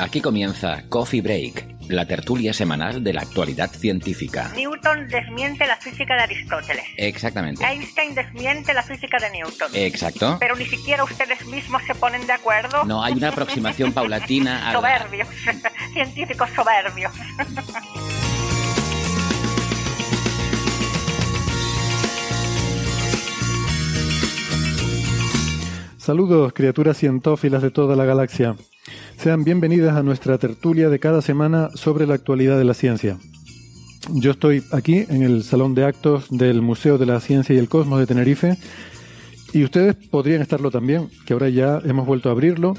Aquí comienza Coffee Break, la tertulia semanal de la actualidad científica. Newton desmiente la física de Aristóteles. Exactamente. Einstein desmiente la física de Newton. Exacto. Pero ni siquiera ustedes mismos se ponen de acuerdo. No, hay una aproximación paulatina a la- Soberbios. Científicos soberbios. Saludos, criaturas cientófilas de toda la galaxia. Sean bienvenidas a nuestra tertulia de cada semana sobre la actualidad de la ciencia. Yo estoy aquí en el salón de actos del Museo de la Ciencia y el Cosmos de Tenerife y ustedes podrían estarlo también, que ahora ya hemos vuelto a abrirlo.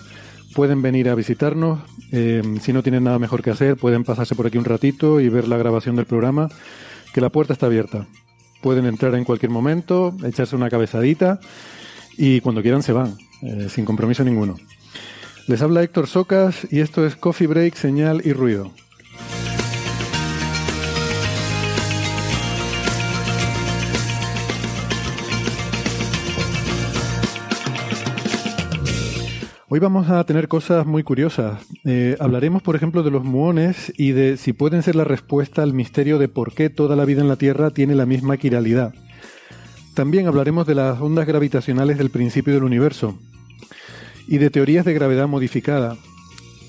Pueden venir a visitarnos. eh, si no tienen nada mejor que hacer, pueden pasarse por aquí un ratito y ver la grabación del programa, que la puerta está abierta. Pueden entrar en cualquier momento, echarse una cabezadita y cuando quieran se van, eh, sin compromiso ninguno. Les habla Héctor Socas y esto es Coffee Break, Señal y Ruido. Hoy vamos a tener cosas muy curiosas. Eh, hablaremos, por ejemplo, de los muones y de si pueden ser la respuesta al misterio de por qué toda la vida en la Tierra tiene la misma quiralidad. También hablaremos de las ondas gravitacionales del principio del universo y de teorías de gravedad modificada.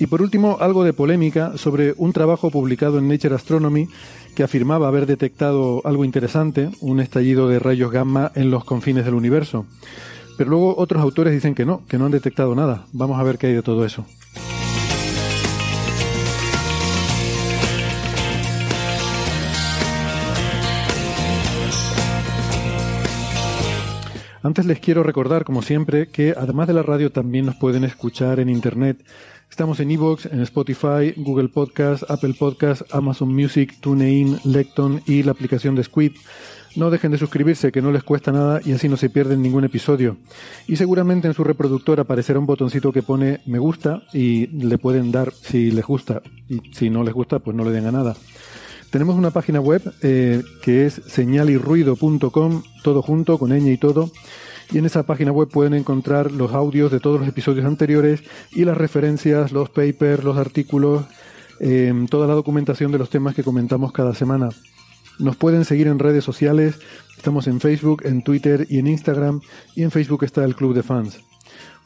Y por último, algo de polémica sobre un trabajo publicado en Nature Astronomy que afirmaba haber detectado algo interesante, un estallido de rayos gamma en los confines del universo. Pero luego otros autores dicen que no, que no han detectado nada. Vamos a ver qué hay de todo eso. Antes les quiero recordar, como siempre, que además de la radio también nos pueden escuchar en Internet. Estamos en Evox, en Spotify, Google Podcast, Apple Podcast, Amazon Music, TuneIn, Lecton y la aplicación de Squid. No dejen de suscribirse, que no les cuesta nada y así no se pierden ningún episodio. Y seguramente en su reproductor aparecerá un botoncito que pone me gusta y le pueden dar si les gusta. Y si no les gusta, pues no le den a nada. Tenemos una página web eh, que es señalirruido.com, todo junto, con ñ y todo. Y en esa página web pueden encontrar los audios de todos los episodios anteriores y las referencias, los papers, los artículos, eh, toda la documentación de los temas que comentamos cada semana. Nos pueden seguir en redes sociales, estamos en Facebook, en Twitter y en Instagram, y en Facebook está el Club de Fans.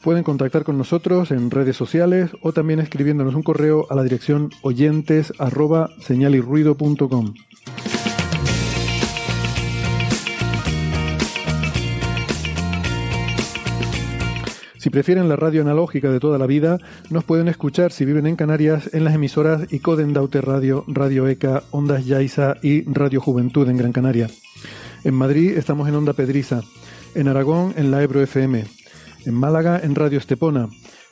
Pueden contactar con nosotros en redes sociales o también escribiéndonos un correo a la dirección oyentes. Si prefieren la radio analógica de toda la vida, nos pueden escuchar si viven en Canarias en las emisoras Icoden Daute Radio, Radio ECA, Ondas Yaiza y Radio Juventud en Gran Canaria. En Madrid estamos en Onda Pedriza, en Aragón en la Ebro FM, en Málaga en Radio Estepona,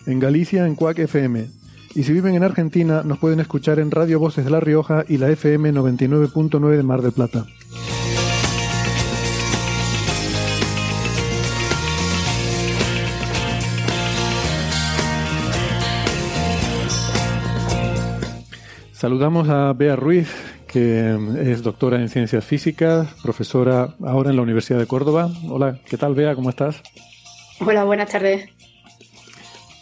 en Galicia en Cuac FM. Y si viven en Argentina, nos pueden escuchar en Radio Voces de La Rioja y la FM 99.9 de Mar del Plata. Saludamos a Bea Ruiz, que es doctora en ciencias físicas, profesora ahora en la Universidad de Córdoba. Hola, ¿qué tal Bea? ¿Cómo estás? Hola, buenas tardes.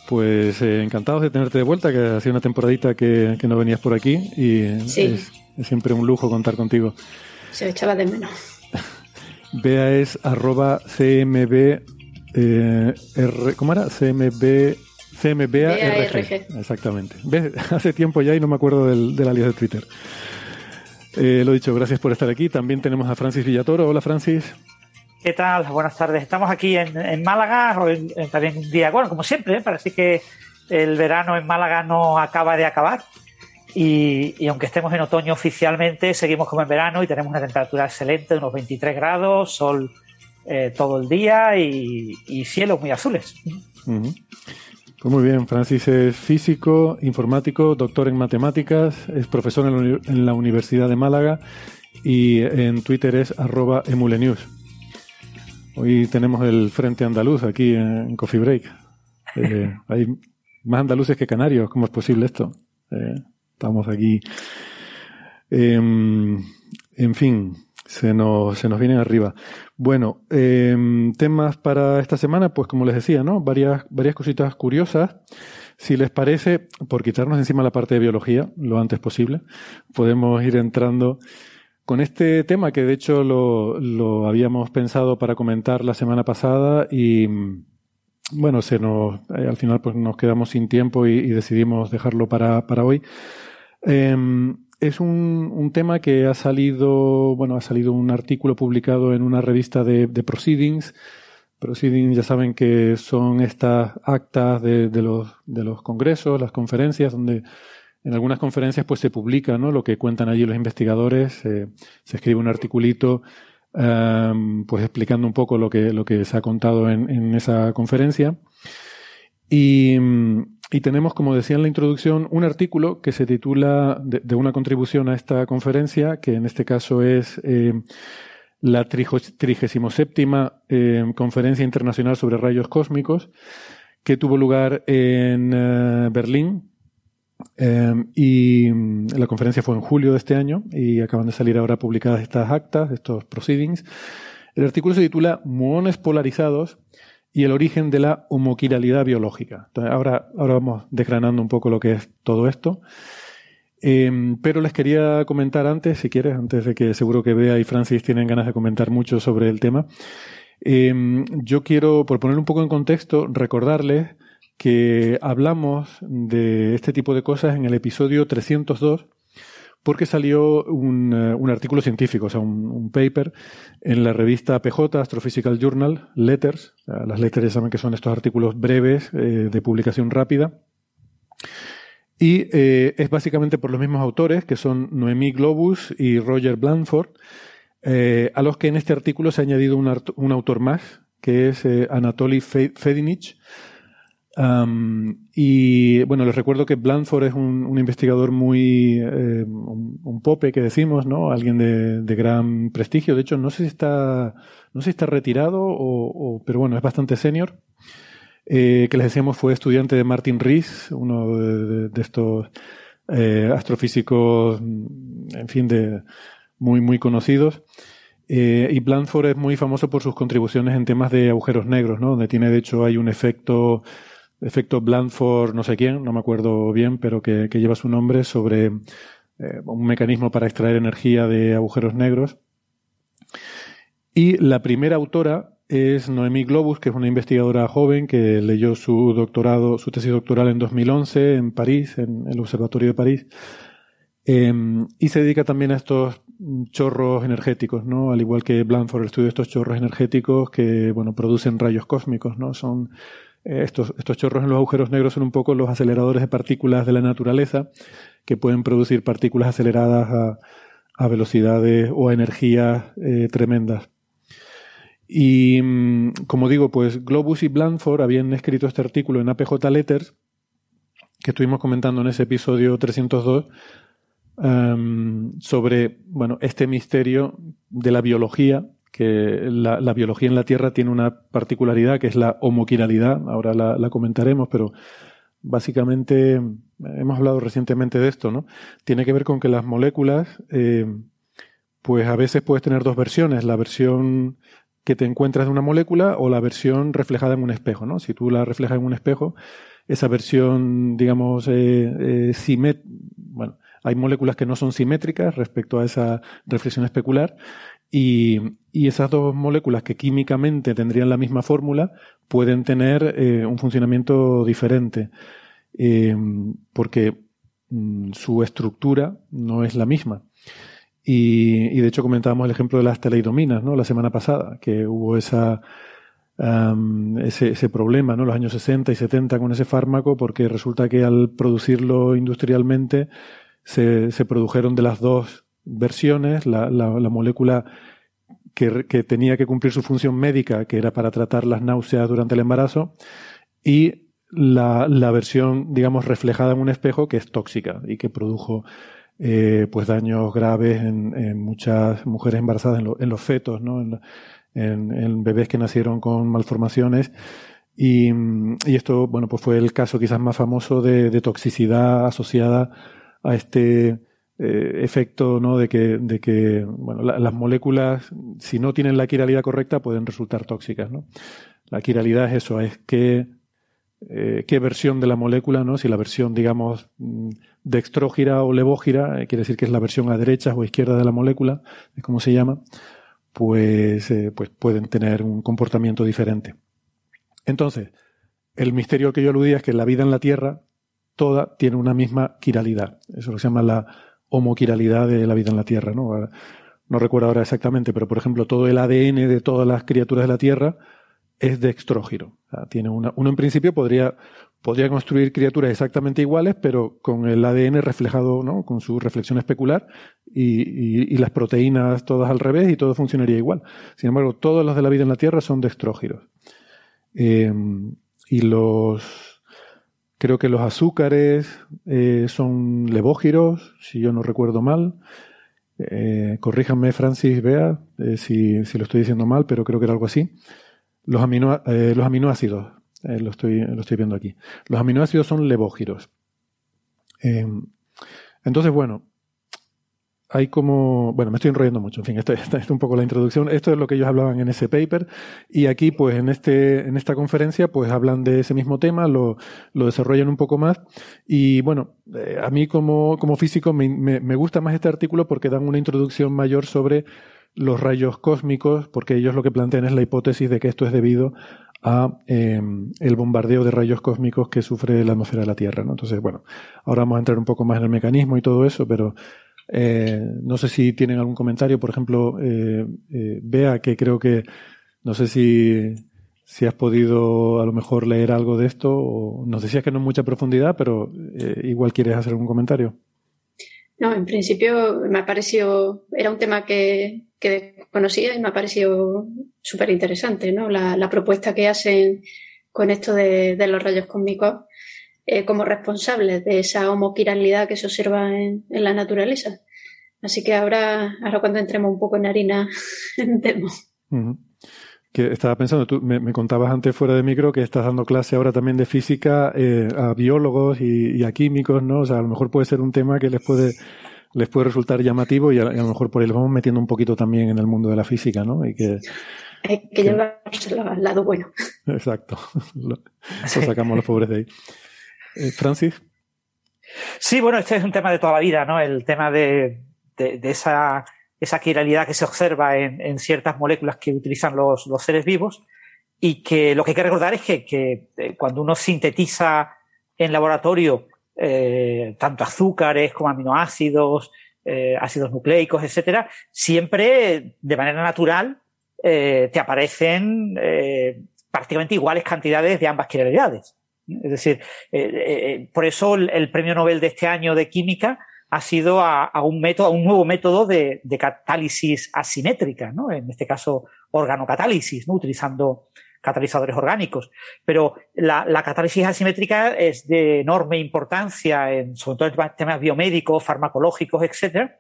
Pues eh, encantados de tenerte de vuelta, que ha sido una temporadita que, que no venías por aquí y Sí. es, es siempre un lujo contar contigo. Se echaba de menos. Bea es arroba cmb, eh, R- ¿cómo era? cmb, cmbarg. BARG. Exactamente. ¿Ves? Hace tiempo ya y no me acuerdo del, del alias de Twitter. Eh, lo dicho, gracias por estar aquí. También tenemos a Francis Villatoro. Hola Francis. ¿Qué tal? Buenas tardes. Estamos aquí en, Málaga, eh, también un día, bueno, como siempre, ¿eh? parece que el verano en Málaga no acaba de acabar. Y, aunque estemos en otoño oficialmente, seguimos como en verano y tenemos una temperatura excelente, unos 23 grados, sol eh, todo el día y, cielos muy azules. Pues muy bien, Francis es físico, informático, doctor en matemáticas, es profesor en la, Universidad de Málaga y en Twitter es arroba emulenews. Hoy tenemos el Frente Andaluz aquí en Coffee Break. Eh, hay más andaluces que canarios, ¿cómo es posible esto? Eh, estamos aquí. Em, en fin, se nos, se nos vienen arriba. Bueno, em, temas para esta semana, pues como les decía, ¿no? Varias, varias cositas curiosas. Si les parece, por quitarnos encima la parte de biología lo antes posible, podemos ir entrando con este tema que de hecho lo, lo habíamos pensado para comentar la semana pasada y bueno, se nos, eh, al final pues nos quedamos sin tiempo y, decidimos dejarlo para, para hoy. Em, es un, un, tema que ha salido, bueno, ha salido un artículo publicado en una revista de, de Proceedings. Proceedings ya saben que son estas actas de, de, los, de los congresos, las conferencias, donde en algunas conferencias pues se publica ¿no? lo que cuentan allí los investigadores, eh, se escribe un articulito um, pues explicando un poco lo que, lo que se ha contado en, en esa conferencia. Y, y tenemos, como decía en la introducción, un artículo que se titula de, una contribución a esta conferencia, que en este caso es eh, la 37 eh, Conferencia Internacional sobre Rayos Cósmicos, que tuvo lugar en eh, Berlín. Eh, y la conferencia fue en julio de este año y acaban de salir ahora publicadas estas actas, estos proceedings. El artículo se titula Muones polarizados y el origen de la homoquiralidad biológica. Ahora, ahora vamos desgranando un poco lo que es todo esto. Eh, pero les quería comentar antes, si quieres, antes de que seguro que Bea y Francis tienen ganas de comentar mucho sobre el tema. Eh, yo quiero, por poner un poco en contexto, recordarles que hablamos de este tipo de cosas en el episodio 302 porque salió un, eh, un artículo científico, o sea, un, paper en la revista PJ, Astrophysical Journal, Letters. Las letters saben que son estos artículos breves eh, de publicación rápida. Y eh, es básicamente por los mismos autores, que son Noemí Globus y Roger Blanford, a los que en este artículo se ha añadido un, autor más, que es Anatoly Fedinich, Y bueno, les recuerdo que Blandford es un, investigador muy, eh, un, pope que decimos, ¿no? Alguien de, de, gran prestigio. De hecho, no sé si está, no sé si está retirado o, pero bueno, es bastante senior. Eh, que les decíamos fue estudiante de Martin Rees, uno de, estos eh, astrofísicos, en fin, de muy, muy conocidos. Y Blandford es muy famoso por sus contribuciones en temas de agujeros negros, ¿no? Donde tiene, de hecho, hay un efecto efecto Blandford, no sé quién, no me acuerdo bien, pero que, lleva su nombre sobre eh, un mecanismo para extraer energía de agujeros negros. Y la primera autora es Noemí Globus, que es una investigadora joven que leyó su doctorado, su tesis doctoral en 2011 en París, en el Observatorio de París, eh, y se dedica también a estos chorros energéticos, ¿no? Al igual que Blandford estudia estos chorros energéticos que, bueno, producen rayos cósmicos, ¿no? Son eh, estos, chorros en los agujeros negros son un poco los aceleradores de partículas de la naturaleza que pueden producir partículas aceleradas a, velocidades o a energías eh, tremendas. Y mm, como digo, pues Globus y Blandford habían escrito este artículo en APJ Letters, que estuvimos comentando en ese episodio 302, um, em, sobre bueno, este misterio de la biología que la, biología en la Tierra tiene una particularidad que es la homoquiralidad, ahora la, comentaremos, pero básicamente hemos hablado recientemente de esto, ¿no? Tiene que ver con que las moléculas, eh, pues a veces puedes tener dos versiones, la versión que te encuentras de una molécula o la versión reflejada en un espejo, ¿no? Si tú la reflejas en un espejo, esa versión, digamos, eh, eh, bueno, hay moléculas que no son simétricas respecto a esa reflexión especular y, esas dos moléculas que químicamente tendrían la misma fórmula pueden tener eh, un funcionamiento diferente eh, porque mm, su estructura no es la misma. Y, y, de hecho comentábamos el ejemplo de las teleidominas, ¿no? La semana pasada, que hubo ese, ese, problema, ¿no? Los años 60 y 70 con ese fármaco, porque resulta que al producirlo industrialmente se, se produjeron de las dos versiones, la, la, la molécula que, que, tenía que cumplir su función médica, que era para tratar las náuseas durante el embarazo, y la, la, versión, digamos, reflejada en un espejo que es tóxica y que produjo eh, pues daños graves en, en, muchas mujeres embarazadas, en, en los fetos, ¿no? En, en, bebés que nacieron con malformaciones. Y, y, esto, bueno, pues fue el caso quizás más famoso de, de toxicidad asociada a este eh, efecto, ¿no? De que, de que bueno, las moléculas, si no tienen la quiralidad correcta, pueden resultar tóxicas, ¿no? La quiralidad es eso, es que eh, qué versión de la molécula, ¿no? Si la versión, digamos, mm, dextrógira o levógira, eh, quiere decir que es la versión a derecha o izquierda de la molécula, es como se llama, pues, pues pueden tener un comportamiento diferente. Entonces, el misterio que yo aludía es que la vida en la Tierra toda tiene una misma quiralidad. Eso lo se llama la homoquiralidad de la vida en la Tierra, ¿no? Recuerdo ahora exactamente, pero por ejemplo, todo el ADN de todas las criaturas de la Tierra es dextrógiro. tiene una, uno en principio podría, podría construir criaturas exactamente iguales, pero con el ADN reflejado, ¿no? Con su reflexión especular y, las proteínas todas al revés y todo funcionaría igual. Sin embargo, todos los de la vida en la Tierra son dextrógiros. Eh, y los, creo que los azúcares eh, son levógiros, si yo no recuerdo mal. Eh, corríjanme, Francis, vea, eh, si, si, lo estoy diciendo mal, pero creo que era algo así. Los, amino, eh, los aminoácidos, lo, estoy, lo estoy viendo aquí. Los aminoácidos son levógiros. Entonces, bueno, hay como, bueno, me estoy enrollando mucho, en fin, esta es un poco la introducción. Esto es lo que ellos hablaban en ese paper y aquí, pues, en este, en esta conferencia, pues, hablan de ese mismo tema, lo, lo desarrollan un poco más y, bueno, eh, a mí como, físico me, gusta más este artículo porque dan una introducción mayor sobre los rayos cósmicos, porque ellos lo que plantean es la hipótesis de que esto es debido a eh, el bombardeo de rayos cósmicos que sufre la atmósfera de la Tierra. ¿no? Entonces, bueno, ahora vamos a entrar un poco más en el mecanismo y todo eso, pero eh, no sé si tienen algún comentario. Por ejemplo, eh, eh, Bea, que creo que, no sé si, si has podido a lo mejor leer algo de esto, o nos decías que no en mucha profundidad, pero eh, igual quieres hacer algún comentario. No, en principio me ha parecido, era un tema que, que conocía y me ha parecido súper interesante, ¿no? La, propuesta que hacen con esto de, de los rayos cósmicos eh, como responsables de esa homoquiralidad que se observa en, en, la naturaleza. Así que ahora, ahora cuando entremos un poco en harina, entremos. Uh -huh. Que estaba pensando, tú me, me, contabas antes fuera de micro que estás dando clase ahora también de física eh, a biólogos y, y, a químicos, ¿no? O sea, a lo mejor puede ser un tema que les puede les puede resultar llamativo y a, a lo mejor por ahí les vamos metiendo un poquito también en el mundo de la física, ¿no? Y que, Hay que, que al lado bueno. Exacto. Lo, lo sacamos los pobres de ahí. Eh, Francis. Sí, bueno, este es un tema de toda la vida, ¿no? El tema de, esa, quiralidad que se observa en, ciertas moléculas que utilizan los, seres vivos y que lo que hay que recordar es que, eh, cuando uno sintetiza en laboratorio eh, tanto azúcares como aminoácidos, ácidos nucleicos, etcétera, siempre de manera natural te aparecen prácticamente iguales cantidades de ambas quiralidades. Es decir, eh, eh, por eso el, premio Nobel de este año de química ha sido a, un método, a un nuevo método de, de, catálisis asimétrica, ¿no? En este caso, organocatálisis, ¿no? Utilizando catalizadores orgánicos. Pero la, la, catálisis asimétrica es de enorme importancia, en, sobre todo en temas biomédicos, farmacológicos, etcétera,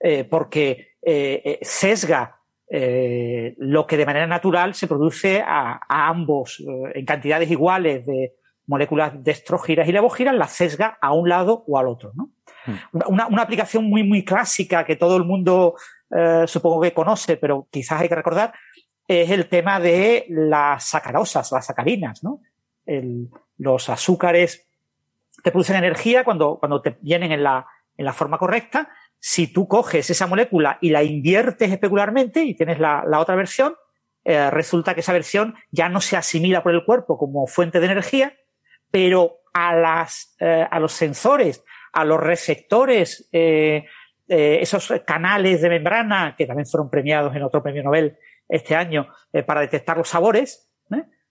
eh, porque eh, sesga eh, lo que de manera natural se produce a, ambos eh, en cantidades iguales de, moléculas dextrogiras y levogiras, la sesga a un lado o al otro. ¿no? Mm. Una, una, aplicación muy, muy clásica que todo el mundo eh, supongo que conoce, pero quizás hay que recordar, es el tema de las sacarosas, las sacarinas. ¿no? El, los azúcares te producen energía cuando, cuando te vienen en la, en la forma correcta. Si tú coges esa molécula y la inviertes especularmente y tienes la, la otra versión, eh, resulta que esa versión ya no se asimila por el cuerpo como fuente de energía, pero a, las, eh, a los sensores, a los receptores, eh, eh, esos canales de membrana que también fueron premiados en otro premio Nobel este año para detectar los sabores.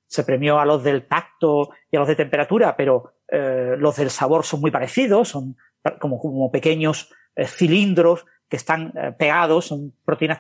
Se premió a los del tacto y a los de temperatura, pero los del sabor son muy parecidos, son como pequeños cilindros que están eh, pegados, son proteínas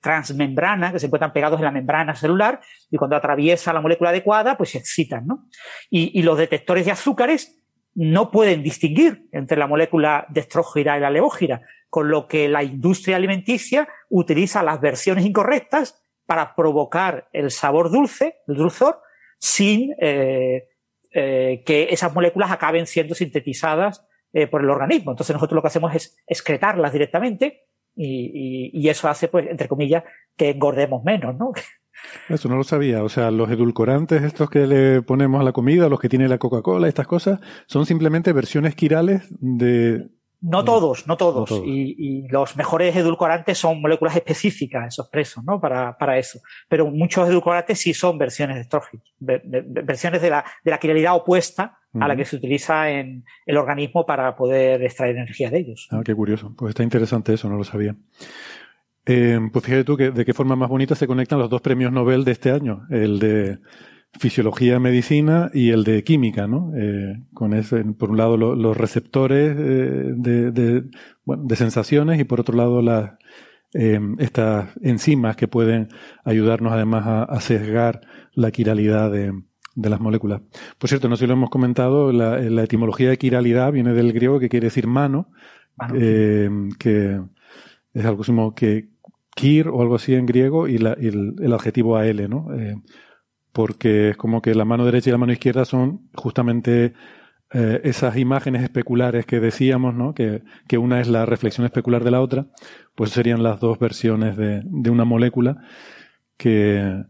transmembranas que se encuentran pegados en la membrana celular y cuando atraviesa la molécula adecuada, pues se excitan, ¿no? Y, los detectores de azúcares no pueden distinguir entre la molécula destrógira y la levógira, con lo que la industria alimenticia utiliza las versiones incorrectas para provocar el sabor dulce, el dulzor, sin eh, eh, que esas moléculas acaben siendo sintetizadas eh, por el organismo. Entonces nosotros lo que hacemos es excretarlas directamente y, y, y, eso hace, pues, entre comillas, que engordemos menos, ¿no? Eso no lo sabía. O sea, los edulcorantes estos que le ponemos a la comida, los que tiene la Coca-Cola, estas cosas, son simplemente versiones quirales de... No todos, no todos. No todos. Y, y, los mejores edulcorantes son moléculas específicas, esos presos, ¿no? Para, para eso. Pero muchos edulcorantes sí son versiones de estrógenos, versiones de la, de la quiralidad opuesta a uh -huh. la que se utiliza en el organismo para poder extraer energía de ellos. Ah, qué curioso. Pues está interesante eso, no lo sabía. Eh, pues fíjate tú que de qué forma más bonita se conectan los dos premios Nobel de este año, el de fisiología, medicina y el de química, ¿no? Eh, con ese, por un lado lo, los receptores eh, de, de, bueno, de, sensaciones y por otro lado las eh, estas enzimas que pueden ayudarnos además a, a sesgar la quiralidad de, de, las moléculas. Por cierto, no sé si lo hemos comentado, la, la etimología de quiralidad viene del griego que quiere decir mano, mano que es algo como que kir o algo así en griego y, la, y el, el, adjetivo al, ¿no? Porque es como que la mano derecha y la mano izquierda son justamente eh, esas imágenes especulares que decíamos, ¿no? Que, que, una es la reflexión especular de la otra, pues serían las dos versiones de, de una molécula que,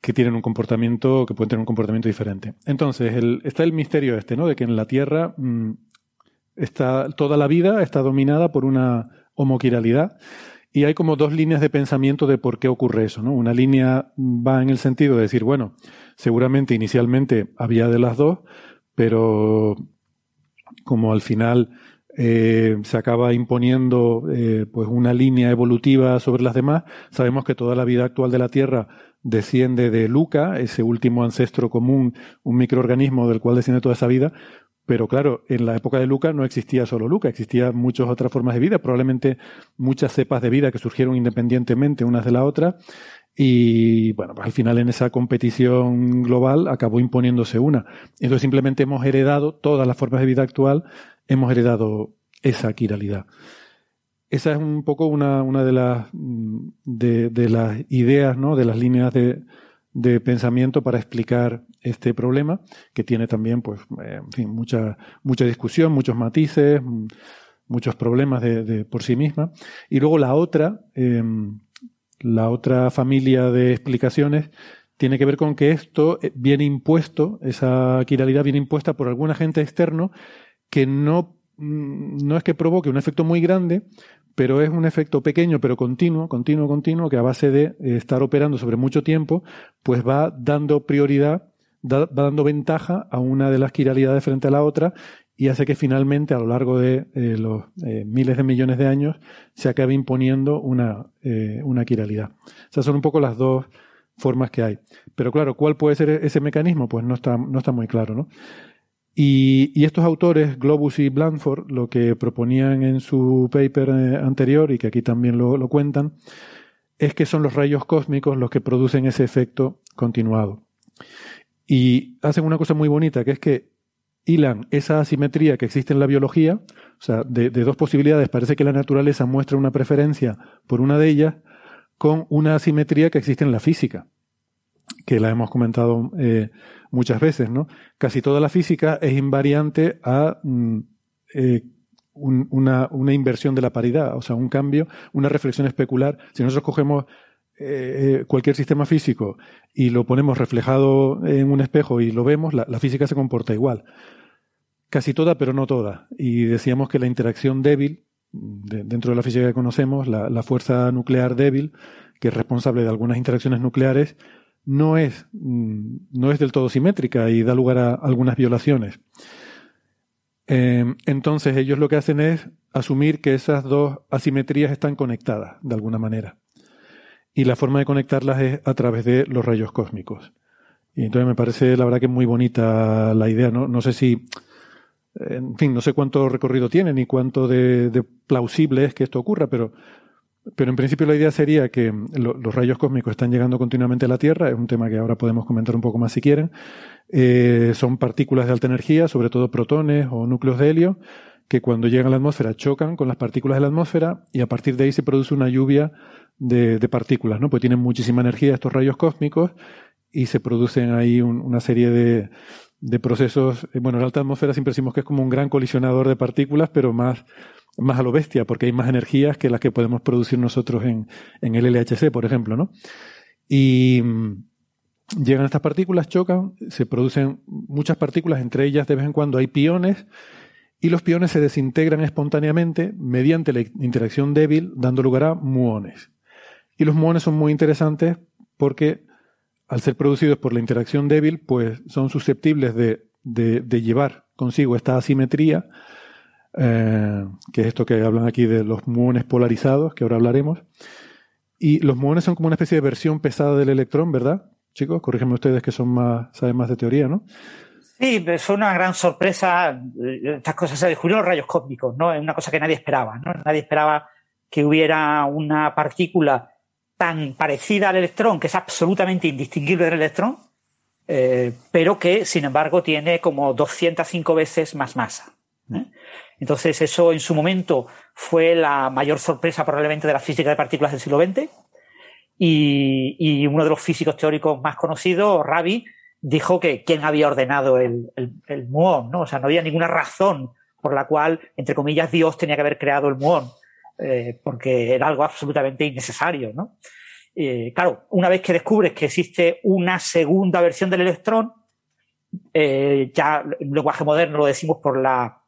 que tienen un comportamiento, que pueden tener un comportamiento diferente. Entonces, el, está el misterio este, ¿no? De que en la Tierra mmm, está, toda la vida está dominada por una homoquiralidad y hay como dos líneas de pensamiento de por qué ocurre eso, ¿no? Una línea va en el sentido de decir, bueno, seguramente inicialmente había de las dos, pero como al final eh, se acaba imponiendo eh, pues una línea evolutiva sobre las demás, sabemos que toda la vida actual de la Tierra desciende de Luca, ese último ancestro común, un microorganismo del cual desciende toda esa vida, pero claro, en la época de Luca no existía solo Luca, existían muchas otras formas de vida, probablemente muchas cepas de vida que surgieron independientemente unas de la otra. Y bueno, pues al final en esa competición global acabó imponiéndose una. Entonces simplemente hemos heredado todas las formas de vida actual, hemos heredado esa quiralidad. Esa es un poco una, de las de, de las ideas, ¿no? de las líneas de pensamiento para explicar este problema, que tiene también, pues, eh, en fin, mucha, mucha discusión, muchos matices, muchos problemas de, por sí misma. Y luego la otra, eh, la otra familia de explicaciones tiene que ver con que esto viene impuesto, esa quiralidad viene impuesta por algún agente externo que no, no es que provoque un efecto muy grande, pero es un efecto pequeño pero continuo, continuo, continuo, que a base de estar operando sobre mucho tiempo, pues va dando prioridad, va dando ventaja a una de las quiralidades frente a la otra y hace que finalmente a lo largo de eh, los eh, miles de millones de años se acabe imponiendo una, eh, una quiralidad. O sea, son un poco las dos formas que hay. Pero claro, ¿cuál puede ser ese mecanismo? Pues no está, no está muy claro, ¿no? Y, estos autores, Globus y Blandford, lo que proponían en su paper anterior y que aquí también lo, cuentan, es que son los rayos cósmicos los que producen ese efecto continuado. Y hacen una cosa muy bonita, que es que hilan esa asimetría que existe en la biología, o sea, de, dos posibilidades, parece que la naturaleza muestra una preferencia por una de ellas, con una asimetría que existe en la física que la hemos comentado eh, muchas veces, ¿no? Casi toda la física es invariante a mm, eh, un, una, una, inversión de la paridad, o sea, un cambio, una reflexión especular. Si nosotros cogemos eh, cualquier sistema físico y lo ponemos reflejado en un espejo y lo vemos, la, física se comporta igual. Casi toda, pero no toda. Y decíamos que la interacción débil, de, dentro de la física que conocemos, la, fuerza nuclear débil, que es responsable de algunas interacciones nucleares, no es, mm, no es del todo simétrica y da lugar a algunas violaciones. Eh, entonces ellos lo que hacen es asumir que esas dos asimetrías están conectadas de alguna manera. Y la forma de conectarlas es a través de los rayos cósmicos. Y entonces me parece la verdad que muy bonita la idea. No, no sé si en fin, no sé cuánto recorrido tiene ni cuánto de, plausible es que esto ocurra, pero, pero en principio la idea sería que los rayos cósmicos están llegando continuamente a la Tierra, es un tema que ahora podemos comentar un poco más si quieren. Eh, son partículas de alta energía, sobre todo protones o núcleos de helio, que cuando llegan a la atmósfera chocan con las partículas de la atmósfera y a partir de ahí se produce una lluvia de, partículas, ¿no? Pues tienen muchísima energía estos rayos cósmicos y se producen ahí una serie de, de procesos. Eh, bueno, la alta atmósfera siempre decimos que es como un gran colisionador de partículas, pero más, más a lo bestia, porque hay más energías que las que podemos producir nosotros en, en el LHC, por ejemplo, ¿no? Y mm, llegan estas partículas, chocan, se producen muchas partículas, entre ellas de vez en cuando hay piones, y los piones se desintegran espontáneamente mediante la interacción débil, dando lugar a muones. Y los muones son muy interesantes porque al ser producidos por la interacción débil, pues son susceptibles de, llevar consigo esta asimetría, eh, que es esto que hablan aquí de los muones polarizados, que ahora hablaremos. Y los muones son como una especie de versión pesada del electrón, ¿verdad? Chicos, corrígenme ustedes que son más, saben más de teoría, ¿no? Sí, fue una gran sorpresa. Estas cosas se descubrieron los rayos cósmicos, ¿no? Es una cosa que nadie esperaba, ¿no? Nadie esperaba que hubiera una partícula tan parecida al electrón, que es absolutamente indistinguible del electrón, eh, pero que, sin embargo, tiene como 205 veces más masa. ¿eh? Entonces, eso en su momento fue la mayor sorpresa probablemente de la física de partículas del siglo XX. Y, uno de los físicos teóricos más conocidos, Rabi, dijo que quién había ordenado el, el, muón, ¿no? O sea, no había ninguna razón por la cual, entre comillas, Dios tenía que haber creado el muón. Eh, porque era algo absolutamente innecesario, ¿no? Eh, claro, una vez que descubres que existe una segunda versión del electrón, eh, ya en lenguaje moderno lo decimos por la,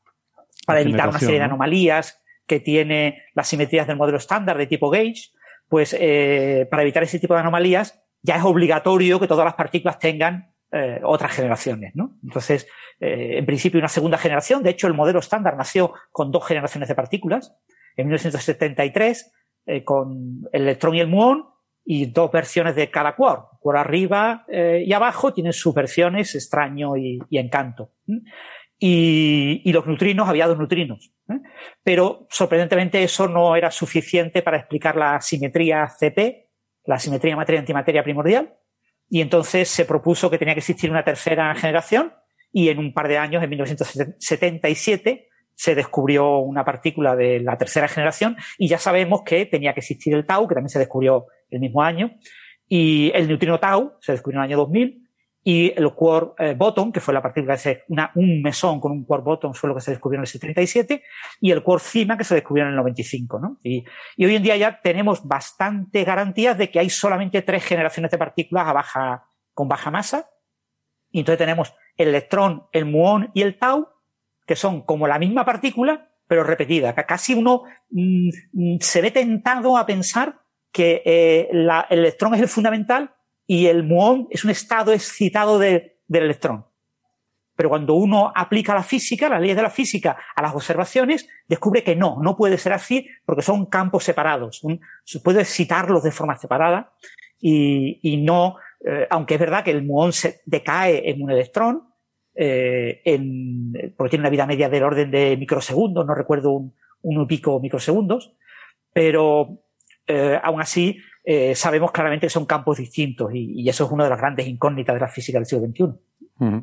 para evitar una serie de anomalías que tiene las simetrías del modelo estándar de tipo gauge, pues para evitar ese tipo de anomalías ya es obligatorio que todas las partículas tengan otras generaciones, ¿no? Entonces, en principio una segunda generación, de hecho el modelo estándar nació con dos generaciones de partículas, en 1973 eh, con el electrón y el muón y dos versiones de cada quark. Por arriba eh, y abajo tienen sus versiones extraño y, encanto. Y, los neutrinos, había dos neutrinos. ¿eh? Pero sorprendentemente eso no era suficiente para explicar la simetría CP, la simetría materia-antimateria primordial. Y entonces se propuso que tenía que existir una tercera generación y en un par de años, en 1977, se descubrió una partícula de la tercera generación y ya sabemos que tenía que existir el tau, que también se descubrió el mismo año, y el neutrino tau se descubrió en el año 2000, y el quark eh, bottom, que fue la partícula ese, una, un mesón con un quark bottom, fue lo que se descubrió en el 77, y el quark cima, que se descubrió en el 95, ¿no? Y, y hoy en día ya tenemos bastante garantías de que hay solamente tres generaciones de partículas a baja, con baja masa, y entonces tenemos el electrón, el muón y el tau, que son como la misma partícula, pero repetida. Casi uno mm, mm, se ve tentado a pensar que eh, el electrón es el fundamental y el muón es un estado excitado del electrón. Pero cuando uno aplica la física, las leyes de la física, a las observaciones, descubre que no, no puede ser así porque son campos separados. se puede excitarlos de forma separada y, no, eh, aunque es verdad que el muón se decae en un electrón, eh, en, porque tiene una vida media del orden de microsegundos, no recuerdo un, pico microsegundos, pero eh, aún así eh, sabemos claramente que son campos distintos y, eso es una de las grandes incógnitas de la física del siglo XXI.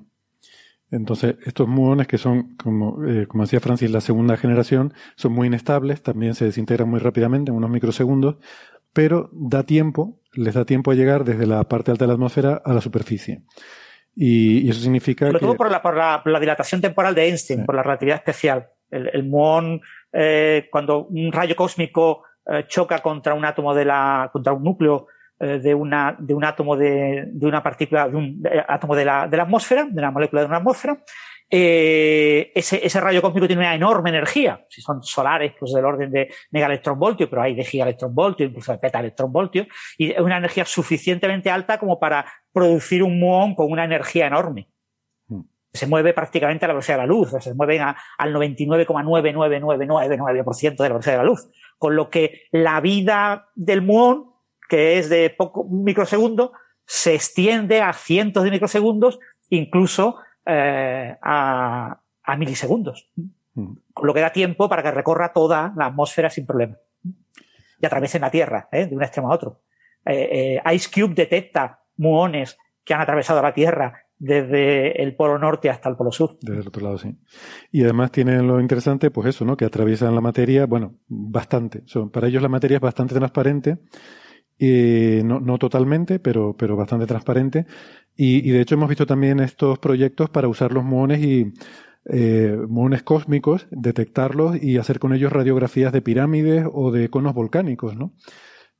Entonces, estos muones que son, como, como decía Francis, la segunda generación, son muy inestables, también se desintegran muy rápidamente, en unos microsegundos, pero da tiempo, les da tiempo a llegar desde la parte alta de la atmósfera a la superficie. Y, eso significa Sobre todo por la, por, la, dilatación temporal de Einstein, por la relatividad especial. El, el muón, eh, cuando un rayo cósmico eh, choca contra un átomo de la, contra un núcleo eh, de una, de un átomo de, de una partícula, de un átomo de la, de la atmósfera, de la molécula de una atmósfera, eh, ese, ese, rayo cósmico tiene una enorme energía. Si son solares, pues del orden de megaelectronvoltio, pero hay de gigaelectronvoltio, incluso de petaelectronvoltio, y es una energía suficientemente alta como para producir un muón con una energía enorme. Hmm. Se mueve prácticamente a la velocidad de la luz, o sea, se mueven a, al 99,99999% de la velocidad de la luz. Con lo que la vida del muón, que es de poco microsegundo, se extiende a cientos de microsegundos, incluso eh, a, a milisegundos. Mm. Con lo que da tiempo para que recorra toda la atmósfera sin problema. Y atraviesen la Tierra, ¿eh? de un extremo a otro. Eh, Ice Cube detecta muones que han atravesado la Tierra desde el polo norte hasta el polo sur. Desde el otro lado, sí. Y además tienen lo interesante, pues eso, ¿no? Que atraviesan la materia, bueno, bastante. para ellos la materia es bastante transparente. y no, no totalmente, pero, pero bastante transparente. Y, y, de hecho hemos visto también estos proyectos para usar los muones y eh, muones cósmicos, detectarlos y hacer con ellos radiografías de pirámides o de conos volcánicos, ¿no?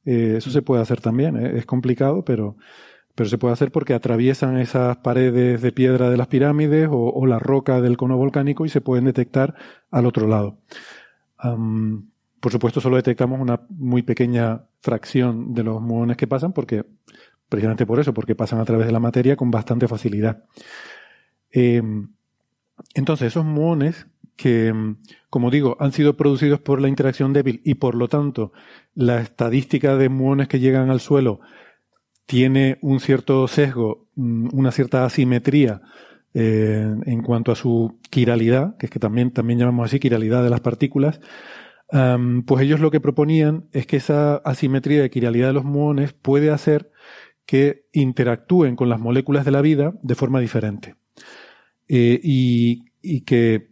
Eh, eso se puede hacer también, ¿eh? es complicado, pero, pero se puede hacer porque atraviesan esas paredes de piedra de las pirámides o, la roca del cono volcánico y se pueden detectar al otro lado. por supuesto, solo detectamos una muy pequeña fracción de los muones que pasan porque, precisamente por eso, porque pasan a través de la materia con bastante facilidad. Em, entonces, esos muones que, como digo, han sido producidos por la interacción débil y por lo tanto la estadística de muones que llegan al suelo tiene un cierto sesgo, mm, una cierta asimetría eh, en cuanto a su quiralidad, que es que también, también llamamos así quiralidad de las partículas, pues ellos lo que proponían es que esa asimetría de quiralidad de los muones puede hacer que interactúen con las moléculas de la vida de forma diferente. Eh, y, y, que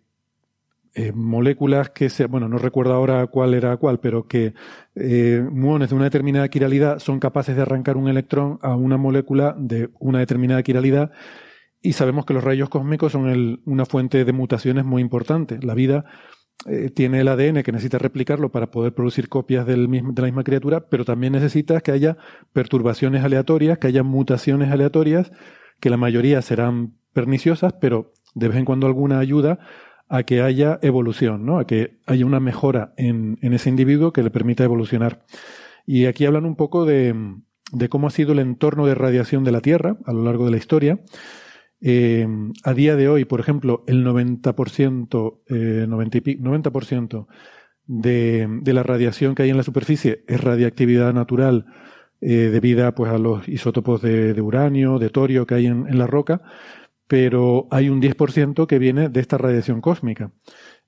eh, moléculas que se, bueno, no recuerdo ahora cuál era cuál, pero que eh, muones de una determinada quiralidad son capaces de arrancar un electrón a una molécula de una determinada quiralidad y sabemos que los rayos cósmicos son el, una fuente de mutaciones muy importante. La vida eh, tiene el ADN que necesita replicarlo para poder producir copias del mismo, de la misma criatura, pero también necesita que haya perturbaciones aleatorias, que haya mutaciones aleatorias, que la mayoría serán perniciosas, pero de vez en cuando alguna ayuda a que haya evolución, ¿no? A que haya una mejora en, en ese individuo que le permita evolucionar. Y aquí hablan un poco de, de cómo ha sido el entorno de radiación de la Tierra a lo largo de la historia. Eh, a día de hoy, por ejemplo, el 90%, eh, 90, 90% de, de, la radiación que hay en la superficie es radiactividad natural eh, debida pues, a los isótopos de, de, uranio, de torio que hay en, en la roca pero hay un 10% que viene de esta radiación cósmica.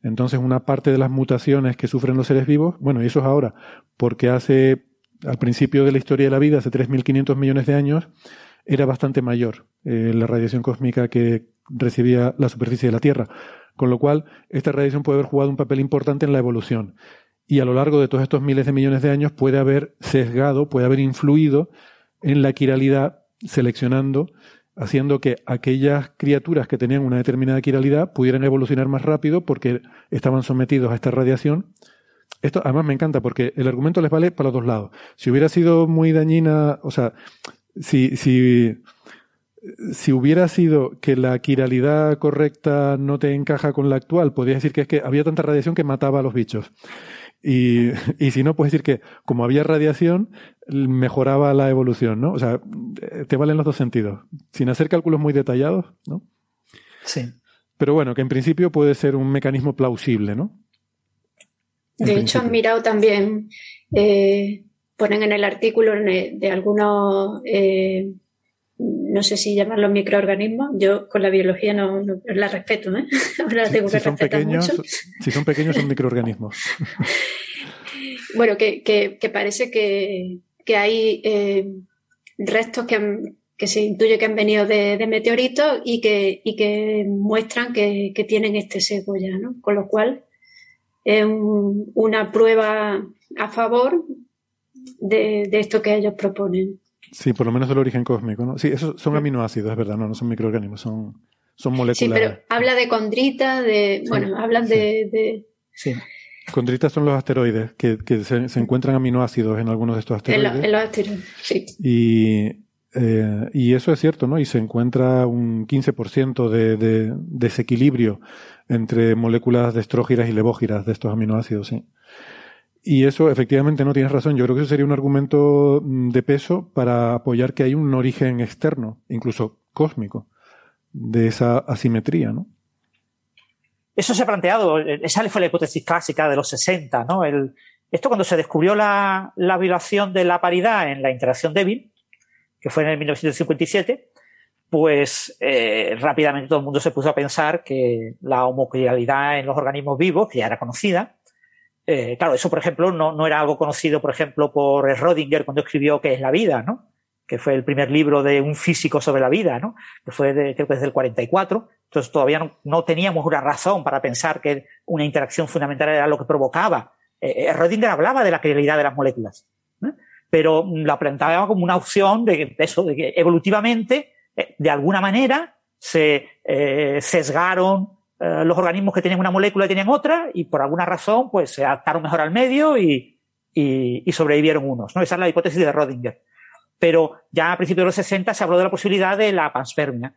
Entonces, una parte de las mutaciones que sufren los seres vivos, bueno, y eso es ahora, porque hace, al principio de la historia de la vida, hace 3.500 millones de años, era bastante mayor eh, la radiación cósmica que recibía la superficie de la Tierra. Con lo cual, esta radiación puede haber jugado un papel importante en la evolución. Y a lo largo de todos estos miles de millones de años puede haber sesgado, puede haber influido en la quiralidad, seleccionando haciendo que aquellas criaturas que tenían una determinada quiralidad pudieran evolucionar más rápido porque estaban sometidos a esta radiación. Esto además me encanta porque el argumento les vale para los dos lados. Si hubiera sido muy dañina, o sea, si, si, si hubiera sido que la quiralidad correcta no te encaja con la actual, podrías decir que es que había tanta radiación que mataba a los bichos. Y, y si no, puedes decir que como había radiación, mejoraba la evolución, ¿no? O sea, te valen los dos sentidos, sin hacer cálculos muy detallados, ¿no? Sí. Pero bueno, que en principio puede ser un mecanismo plausible, ¿no? de hecho, han mirado también, eh, ponen en el artículo de algunos, eh, no sé si llamarlos microorganismos, yo con la biología no, la respeto, ¿eh? Ahora tengo que son pequeños, Si son pequeños, son microorganismos. bueno, que, que parece que, que hay eh, restos que, que, se intuye que han venido de, meteoritos y que, y que muestran que, tienen este sesgo ya, ¿no? Con lo cual es una prueba a favor de, esto que ellos proponen. Sí, por lo menos el origen cósmico, ¿no? Sí, esos son aminoácidos, es verdad, no, no son microorganismos, son, son moléculas. Sí, pero habla de condrita, de, bueno, hablan de, Sí. Condritas son los asteroides, que, se, encuentran aminoácidos en algunos de estos asteroides. En, los asteroides, sí. Y, eh, y eso es cierto, ¿no? Y se encuentra un 15% de, de, desequilibrio entre moléculas de estrógiras y levógiras de estos aminoácidos, sí. Y eso, efectivamente, no tienes razón. Yo creo que eso sería un argumento mm, de peso para apoyar que hay un origen externo, incluso cósmico, de esa asimetría, ¿no? Eso se ha planteado, esa fue la hipótesis clásica de los 60, ¿no? El, esto cuando se descubrió la, violación de la paridad en la interacción débil, que fue en el 1957, pues eh, rápidamente todo el mundo se puso a pensar que la homocrialidad en los organismos vivos, que ya era conocida, eh, claro, eso por ejemplo no, no, era algo conocido, por ejemplo, por Rodinger cuando escribió ¿Qué es la vida? ¿no? que fue el primer libro de un físico sobre la vida, ¿no? que fue de, creo que desde el 44. Entonces todavía no, teníamos una razón para pensar que una interacción fundamental era lo que provocaba. Eh, Rodinger hablaba de la realidad de las moléculas, pero la planteaba como una opción de eso, de que evolutivamente, eh, de alguna manera, se eh, sesgaron eh, los organismos que tenían una molécula tenían otra, y por alguna razón, pues se adaptaron mejor al medio y, y, y sobrevivieron unos. ¿no? Esa es la hipótesis de Rodinger pero ya a principios de los 60 se habló de la posibilidad de la panspermia.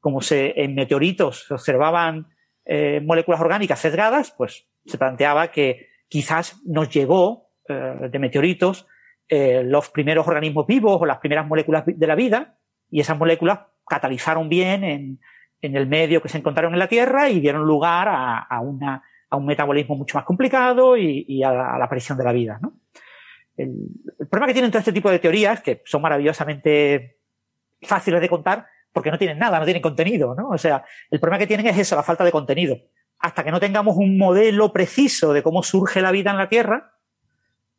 Como se, en meteoritos se observaban eh, moléculas orgánicas sesgadas, pues se planteaba que quizás nos llegó eh, de meteoritos eh, los primeros organismos vivos o las primeras moléculas de la vida, y esas moléculas catalizaron bien en, en el medio que se encontraron en la Tierra y dieron lugar a, a, una, a un metabolismo mucho más complicado y, a, la, aparición de la vida. ¿no? El, el, problema que tienen todo este tipo de teorías, que son maravillosamente fáciles de contar, porque no tienen nada, no tienen contenido, ¿no? O sea, el problema que tienen es eso, la falta de contenido. Hasta que no tengamos un modelo preciso de cómo surge la vida en la Tierra,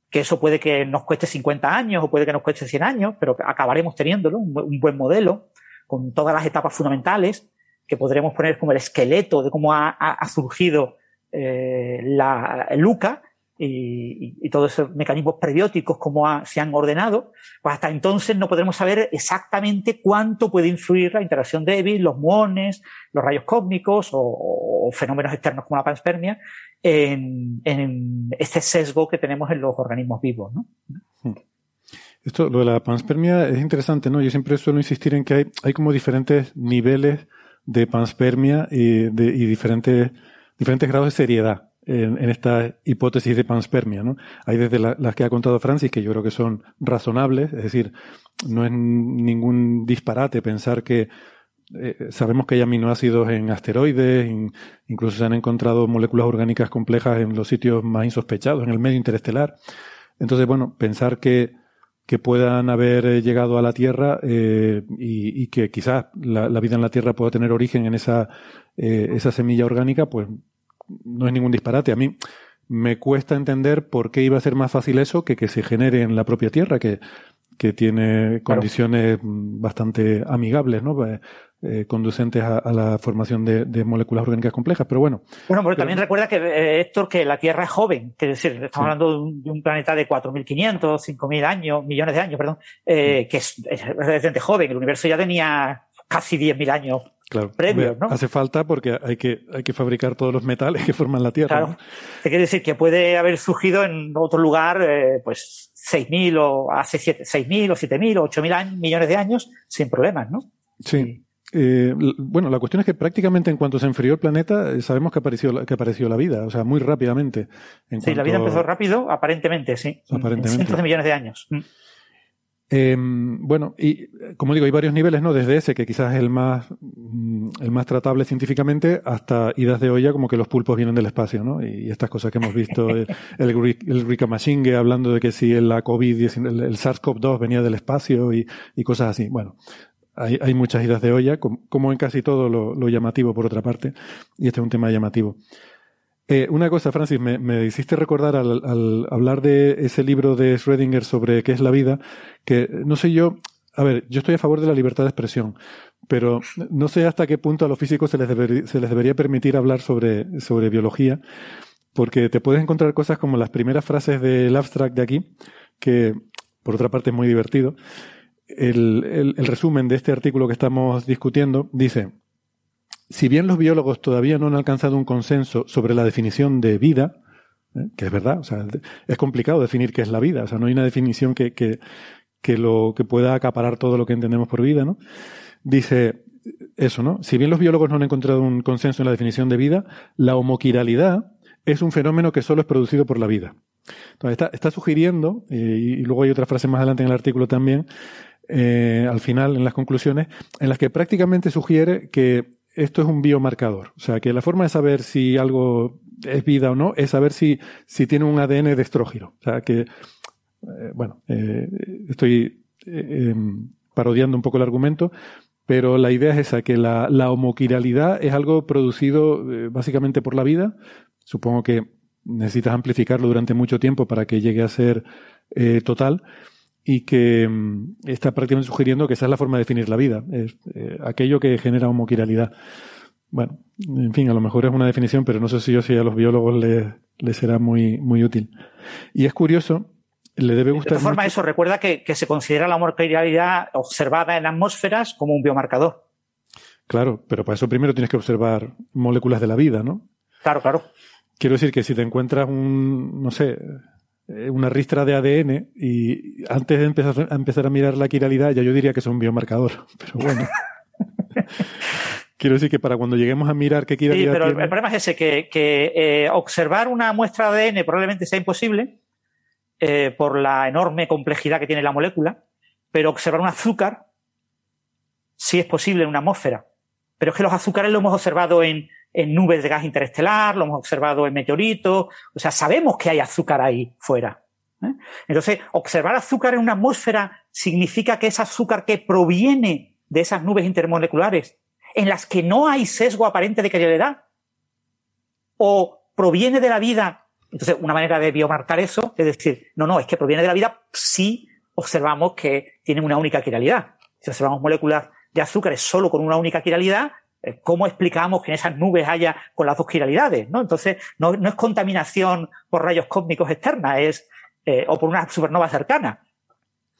que eso puede que nos cueste 50 años o puede que nos cueste 100 años, pero acabaremos teniéndolo, un buen modelo, con todas las etapas fundamentales, que podremos poner como el esqueleto de cómo ha, surgido eh, la, LUCA, y, todos esos mecanismos prebióticos, cómo se han ordenado, pues hasta entonces no podremos saber exactamente cuánto puede influir la interacción débil, los muones, los rayos cósmicos o, fenómenos externos como la panspermia en, este sesgo que tenemos en los organismos vivos. ¿no? Esto, lo de la panspermia es interesante, ¿no? Yo siempre suelo insistir en que hay, hay como diferentes niveles de panspermia y, de, y diferentes, diferentes grados de seriedad en, en, esta hipótesis de panspermia. ¿no? Hay desde la, las que ha contado Francis, que yo creo que son razonables, es decir, no es ningún disparate pensar que eh, sabemos que hay aminoácidos en asteroides, in, incluso se han encontrado moléculas orgánicas complejas en los sitios más insospechados, en el medio interestelar. Entonces, bueno, pensar que, que puedan haber llegado a la Tierra eh, y, que quizás la, la, vida en la Tierra pueda tener origen en esa, eh, esa semilla orgánica, pues no es ningún disparate. A mí me cuesta entender por qué iba a ser más fácil eso que que se genere en la propia Tierra, que, que tiene condiciones claro. bastante amigables, ¿no? Eh, conducentes a, a, la formación de, de, moléculas orgánicas complejas, pero bueno. Bueno, pero, pero también recuerda que, eh, Héctor, que la Tierra es joven, que es decir, estamos sí. hablando de un, de un, planeta de 4.500, 5.000 años, millones de años, perdón, eh, que es, es relativamente joven, el universo ya tenía casi 10.000 años claro, previos, ¿no? Hace falta porque hay que, hay que fabricar todos los metales que forman la Tierra. Claro. ¿no? Te quiere decir que puede haber surgido en otro lugar, eh, pues, 6.000 o hace 6.000 o 7.000 o 8.000 millones de años sin problemas, ¿no? Sí. Eh, bueno, la cuestión es que prácticamente en cuanto se enfrió el planeta, eh, sabemos que apareció, que apareció la vida, o sea, muy rápidamente. En sí, cuanto... la vida empezó rápido, aparentemente, sí. Aparentemente. En cientos de millones de años. Eh, bueno, y como digo, hay varios niveles, ¿no? Desde ese, que quizás es el más, mm, el más tratable científicamente, hasta idas de olla, como que los pulpos vienen del espacio, ¿no? Y estas cosas que hemos visto, el, el, el Ricamachingue hablando de que si la COVID, el, el SARS-CoV-2 venía del espacio y, y, cosas así. Bueno, hay, hay, muchas idas de olla, como en casi todo lo, lo, llamativo, por otra parte, y este es un tema llamativo. Eh, una cosa, Francis, me, me hiciste recordar al, al, hablar de ese libro de Schrödinger sobre qué es la vida, que no sé yo, a ver, yo estoy a favor de la libertad de expresión, pero no sé hasta qué punto a los físicos se les, se les debería permitir hablar sobre, sobre biología, porque te puedes encontrar cosas como las primeras frases del abstract de aquí, que por otra parte es muy divertido. El, el resumen de este artículo que estamos discutiendo dice, si bien los biólogos todavía no han alcanzado un consenso sobre la definición de vida, ¿eh? que es verdad, o sea, es complicado definir qué es la vida, o sea, no hay una definición que, que, que, lo, que pueda acaparar todo lo que entendemos por vida, ¿no? Dice eso, ¿no? Si bien los biólogos no han encontrado un consenso en la definición de vida, la homoquiralidad es un fenómeno que solo es producido por la vida. Entonces, está, está sugiriendo, y luego hay otra frase más adelante en el artículo también, eh, al final, en las conclusiones, en las que prácticamente sugiere que esto es un biomarcador. O sea, que la forma de saber si algo es vida o no es saber si, si tiene un ADN de estrógeno. O sea, que, eh, bueno, eh, estoy eh, parodiando un poco el argumento, pero la idea es esa, que la, la homoquiralidad es algo producido básicamente por la vida. Supongo que necesitas amplificarlo durante mucho tiempo para que llegue a ser total y que mm, está prácticamente sugiriendo que esa es la forma de definir la vida, es eh, aquello que genera homoquiralidad. Bueno, en fin, a lo mejor es una definición, pero no sé si yo si a los biólogos les, les será muy, muy útil. Y es curioso, le debe gustar. De todas formas, eso recuerda que, que, se considera la homoquiralidad observada en atmósferas como un biomarcador. Claro, pero para eso primero tienes que observar moléculas de la vida, ¿no? Claro, claro. Quiero decir que si te encuentras un, no sé, una ristra de ADN y antes de empezar a, empezar a mirar la quiralidad ya yo diría que es un biomarcador, pero bueno. Quiero decir que para cuando lleguemos a mirar qué quiralidad Sí, pero tiene... el problema es ese, que, que eh, observar una muestra de ADN probablemente sea imposible eh, por la enorme complejidad que tiene la molécula, pero observar un azúcar sí es posible en una atmósfera. Pero es que los azúcares lo hemos observado en, en nubes de gas interestelar, lo hemos observado en meteoritos, o sea, sabemos que hay azúcar ahí fuera. ¿eh? Entonces, observar azúcar en una atmósfera significa que es azúcar que proviene de esas nubes intermoleculares en las que no hay sesgo aparente de quiralidad o proviene de la vida. Entonces, una manera de biomarcar eso es decir, no, no, es que proviene de la vida si observamos que tienen una única quiralidad. Si observamos moléculas de azúcares solo con una única quiralidad, ¿cómo explicamos que en esas nubes haya con las dos quiralidades? ¿no? Entonces, no, no es contaminación por rayos cósmicos externa, es, eh, o por una supernova cercana,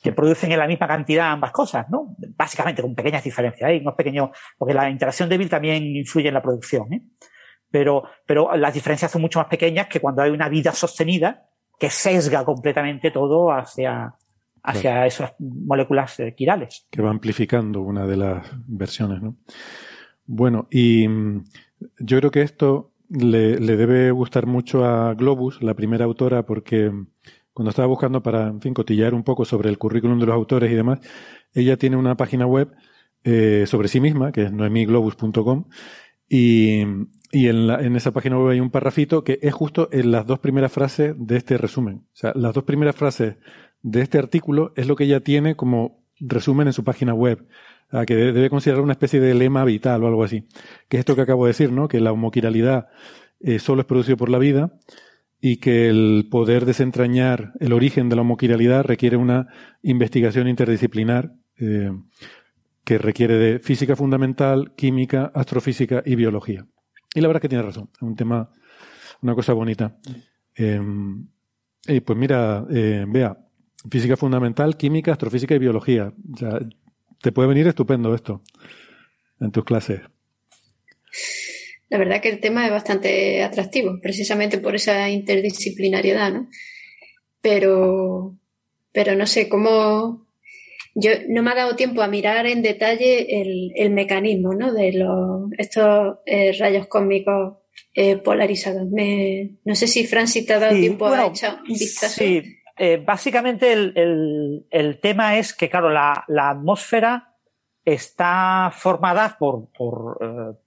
que producen en la misma cantidad ambas cosas, ¿no? Básicamente con pequeñas diferencias, hay ¿eh? unos pequeños, porque la interacción débil también influye en la producción, ¿eh? Pero, pero las diferencias son mucho más pequeñas que cuando hay una vida sostenida que sesga completamente todo hacia, hacia claro. esas moléculas eh, quirales. Que va amplificando una de las versiones, ¿no? Bueno, y yo creo que esto le, le, debe gustar mucho a Globus, la primera autora, porque cuando estaba buscando para, en fin, cotillar un poco sobre el currículum de los autores y demás, ella tiene una página web eh, sobre sí misma, que es noemiglobus.com, y, y en, la, en, esa página web hay un parrafito que es justo en las dos primeras frases de este resumen. O sea, las dos primeras frases de este artículo es lo que ella tiene como resumen en su página web a que debe considerar una especie de lema vital o algo así. Que es esto que acabo de decir, ¿no? Que la homoquiralidad eh, solo es producido por la vida y que el poder desentrañar el origen de la homoquiralidad requiere una investigación interdisciplinar eh, que requiere de física fundamental, química, astrofísica y biología. Y la verdad es que tiene razón, es un tema, una cosa bonita. Eh, eh, pues mira, vea, física fundamental, química, astrofísica y biología. O sea, te puede venir estupendo esto en tus clases. La verdad que el tema es bastante atractivo, precisamente por esa interdisciplinariedad, ¿no? Pero, pero no sé cómo. Yo no me ha dado tiempo a mirar en detalle el, el mecanismo, ¿no? De los, estos eh, rayos cósmicos eh, polarizados. Me, no sé si Francis te ha dado sí, tiempo bueno, a echar un vistazo. Sí, eh, básicamente el, el, tema es que, claro, la, la atmósfera está formada por, por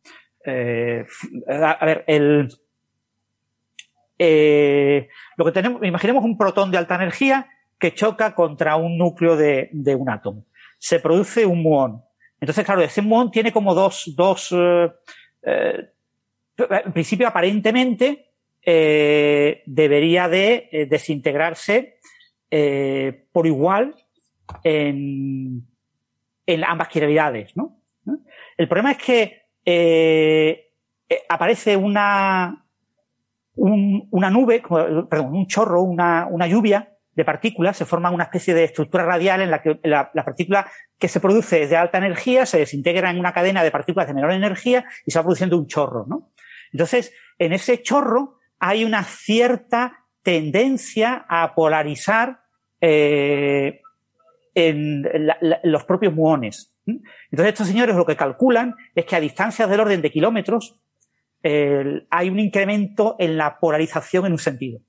eh, a ver, el, eh, lo que tenemos, imaginemos un protón de alta energía que choca contra un núcleo de, de un átomo. Se produce un muón. Entonces, claro, ese muón tiene como dos, dos, eh, en principio, aparentemente, debería de desintegrarse por igual en, en ambas quiralidades, ¿no? El problema es que eh, aparece una, un, una nube, perdón, un chorro, una, una, lluvia de partículas, se forma una especie de estructura radial en la que la, la, partícula que se produce es de alta energía, se desintegra en una cadena de partículas de menor energía y se va produciendo un chorro, ¿no? Entonces, en ese chorro hay una cierta tendencia a polarizar eh, en los propios muones. Entonces estos señores lo que calculan es que a distancias del orden de kilómetros hay un incremento en la polarización en un sentido.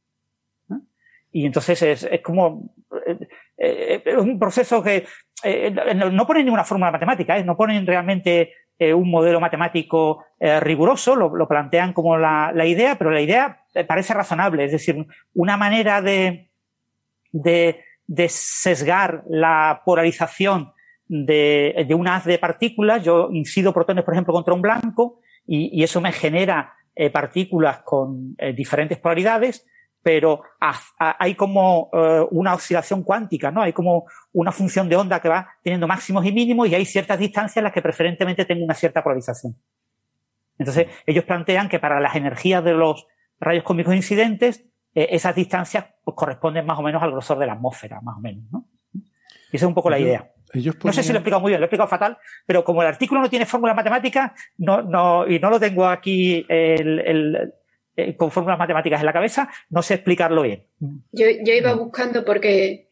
Y entonces es, como eh, eh, es un proceso que no, no ponen ninguna fórmula matemática, no ponen realmente un modelo matemático riguroso, lo, plantean como la, idea, pero la idea parece razonable, es decir, una manera de, de, de sesgar la polarización de, una haz de partículas, yo incido protones, por ejemplo, contra un blanco y, eso me genera eh, partículas con eh, diferentes polaridades, pero hay como eh, una oscilación cuántica, ¿no? Hay como una función de onda que va teniendo máximos y mínimos y hay ciertas distancias en las que preferentemente tengo una cierta polarización. Entonces, ellos plantean que para las energías de los rayos cósmicos incidentes, esas distancias pues, corresponden más o menos al grosor de la atmósfera, más o menos, ¿no? Y esa es un poco la idea. No sé si lo he explicado muy bien, lo he explicado fatal, pero como el artículo no tiene fórmulas matemáticas no, no, y no lo tengo aquí el, eh, con fórmulas matemáticas en la cabeza, no sé explicarlo bien. Yo, yo iba buscando porque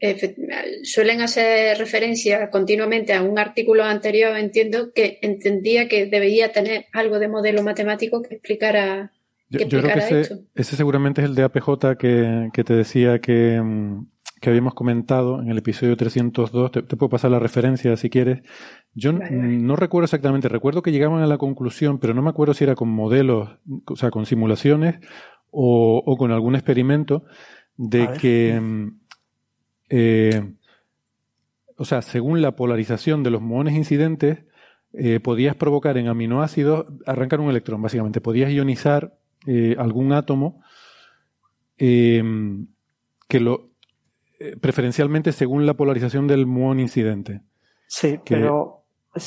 suelen hacer referencia continuamente a un artículo anterior, entiendo que entendía que debería tener algo de modelo matemático que explicara. Yo, creo que ese, ese, seguramente es el de APJ que, que te decía que, mm, que habíamos comentado en el episodio 302, te, puedo pasar la referencia si quieres. Yo no recuerdo exactamente, recuerdo que llegaban a la conclusión, pero no me acuerdo si era con modelos, o sea, con simulaciones o, con algún experimento, de que, mm, eh, o sea, según la polarización de los muones incidentes, eh, podías provocar en aminoácidos, arrancar un electrón, básicamente, podías ionizar eh, algún átomo que lo, eh, preferencialmente según la polarización del muón incidente. Sí, pero...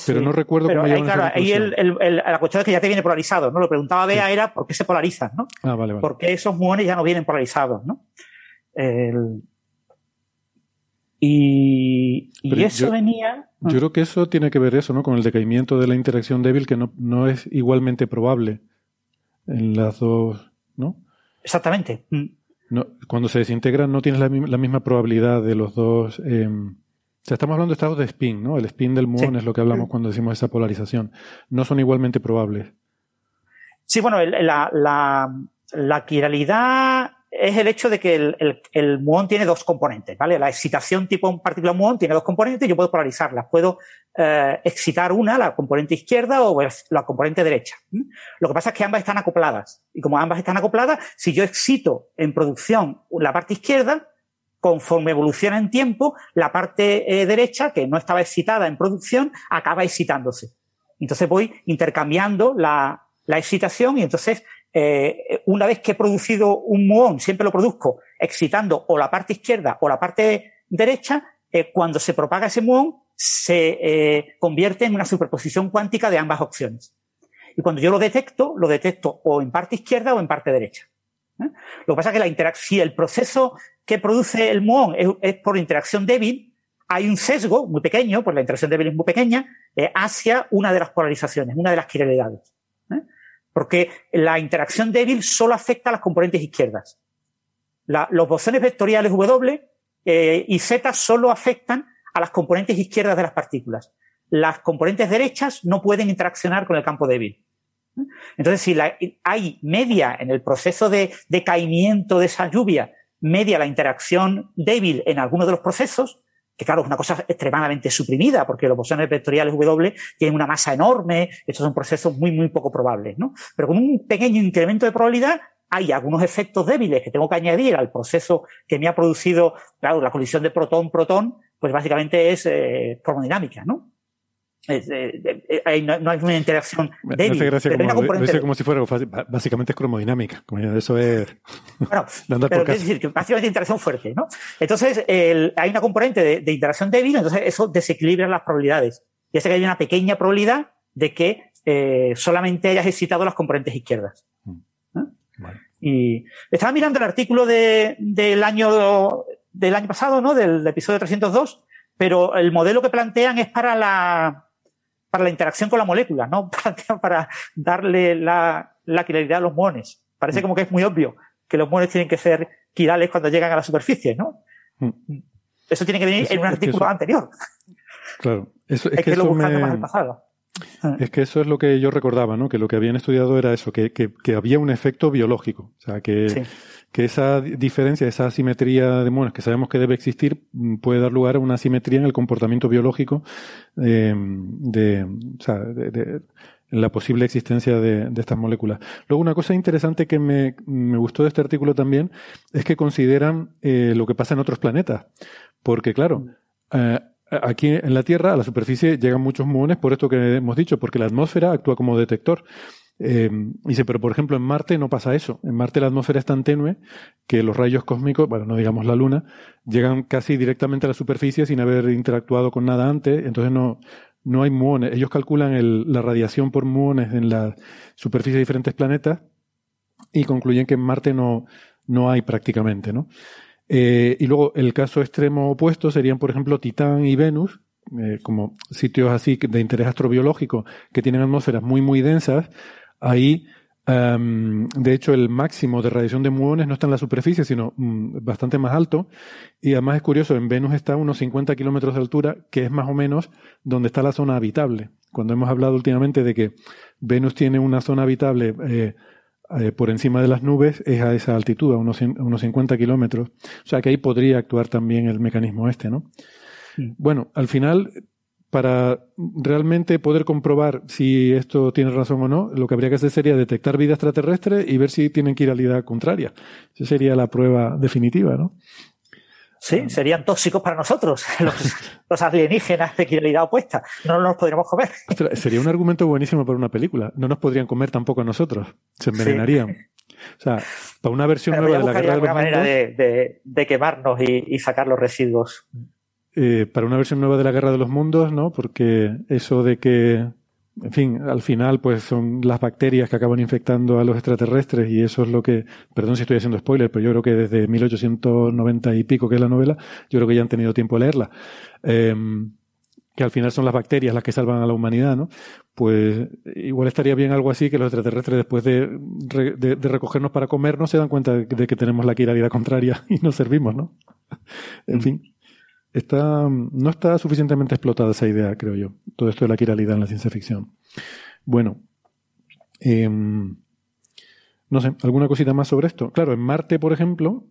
Pero no recuerdo cómo ahí, claro, ahí el, el, la cuestión es que ya te viene polarizado, ¿no? Lo preguntaba Bea era por qué se polarizan, ¿no? Ah, vale, vale. ¿Por qué esos muones ya no vienen polarizados, ¿no? Y, y eso venía. Yo creo que eso tiene que ver eso, ¿no? Con el decaimiento de la interacción débil que no, no es igualmente probable en las dos, ¿no? Exactamente. Mm cuando se desintegran no tienes la, misma probabilidad de los dos. Eh, o sea, estamos hablando de estados de spin, ¿no? El spin del muón es lo que hablamos cuando decimos esa polarización. No son igualmente probables. Sí, bueno, la, la, la quiralidad es el hecho de que el, el, muón tiene dos componentes, ¿vale? La excitación tipo partícula muón tiene dos componentes y yo puedo polarizarlas. Puedo eh, excitar una, la componente izquierda o la componente derecha. Lo que pasa es que ambas están acopladas. Y como ambas están acopladas, si yo excito en producción la parte izquierda, conforme evoluciona en tiempo, la parte eh, derecha, que no estaba excitada en producción, acaba excitándose. Entonces voy intercambiando la, la excitación y entonces eh, una vez que he producido un muón, siempre lo produzco excitando o la parte izquierda o la parte derecha, eh, cuando se propaga ese muón, se eh, convierte en una superposición cuántica de ambas opciones. Y cuando yo lo detecto, lo detecto o en parte izquierda o en parte derecha. Lo que pasa es que la interacción, si el proceso que produce el muón es, por interacción débil, hay un sesgo muy pequeño, pues la interacción débil es muy pequeña, hacia una de las polarizaciones, una de las quiralidades porque la interacción débil solo afecta a las componentes izquierdas. los bosones vectoriales W eh, y Z solo afectan a las componentes izquierdas de las partículas. Las componentes derechas no pueden interaccionar con el campo débil. Entonces, si hay media en el proceso de decaimiento de esa lluvia, media la interacción débil en alguno de los procesos, que claro, es una cosa extremadamente suprimida, porque los bosones vectoriales W tienen una masa enorme, estos son procesos muy, muy poco probables, ¿no? Pero con un pequeño incremento de probabilidad, hay algunos efectos débiles que tengo que añadir al proceso que me ha producido, claro, la colisión de protón-protón, pues básicamente es eh, cromodinámica, ¿no? Eh, no, hay una interacción débil. Me hace como, como si fuera básicamente es cromodinámica. Eso es. Bueno, pero es decir, que básicamente interacción fuerte, ¿no? Entonces, hay una componente de, interacción débil, entonces eso desequilibra las probabilidades. Y hace que hay una pequeña probabilidad de que eh, solamente hayas excitado las componentes izquierdas. Mm. Y estaba mirando el artículo de, del año del año pasado, ¿no? Del, episodio 302, pero el modelo que plantean es para la para la interacción con la molécula, no para, darle la, la quiralidad a los muones. Parece mm. como que es muy obvio que los muones tienen que ser quirales cuando llegan a la superficie, ¿no? Mm. Eso tiene que venir en un artículo anterior. Claro, eso, es, que, eso más el pasado. Ah. Es que eso es lo que yo recordaba, ¿no? Que lo que habían estudiado era eso, que, que, que había un efecto biológico. O sea, que, que esa diferencia, esa asimetría de muones que sabemos que debe existir, mm, puede dar lugar a una asimetría en el comportamiento biológico eh, de, o sea, de, la posible existencia de, estas moléculas. Luego, una cosa interesante que me, me, gustó de este artículo también es que consideran eh, lo que pasa en otros planetas. Porque, claro, eh, aquí en la Tierra, a la superficie, llegan muchos muones por esto que hemos dicho, porque la atmósfera actúa como detector. Eh, dice, pero por ejemplo en Marte no pasa eso. En Marte la atmósfera es tan tenue que los rayos cósmicos, bueno, no digamos la Luna, llegan casi directamente a la superficie sin haber interactuado con nada antes, entonces no, no hay muones. Ellos calculan la radiación por muones en la superficie de diferentes planetas y concluyen que en Marte no, no hay prácticamente, ¿no? Eh, y luego el caso extremo opuesto serían, por ejemplo, Titán y Venus, eh, como sitios así de interés astrobiológico que tienen atmósferas muy, muy densas. Ahí, de hecho, el máximo de radiación de muones no está en la superficie, sino mm, bastante más alto. Y además es curioso, en Venus está a unos 50 kilómetros de altura, que es más o menos donde está la zona habitable. Cuando hemos hablado últimamente de que Venus tiene una zona habitable eh, eh, por encima de las nubes es a esa altitud, a unos, unos 50 kilómetros. O sea que ahí podría actuar también el mecanismo este, ¿no? Bueno, al final, para realmente poder comprobar si esto tiene razón o no, lo que habría que hacer sería detectar vida extraterrestre y ver si tienen kiralidad contraria. Esa sería la prueba definitiva, ¿no? Sí, serían tóxicos para nosotros, los, alienígenas de kiralidad opuesta. No nos podríamos comer. Sería un argumento buenísimo para una película. No nos podrían comer tampoco a nosotros. Se envenenarían. O sea, para una versión nueva de la guerra de los manera de, de, quemarnos y, sacar los residuos. Eh, para una versión nueva de la guerra de los mundos, ¿no? Porque eso de que en fin, al final, pues son las bacterias que acaban infectando a los extraterrestres y eso es lo que, perdón si estoy haciendo spoiler, pero yo creo que desde 1890 y pico, que es la novela, yo creo que ya han tenido tiempo de leerla, em, que al final son las bacterias las que salvan a la humanidad, ¿no? Pues igual estaría bien algo así que los extraterrestres después de, de, recogernos para comernos se dan cuenta de que tenemos la quiralidad contraria y nos servimos, ¿no? en fin está, no está suficientemente explotada esa idea, creo yo. Todo esto de la quiralidad en la ciencia ficción. Bueno, em, no sé, ¿alguna cosita más sobre esto? Claro, en Marte, por ejemplo,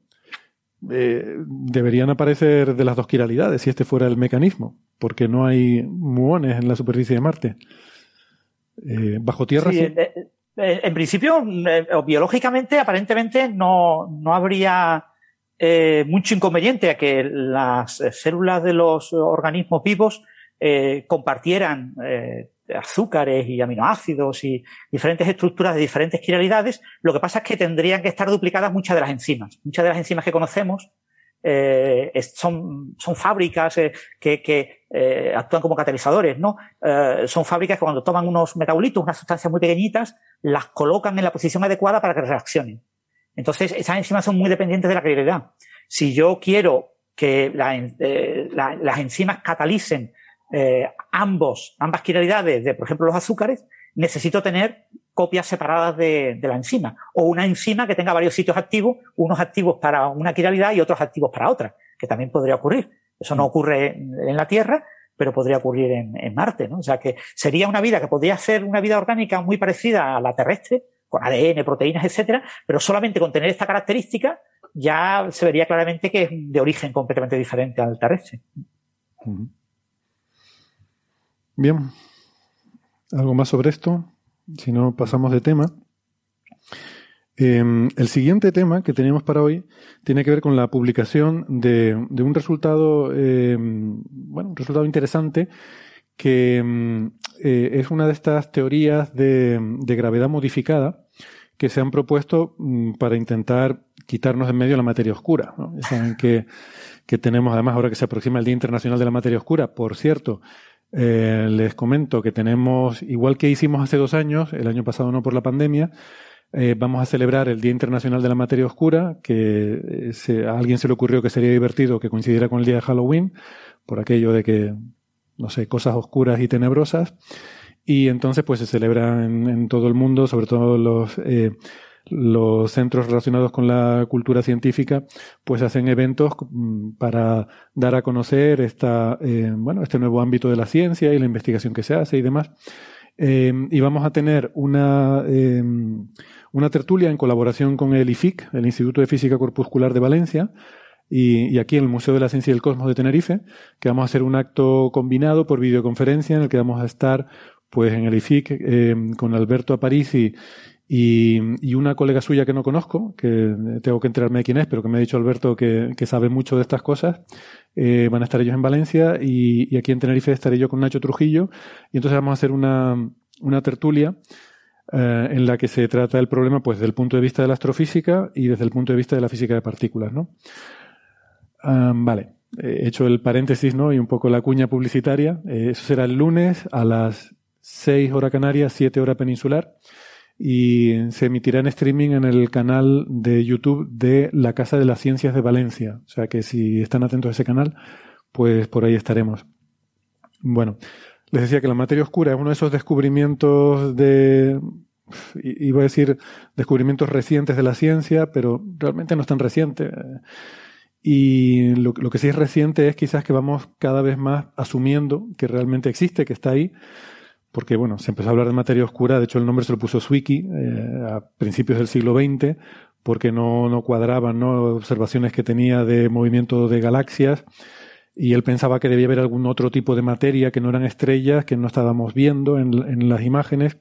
eh, deberían aparecer de las dos quiralidades si este fuera el mecanismo, porque no hay muones en la superficie de Marte. Eh, bajo tierra sí. Eh, en principio, biológicamente, aparentemente no, no habría eh, mucho inconveniente a que las células de los organismos vivos eh, compartieran eh, azúcares y aminoácidos y diferentes estructuras de diferentes quiralidades. Lo que pasa es que tendrían que estar duplicadas muchas de las enzimas. Muchas de las enzimas que conocemos son, son fábricas que, que actúan como catalizadores, ¿no? son fábricas que cuando toman unos metabolitos, unas sustancias muy pequeñitas, las colocan en la posición adecuada para que reaccionen. Entonces, esas enzimas son muy dependientes de la credibilidad. Si yo quiero que eh, las enzimas catalicen eh, ambos, ambas quiralidades de, por ejemplo, los azúcares, necesito tener copias separadas de, la enzima. O una enzima que tenga varios sitios activos, unos activos para una quiralidad y otros activos para otra, que también podría ocurrir. Eso no ocurre en, la Tierra, pero podría ocurrir en, en, Marte, ¿no? O sea que sería una vida que podría ser una vida orgánica muy parecida a la terrestre, con ADN, proteínas, etcétera, pero solamente con tener esta característica ya se vería claramente que es de origen completamente diferente al terrestre. Bien. ¿Algo más sobre esto? Si no, pasamos de tema. Em, el siguiente tema que teníamos para hoy tiene que ver con la publicación de, un resultado, em, bueno, un resultado interesante que em, eh, es una de estas teorías de, gravedad modificada que se han propuesto mm, para intentar quitarnos de en medio la materia oscura. ¿no? Saben que, que, tenemos, además, ahora que se aproxima el Día Internacional de la Materia Oscura, por cierto, eh, les comento que tenemos, igual que hicimos hace dos años, el año pasado no por la pandemia, eh, vamos a celebrar el Día Internacional de la Materia Oscura, que a alguien se le ocurrió que sería divertido que coincidiera con el día de Halloween, por aquello de que no sé, cosas oscuras y tenebrosas. Y entonces pues se celebra en, todo el mundo, sobre todo los, eh, los centros relacionados con la cultura científica, pues hacen eventos mm, para dar a conocer esta, eh, bueno, este nuevo ámbito de la ciencia y la investigación que se hace y demás. Eh, y vamos a tener una, una tertulia en colaboración con el IFIC, el Instituto de Física Corpuscular de Valencia, y, aquí en el Museo de la Ciencia y el Cosmos de Tenerife, que vamos a hacer un acto combinado por videoconferencia en el que vamos a estar pues en el IFIC eh, con Alberto Aparici Y, una colega suya que no conozco, que tengo que enterarme de quién es, pero que me ha dicho Alberto que, sabe mucho de estas cosas, eh, van a estar ellos en Valencia y, aquí en Tenerife estaré yo con Nacho Trujillo. Y entonces vamos a hacer una, una tertulia eh, en la que se trata el problema pues desde el punto de vista de la astrofísica y desde el punto de vista de la física de partículas, ¿no? Vale, he hecho el paréntesis, ¿no? Y un poco la cuña publicitaria. Eh, eso será el lunes a las 6 hora canaria, 7 hora peninsular. Y se emitirá en streaming en el canal de YouTube de la Casa de las Ciencias de Valencia. O sea que si están atentos a ese canal, pues por ahí estaremos. Bueno, les decía que la materia oscura es uno de esos descubrimientos de, iba a decir, descubrimientos recientes de la ciencia, pero realmente no es tan reciente. Y lo, que sí es reciente es quizás que vamos cada vez más asumiendo que realmente existe, que está ahí, porque bueno, se empezó a hablar de materia oscura, de hecho el nombre se lo puso Zwicky eh, a principios del siglo XX, porque no, no cuadraban ¿no? observaciones que tenía de movimiento de galaxias y él pensaba que debía haber algún otro tipo de materia que no eran estrellas, que no estábamos viendo en, en las imágenes.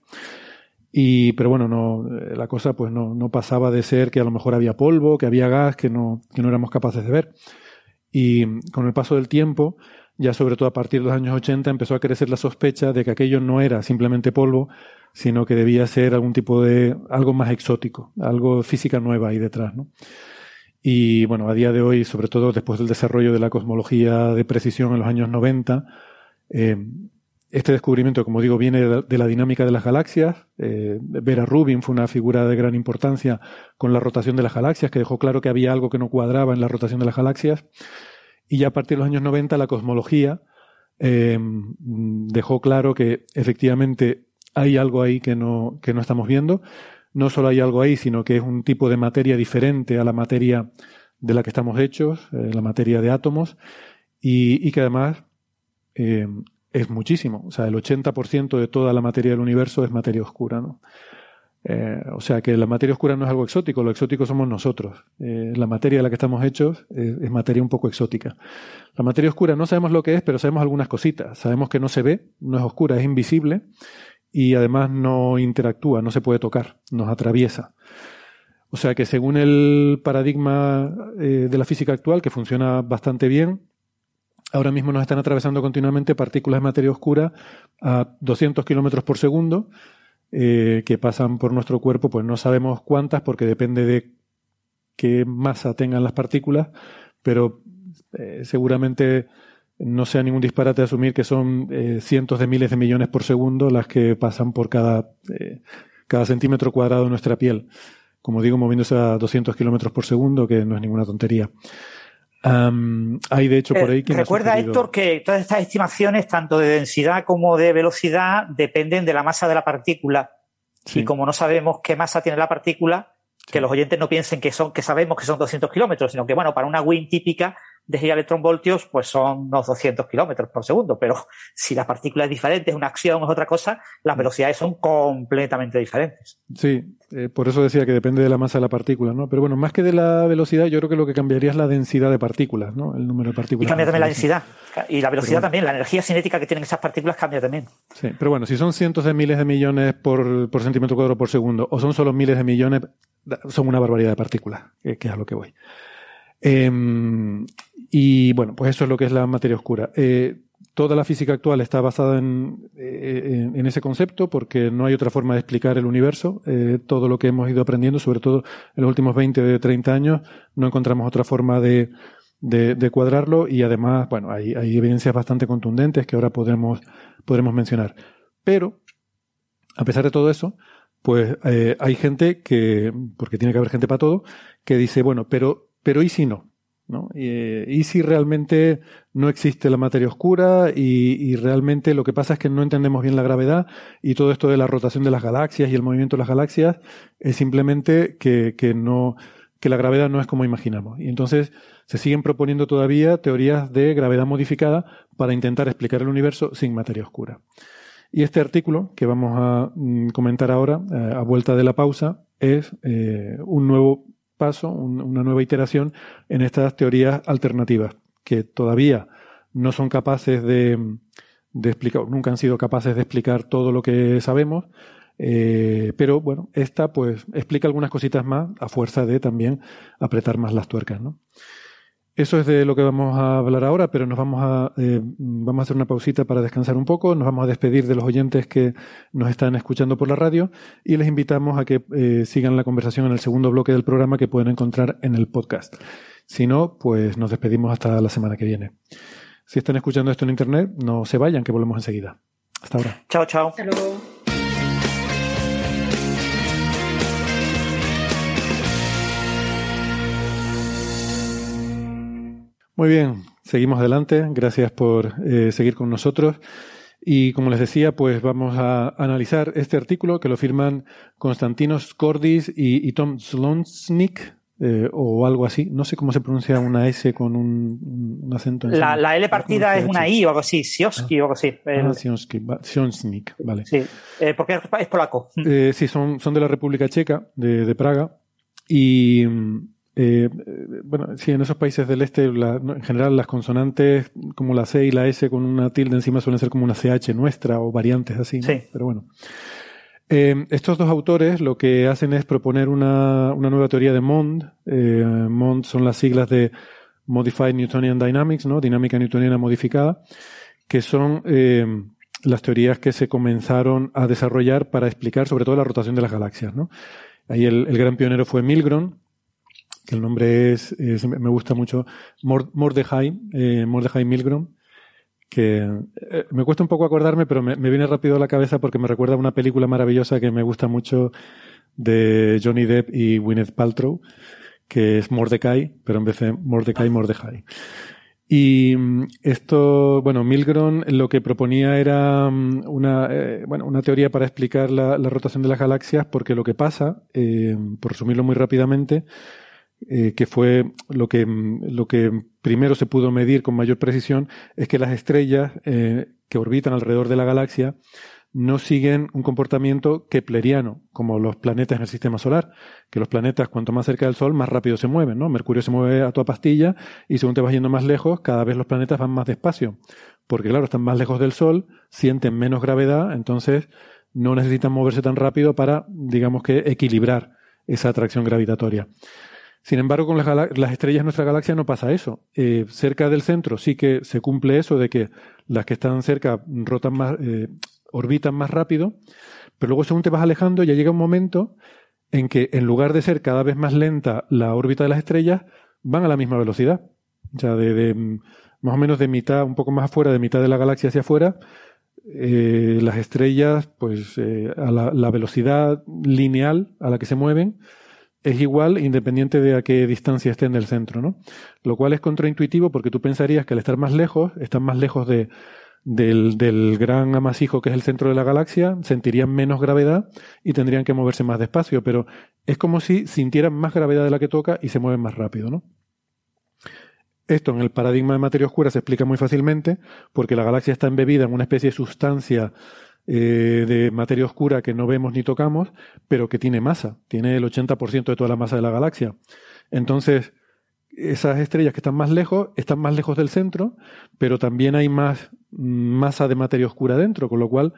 Y, pero bueno, no, eh, la cosa pues no, no, pasaba de ser que a lo mejor había polvo, que había gas, que no, que no éramos capaces de ver. Y con el paso del tiempo, ya sobre todo a partir de los años 80, empezó a crecer la sospecha de que aquello no era simplemente polvo, sino que debía ser algún tipo de, algo más exótico, algo física nueva ahí detrás, ¿no? Y bueno, a día de hoy, sobre todo después del desarrollo de la cosmología de precisión en los años 90, eh, este descubrimiento, como digo, viene de la, dinámica de las galaxias. Eh, Vera Rubin fue una figura de gran importancia con la rotación de las galaxias, que dejó claro que había algo que no cuadraba en la rotación de las galaxias. Y ya a partir de los años 90, la cosmología eh, dejó claro que efectivamente hay algo ahí que no, que no estamos viendo no solo hay algo ahí, sino que es un tipo de materia diferente a la materia de la que estamos hechos, eh, la materia de átomos, y, que además es muchísimo. O sea, el 80% de toda la materia del universo es materia oscura, ¿no? Eh, o sea que la materia oscura no es algo exótico, lo exótico somos nosotros. la materia de la que estamos hechos es, materia un poco exótica. La materia oscura no sabemos lo que es, pero sabemos algunas cositas. Sabemos que no se ve, no es oscura, es invisible y además no interactúa, no se puede tocar, nos atraviesa. O sea que según el paradigma eh, de la física actual, que funciona bastante bien, ahora mismo nos están atravesando continuamente partículas de materia oscura a 200 kilómetros por segundo, eh, que pasan por nuestro cuerpo, pues no sabemos cuántas, porque depende de qué masa tengan las partículas, pero eh, seguramente no sea ningún disparate asumir que son eh, cientos de miles de millones por segundo las que pasan por cada, cada centímetro cuadrado de nuestra piel. Como digo, moviéndose a 200 kilómetros por segundo, que no es ninguna tontería. Hay de hecho por ahí que. Recuerda, Héctor, que todas estas estimaciones, tanto de densidad como de velocidad, dependen de la masa de la partícula. Y como no sabemos qué masa tiene la partícula, que los oyentes no piensen que son, que sabemos que son 200 kilómetros, sino que, bueno, para una WIN típica de gigaelectronvoltios, pues son unos 200 kilómetros por segundo. Pero si la partícula es diferente, es una acción, es otra cosa, las velocidades son completamente diferentes. Sí, eh, por eso decía que depende de la masa de la partícula, ¿no? Pero bueno, más que de la velocidad, yo creo que lo que cambiaría es la densidad de partículas, ¿no? El número de partículas. Y cambia también la densidad. Y la velocidad también, la energía cinética que tienen esas partículas cambia también. Sí, pero bueno, si son cientos de miles de millones por, por centímetro cuadrado por segundo, o son solo miles de millones, son una barbaridad de partículas, que es a lo que voy. Em, y bueno, pues eso es lo que es la materia oscura. Eh, toda la física actual está basada en, eh, en, ese concepto porque no hay otra forma de explicar el universo. Eh, todo lo que hemos ido aprendiendo, sobre todo en los últimos 20 o 30 años, no encontramos otra forma de, cuadrarlo y además, bueno, hay, evidencias bastante contundentes que ahora podremos, podremos mencionar. Pero, a pesar de todo eso, pues hay gente que, porque tiene que haber gente para todo, que dice, bueno, pero pero ¿y si no? ¿no? Y, si realmente no existe la materia oscura y, realmente lo que pasa es que no entendemos bien la gravedad y todo esto de la rotación de las galaxias y el movimiento de las galaxias es simplemente que, que no que la gravedad no es como imaginamos. Y entonces se siguen proponiendo todavía teorías de gravedad modificada para intentar explicar el universo sin materia oscura. Y este artículo que vamos a mm, comentar ahora, eh, a vuelta de la pausa, es eh, un nuevo paso, una nueva iteración en estas teorías alternativas, que todavía no son capaces de, explicar, nunca han sido capaces de explicar todo lo que sabemos, Eh, pero bueno, esta pues explica algunas cositas más a fuerza de también apretar más las tuercas, ¿no? Eso es de lo que vamos a hablar ahora, pero nos vamos a, eh, vamos a hacer una pausita para descansar un poco. Nos vamos a despedir de los oyentes que nos están escuchando por la radio y les invitamos a que eh, sigan la conversación en el segundo bloque del programa que pueden encontrar en el podcast. Si no, pues nos despedimos hasta la semana que viene. Si están escuchando esto en internet, no se vayan, que volvemos enseguida. Hasta ahora. Chao, chao. Hasta luego. Muy bien, seguimos adelante. Gracias por eh, seguir con nosotros. Y como les decía, pues vamos a analizar este artículo que lo firman Constantinos Cordis y, y Tom Slonsnik, eh, o algo así. No sé cómo se pronuncia una S con un, un acento. En la, la, L partida es una I o algo así, Sioski o algo así. Ah, Sioski, Sionsnik, vale. Sí, eh, porque es polaco. Eh, sí, son, son de la República Checa, de, de Praga. Y eh, bueno, sí, en esos países del este, la, en general, las consonantes como la C y la S con una tilde encima suelen ser como una CH nuestra o variantes así. ¿no? Sí. Pero bueno. Eh, estos dos autores lo que hacen es proponer una, una nueva teoría de Mond. Eh, Mond son las siglas de Modified Newtonian Dynamics, ¿no? Dinámica newtoniana modificada, que son eh, las teorías que se comenzaron a desarrollar para explicar sobre todo la rotación de las galaxias, ¿no? Ahí el, el gran pionero fue Milgrom, que el nombre es, me gusta mucho, Mordechai, eh, Mordechai Milgrom, que eh, me cuesta un poco acordarme, pero me, viene rápido a la cabeza porque me recuerda a una película maravillosa que me gusta mucho de Johnny Depp y Gwyneth Paltrow, que es Mordecai, pero en vez de Mordecai, Mordechai. Y esto, bueno, Milgrom lo que proponía era una, eh, bueno, una teoría para explicar la, la, rotación de las galaxias, porque lo que pasa, eh, por resumirlo muy rápidamente, eh, que fue lo que, lo que primero se pudo medir con mayor precisión, es que las estrellas eh, que orbitan alrededor de la galaxia no siguen un comportamiento kepleriano, como los planetas en el sistema solar, que los planetas cuanto más cerca del Sol, más rápido se mueven, ¿no? Mercurio se mueve a toda pastilla y según te vas yendo más lejos, cada vez los planetas van más despacio, porque claro, están más lejos del Sol, sienten menos gravedad, entonces no necesitan moverse tan rápido para, digamos que, equilibrar esa atracción gravitatoria. Sin embargo, con las, las, estrellas de nuestra galaxia no pasa eso. Eh, cerca del centro sí que se cumple eso de que las que están cerca rotan más, eh, orbitan más rápido, pero luego según te vas alejando ya llega un momento en que en lugar de ser cada vez más lenta la órbita de las estrellas, van a la misma velocidad. O sea, de, de más o menos de mitad, un poco más afuera, de mitad de la galaxia hacia afuera, eh, las estrellas, pues a la velocidad lineal a la que se mueven, es igual independiente de a qué distancia estén del centro, ¿no? Lo cual es contraintuitivo porque tú pensarías que al estar más lejos, están más lejos de, del, del, gran amasijo que es el centro de la galaxia, sentirían menos gravedad y tendrían que moverse más despacio, pero es como si sintieran más gravedad de la que toca y se mueven más rápido, ¿no? Esto en el paradigma de materia oscura se explica muy fácilmente porque la galaxia está embebida en una especie de sustancia eh, de materia oscura que no vemos ni tocamos, pero que tiene masa, tiene el 80% de toda la masa de la galaxia. Entonces, esas estrellas que están más lejos están más lejos del centro, pero también hay más masa de materia oscura dentro, con lo cual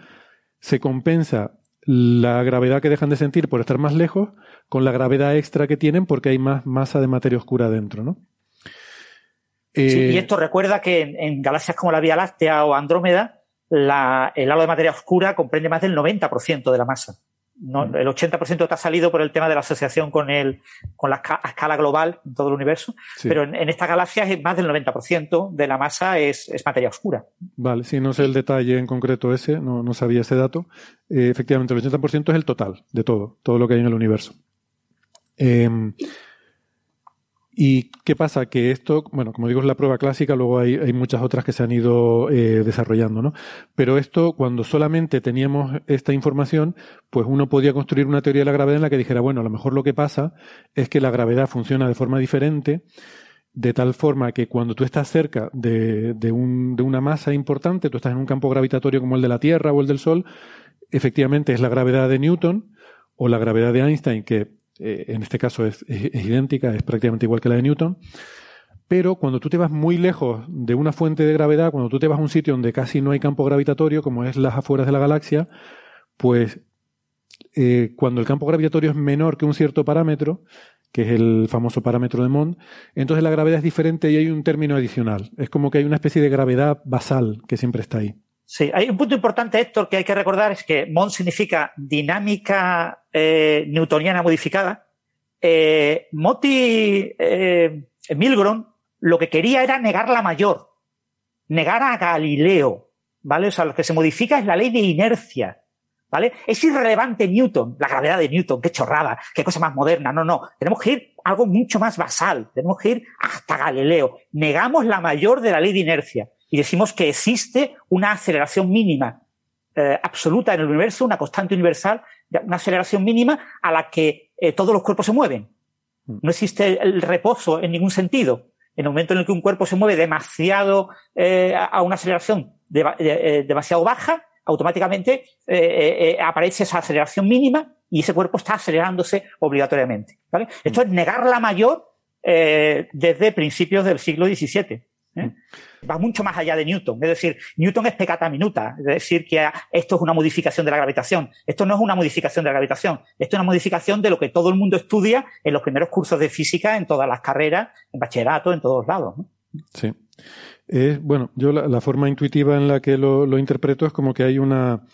se compensa la gravedad que dejan de sentir por estar más lejos con la gravedad extra que tienen porque hay más masa de materia oscura dentro, ¿no? Eh, sí, y esto recuerda que en, en, galaxias como la Vía Láctea o Andrómeda, la, el halo de materia oscura comprende más del 90% de la masa. No, el 80% te ha salido por el tema de la asociación con, el, con la escala global en todo el universo, sí. pero en, en, estas galaxias más del 90% de la masa es, es, materia oscura. Vale, sí, no sé el detalle en concreto ese, no, no sabía ese dato. Eh, efectivamente, el 80% es el total de todo, todo lo que hay en el universo. Eh, ¿Y qué pasa? Que esto, bueno, como digo, es la prueba clásica, luego hay, muchas otras que se han ido eh, desarrollando, ¿no? Pero esto, cuando solamente teníamos esta información, pues uno podía construir una teoría de la gravedad en la que dijera, bueno, a lo mejor lo que pasa es que la gravedad funciona de forma diferente, de tal forma que cuando tú estás cerca de, de, un, de una masa importante, tú estás en un campo gravitatorio como el de la Tierra o el del Sol, efectivamente es la gravedad de Newton o la gravedad de Einstein, que eh, en este caso es, idéntica, es prácticamente igual que la de Newton, pero cuando tú te vas muy lejos de una fuente de gravedad, cuando tú te vas a un sitio donde casi no hay campo gravitatorio, como es las afueras de la galaxia, pues eh, cuando el campo gravitatorio es menor que un cierto parámetro, que es el famoso parámetro de Mond, entonces la gravedad es diferente y hay un término adicional. Es como que hay una especie de gravedad basal que siempre está ahí. Sí, hay un punto importante, Héctor, que hay que recordar, es que Mond significa dinámica eh, newtoniana modificada. Eh, Moti eh, Milgrom lo que quería era negar la mayor, negar a Galileo, ¿vale? O sea, lo que se modifica es la ley de inercia. ¿vale? Es irrelevante Newton, la gravedad de Newton, qué chorrada, qué cosa más moderna. No, no. Tenemos que ir algo mucho más basal. Tenemos que ir hasta Galileo. Negamos la mayor de la ley de inercia y decimos que existe una aceleración mínima eh, absoluta en el universo, una constante universal, una aceleración mínima a la que eh, todos los cuerpos se mueven. No existe el reposo en ningún sentido. En el momento en el que un cuerpo se mueve demasiado eh, a una aceleración demasiado baja, automáticamente aparece esa aceleración mínima y ese cuerpo está acelerándose obligatoriamente. ¿vale? Esto es negar la mayor desde principios del siglo XVII. Va mucho más allá de Newton. Es decir, Newton es pecata minuta. Es decir, que esto es una modificación de la gravitación. Esto no es una modificación de la gravitación. Esto es una modificación de lo que todo el mundo estudia en los primeros cursos de física, en todas las carreras, en bachillerato, en todos lados. Sí. Bueno, yo la, forma intuitiva en la que lo, lo, interpreto es como que hay una,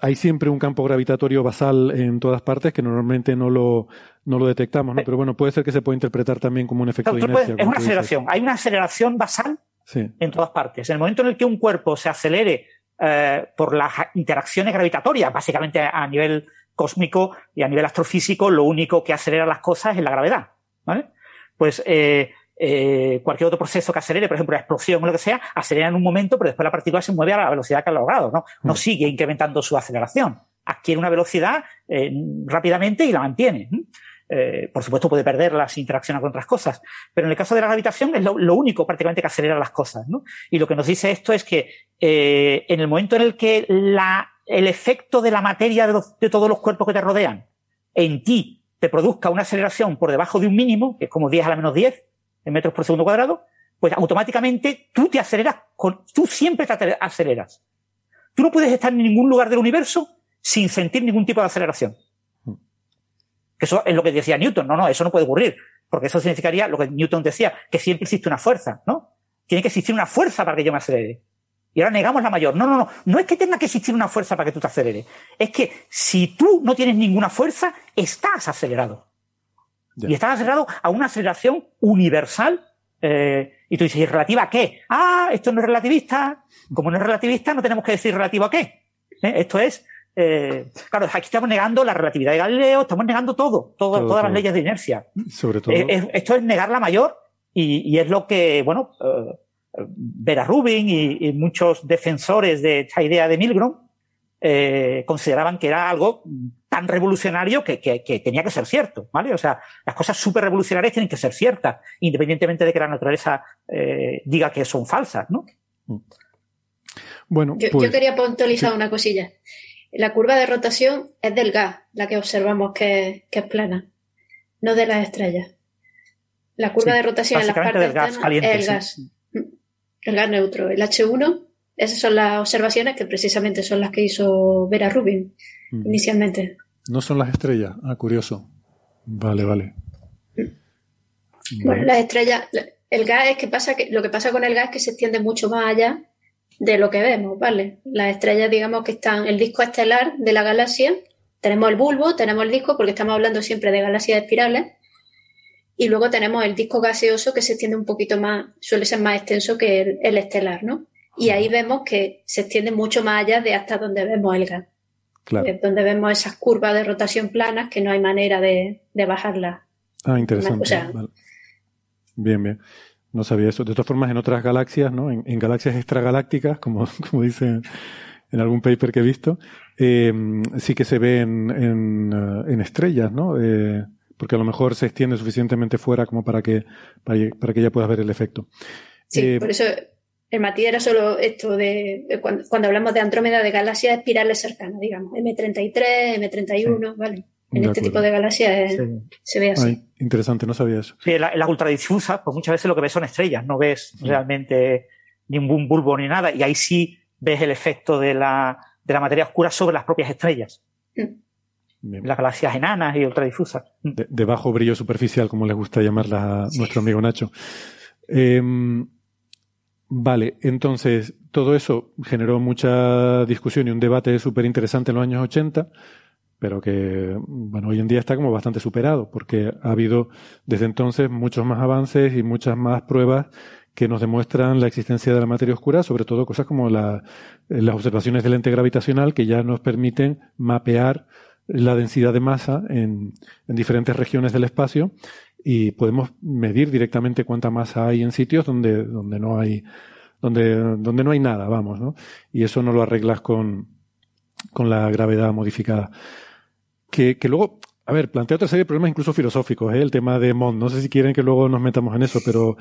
hay siempre un campo gravitatorio basal en todas partes que normalmente no lo, no lo detectamos, ¿no? Pero bueno, puede ser que se pueda interpretar también como un efecto de inercia. es una aceleración. Hay una aceleración basal en todas partes. En el momento en el que un cuerpo se acelere eh, por las interacciones gravitatorias, básicamente a nivel cósmico y a nivel astrofísico, lo único que acelera las cosas es la gravedad, ¿vale? Pues eh, eh, cualquier otro proceso que acelere, por ejemplo, la explosión o lo que sea, acelera en un momento, pero después la partícula se mueve a la velocidad que ha logrado, ¿no? No mm. sigue incrementando su aceleración. Adquiere una velocidad eh, rápidamente y la mantiene. Eh, por supuesto puede perderla si interacciona con otras cosas, pero en el caso de la gravitación es lo, único prácticamente que acelera las cosas. ¿no? Y lo que nos dice esto es que eh, en el momento en el que la, el efecto de la materia de, de todos los cuerpos que te rodean en ti te produzca una aceleración por debajo de un mínimo, que es como 10 a la menos 10, en metros por segundo cuadrado, pues automáticamente tú te aceleras, con, tú siempre te aceleras. Tú no puedes estar en ningún lugar del universo sin sentir ningún tipo de aceleración. Eso es lo que decía Newton. No, no, eso no puede ocurrir. Porque eso significaría lo que Newton decía, que siempre existe una fuerza, ¿no? Tiene que existir una fuerza para que yo me acelere. Y ahora negamos la mayor. No, no, no. No es que tenga que existir una fuerza para que tú te aceleres. Es que si tú no tienes ninguna fuerza, estás acelerado. Y está acelerado a una aceleración universal. Eh, y tú dices, ¿y relativa a qué? Ah, esto no es relativista. Como no es relativista, no tenemos que decir relativo a qué. ¿Eh? Esto es, eh, claro, aquí estamos negando la relatividad de Galileo, estamos negando todo, todo todas las leyes de inercia. Sobre todo. esto es negar la mayor y, y es lo que, bueno, Vera Rubin y, y, muchos defensores de esta idea de Milgrom consideraban que era algo tan revolucionario que, tenía que ser cierto, ¿vale? O sea, las cosas súper revolucionarias tienen que ser ciertas, independientemente de que la naturaleza eh, diga que son falsas, ¿no? Bueno, yo, pues, quería puntualizar una cosilla. La curva de rotación es del gas, la que observamos que, es plana, no de las estrellas. La curva de rotación en las partes del gas caliente, es el gas. El gas neutro. El H1, esas son las observaciones que precisamente son las que hizo Vera Rubin mm. inicialmente. No son las estrellas. Ah, curioso. Vale, vale. Bueno, las estrellas, el gas es que pasa que lo que pasa con el gas es que se extiende mucho más allá de lo que vemos, ¿vale? Las estrellas, digamos que están, el disco estelar de la galaxia, tenemos el bulbo, tenemos el disco, porque estamos hablando siempre de galaxias espirales, y luego tenemos el disco gaseoso que se extiende un poquito más, suele ser más extenso que el, el estelar, ¿no? Y ahí vemos que se extiende mucho más allá de hasta donde vemos el gas. Es donde vemos esas curvas de rotación planas que no hay manera de, de bajarlas. Ah, interesante. Bien, bien. No sabía eso. De todas formas, en otras galaxias, ¿no? En, galaxias extragalácticas, como, como dicen en algún paper que he visto, eh, sí que se ve en, en, eh, estrellas, ¿no? Eh, porque a lo mejor se extiende suficientemente fuera como para que, para, que ya puedas ver el efecto. Sí, por eso el matiz era solo esto de, cuando, hablamos de Andrómeda de galaxias espirales cercanas, digamos, M33, M31, ¿vale? En este tipo de galaxias se ve así. interesante, no sabía eso. Sí, en la, la ultradifusa, pues muchas veces lo que ves son estrellas, no ves realmente ningún bulbo ni nada, y ahí sí ves el efecto de la, de la materia oscura sobre las propias estrellas. Mm. las galaxias enanas y ultradifusas. De, de, bajo brillo superficial, como le gusta llamarla a nuestro amigo Nacho. Eh, vale, entonces todo eso generó mucha discusión y un debate súper interesante en los años 80, pero que, bueno, hoy en día está como bastante superado, porque ha habido desde entonces muchos más avances y muchas más pruebas que nos demuestran la existencia de la materia oscura, sobre todo cosas como la, las observaciones del lente gravitacional que ya nos permiten mapear la densidad de masa en, diferentes regiones del espacio y podemos medir directamente cuánta masa hay en sitios donde, donde no hay donde, donde no hay nada, vamos, ¿no? Y eso no lo arreglas con, con la gravedad modificada. Que, que luego, a ver, plantea otra serie de problemas incluso filosóficos, ¿eh? el tema de Mond. No sé si quieren que luego nos metamos en eso, pero,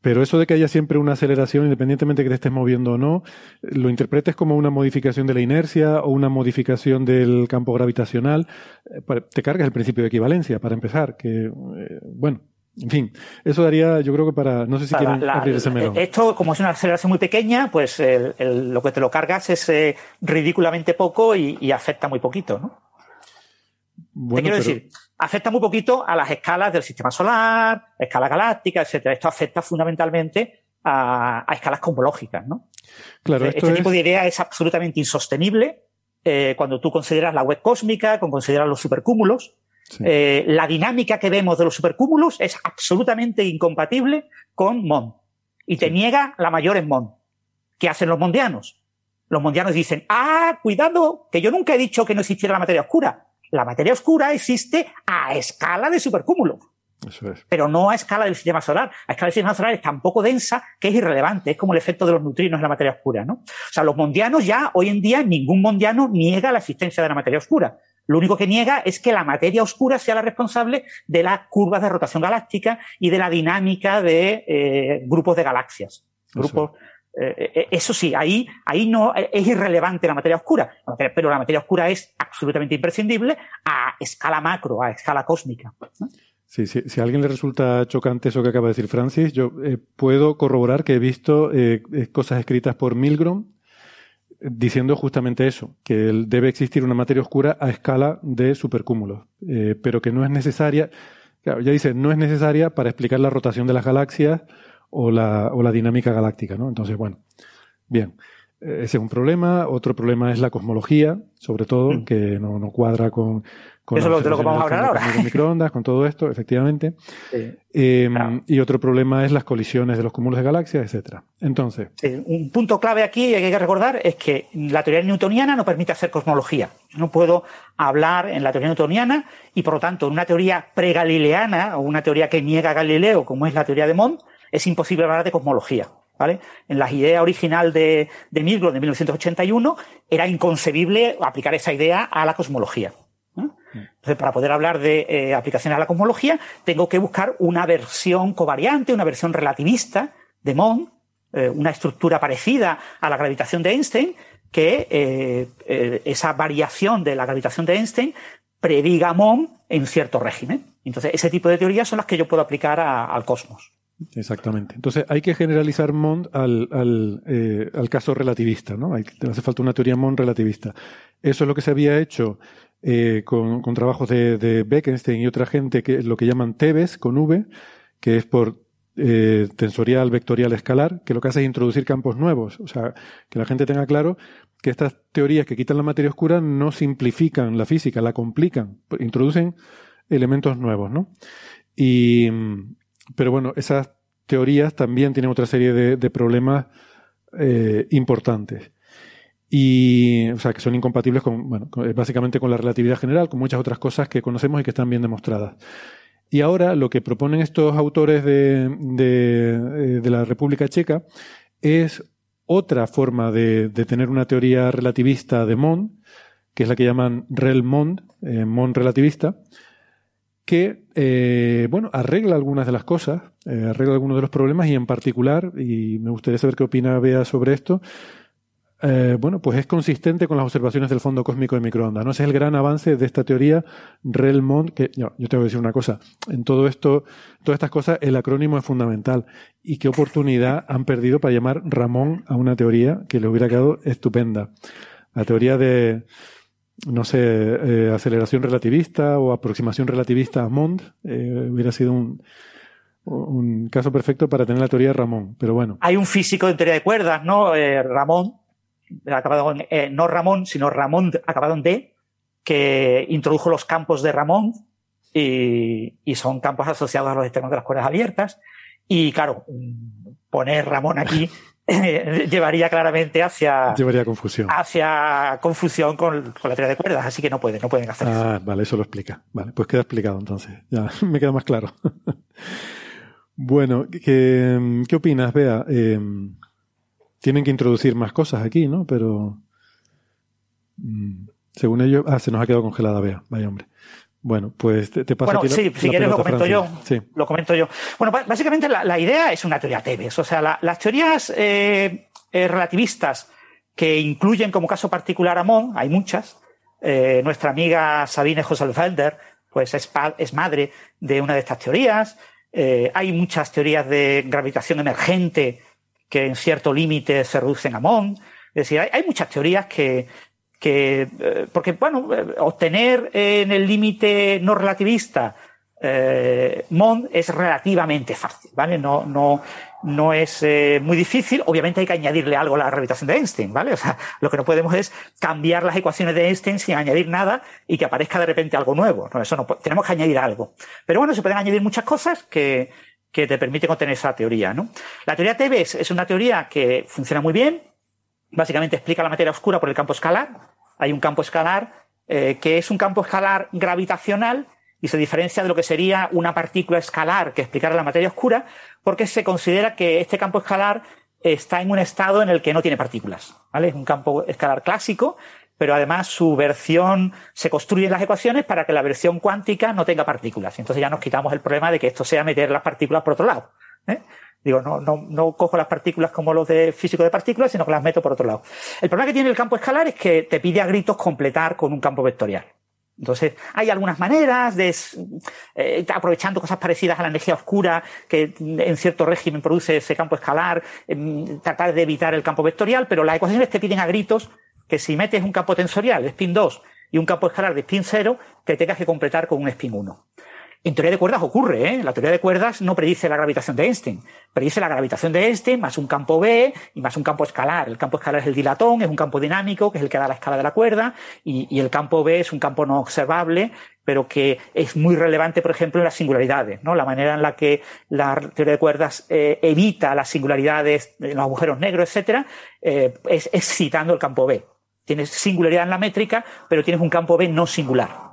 pero eso de que haya siempre una aceleración, independientemente de que te estés moviendo o no, lo interpretes como una modificación de la inercia o una modificación del campo gravitacional, eh, te cargas el principio de equivalencia, para empezar, que, eh, bueno, en fin, eso daría, yo creo que para, no sé si quieren la, abrir ese melón. Esto, como es una aceleración muy pequeña, pues el, el, lo que te lo cargas es eh, ridículamente poco y, y, afecta muy poquito, ¿no? Bueno, te quiero pero, decir, afecta muy poquito a las escalas del sistema solar, escala galáctica, etcétera. Esto afecta fundamentalmente a, a escalas cosmológicas, ¿no? Claro, este esto tipo de idea es absolutamente insostenible eh, cuando tú consideras la web cósmica, cuando consideras los supercúmulos. Sí. Eh, la dinámica que vemos de los supercúmulos es absolutamente incompatible con MON. Y te Sí. niega la mayor en MON. ¿Qué hacen los mondianos? Los mondianos dicen, ah, cuidado, que yo nunca he dicho que no existiera la materia oscura. La materia oscura existe a escala de supercúmulos Eso es. pero no a escala del sistema solar. A escala del sistema solar es tan poco densa que es irrelevante. Es como el efecto de los neutrinos en la materia oscura, ¿no? O sea, los mondianos ya, hoy en día, ningún mondiano niega la existencia de la materia oscura. Lo único que niega es que la materia oscura sea la responsable de las curvas de rotación galáctica y de la dinámica de eh, grupos de galaxias. Grupos, eh, eso sí, ahí, ahí no eh, es irrelevante la materia oscura, pero la materia oscura es absolutamente imprescindible a escala macro, a escala cósmica. Sí, sí, si a alguien le resulta chocante eso que acaba de decir Francis, yo eh, puedo corroborar que he visto eh, eh, cosas escritas por Milgrom eh, diciendo justamente eso, que debe existir una materia oscura a escala de supercúmulos, eh, pero que no es necesaria, ya dice, no es necesaria para explicar la rotación de las galaxias o la, o la dinámica galáctica, ¿no? Entonces, bueno, bien. Eh, Ese es un problema. Otro problema es la cosmología, sobre todo, Mm. que no, no cuadra con, con Eso es lo que vamos a hablar ahora. de microondas, con todo esto, efectivamente. Sí. Eh, Claro. Y otro problema es las colisiones de los cúmulos de galaxias, etcétera. Entonces, Sí, un punto clave aquí que hay que recordar es que la teoría newtoniana no permite hacer cosmología. Yo no puedo hablar en la teoría newtoniana y, por lo tanto, en una teoría pregalileana o una teoría que niega a Galileo, como es la teoría de Mond, es imposible hablar de cosmología. ¿Vale? En la idea original de, de Milgrom de 1981 era inconcebible aplicar esa idea a la cosmología. Entonces, para poder hablar de eh, aplicaciones a la cosmología, tengo que buscar una versión covariante, una versión relativista de Mond, eh, una estructura parecida a la gravitación de Einstein, que eh, eh, esa variación de la gravitación de Einstein prediga Mond en cierto régimen. Entonces, ese tipo de teorías son las que yo puedo aplicar al cosmos. Exactamente. Entonces, hay que generalizar Mond al, al, eh, al caso relativista, ¿no? Hace falta una teoría Mond relativista. Eso es lo que se había hecho eh, con, con trabajos de, de Bekenstein y otra gente, que es lo que llaman TEBES con V, que es por eh, tensorial vectorial escalar, que lo que hace es introducir campos nuevos. O sea, que la gente tenga claro que estas teorías que quitan la materia oscura no simplifican la física, la complican, introducen elementos nuevos, ¿no? Y, pero bueno, esas teorías también tienen otra serie de, de problemas eh, importantes. Y, o sea, que son incompatibles con, bueno, con- básicamente con la relatividad general, con muchas otras cosas que conocemos y que están bien demostradas. Y ahora lo que proponen estos autores de, de, eh, de la República Checa es otra forma de, de tener una teoría relativista de Mond, que es la que llaman REL-Mond, eh, Mond relativista, que, eh, bueno, arregla algunas de las cosas, eh, arregla algunos de los problemas y en particular, y me gustaría saber qué opina Bea sobre esto, eh, bueno, pues es consistente con las observaciones del fondo cósmico de microondas. ¿no? Ese es el gran avance de esta teoría Relmont, que no, yo tengo que decir una cosa, en todo esto, todas estas cosas, el acrónimo es fundamental. Y qué oportunidad han perdido para llamar Ramón a una teoría que le hubiera quedado estupenda. La teoría de, no sé, eh, aceleración relativista o aproximación relativista a Mond, eh, hubiera sido un, un caso perfecto para tener la teoría de Ramón, pero bueno. Hay un físico de teoría de cuerdas, ¿no? Eh, Ramón, acabado no Ramón, sino Ramón acabado en D, que introdujo los campos de Ramón y, y son campos asociados a los extremos de las cuerdas abiertas. Y claro, poner Ramón aquí llevaría claramente hacia llevaría confusión. hacia confusión con, con, la teoría de cuerdas así que no pueden no pueden hacer ah, vale eso lo explica. Vale pues queda explicado entonces. Ya me queda más claro. Bueno ¿qué, qué opinas Bea eh, tienen que introducir más cosas aquí no pero mm, según ellos ah se nos ha quedado congelada Bea. Vaya hombre bueno, pues te, te paso Bueno, la- sí, la si quieres lo comento yo. Sí. Lo comento yo. Bueno, básicamente la, la idea es una teoría Tebes. O sea, la- las teorías eh, eh, relativistas que incluyen como caso particular a Mond, hay muchas. Eh, nuestra amiga Sabine Hosselfelder, pues es, es madre de una de estas teorías. Hay muchas teorías de gravitación emergente que en cierto límite se reducen a Mond. Es decir, hay, hay muchas teorías que, que eh, porque bueno, eh, obtener en el límite no relativista eh, Mond es relativamente fácil, ¿vale? No, no, no es eh, muy difícil. Obviamente hay que añadirle algo a la gravitación de Einstein, ¿vale? O sea, lo que no podemos es cambiar las ecuaciones de Einstein sin añadir nada y que aparezca de repente algo nuevo. No, eso no, tenemos que añadir algo. Pero bueno, se pueden añadir muchas cosas que, que te permiten obtener esa teoría, ¿no? La teoría Tebes es una teoría que funciona muy bien, básicamente explica la materia oscura por el campo escalar. Hay un campo escalar eh, que es un campo escalar gravitacional y se diferencia de lo que sería una partícula escalar que explicara la materia oscura, porque se considera que este campo escalar está en un estado en el que no tiene partículas. ¿vale? Es un campo escalar clásico, pero además su versión se construye en las ecuaciones para que la versión cuántica no tenga partículas. Entonces ya nos quitamos el problema de que esto sea meter las partículas por otro lado. ¿eh? Digo, no, no, no cojo las partículas como los de físico de partículas, sino que las meto por otro lado. El problema que tiene el campo escalar es que te pide a gritos completar con un campo vectorial. Entonces, hay algunas maneras de, eh, aprovechando cosas parecidas a la energía oscura que en cierto régimen produce ese campo escalar, em, tratar de evitar el campo vectorial, pero las ecuaciones te piden a gritos que si metes un campo tensorial de spin 2 y un campo escalar de spin 0, que tengas que completar con un spin 1. En teoría de cuerdas ocurre, ¿eh? La teoría de cuerdas no predice la gravitación de Einstein, predice la gravitación de Einstein más un campo B y más un campo escalar. El campo escalar es el dilatón, es un campo dinámico, que es el que da la escala de la cuerda, y, el campo B es un campo no observable, pero que es muy relevante, por ejemplo, en las singularidades, ¿no? La manera en la que la teoría de cuerdas eh, evita las singularidades en los agujeros negros, etcétera, eh, es, es citando el campo B. Tienes singularidad en la métrica, pero tienes un campo B no singular.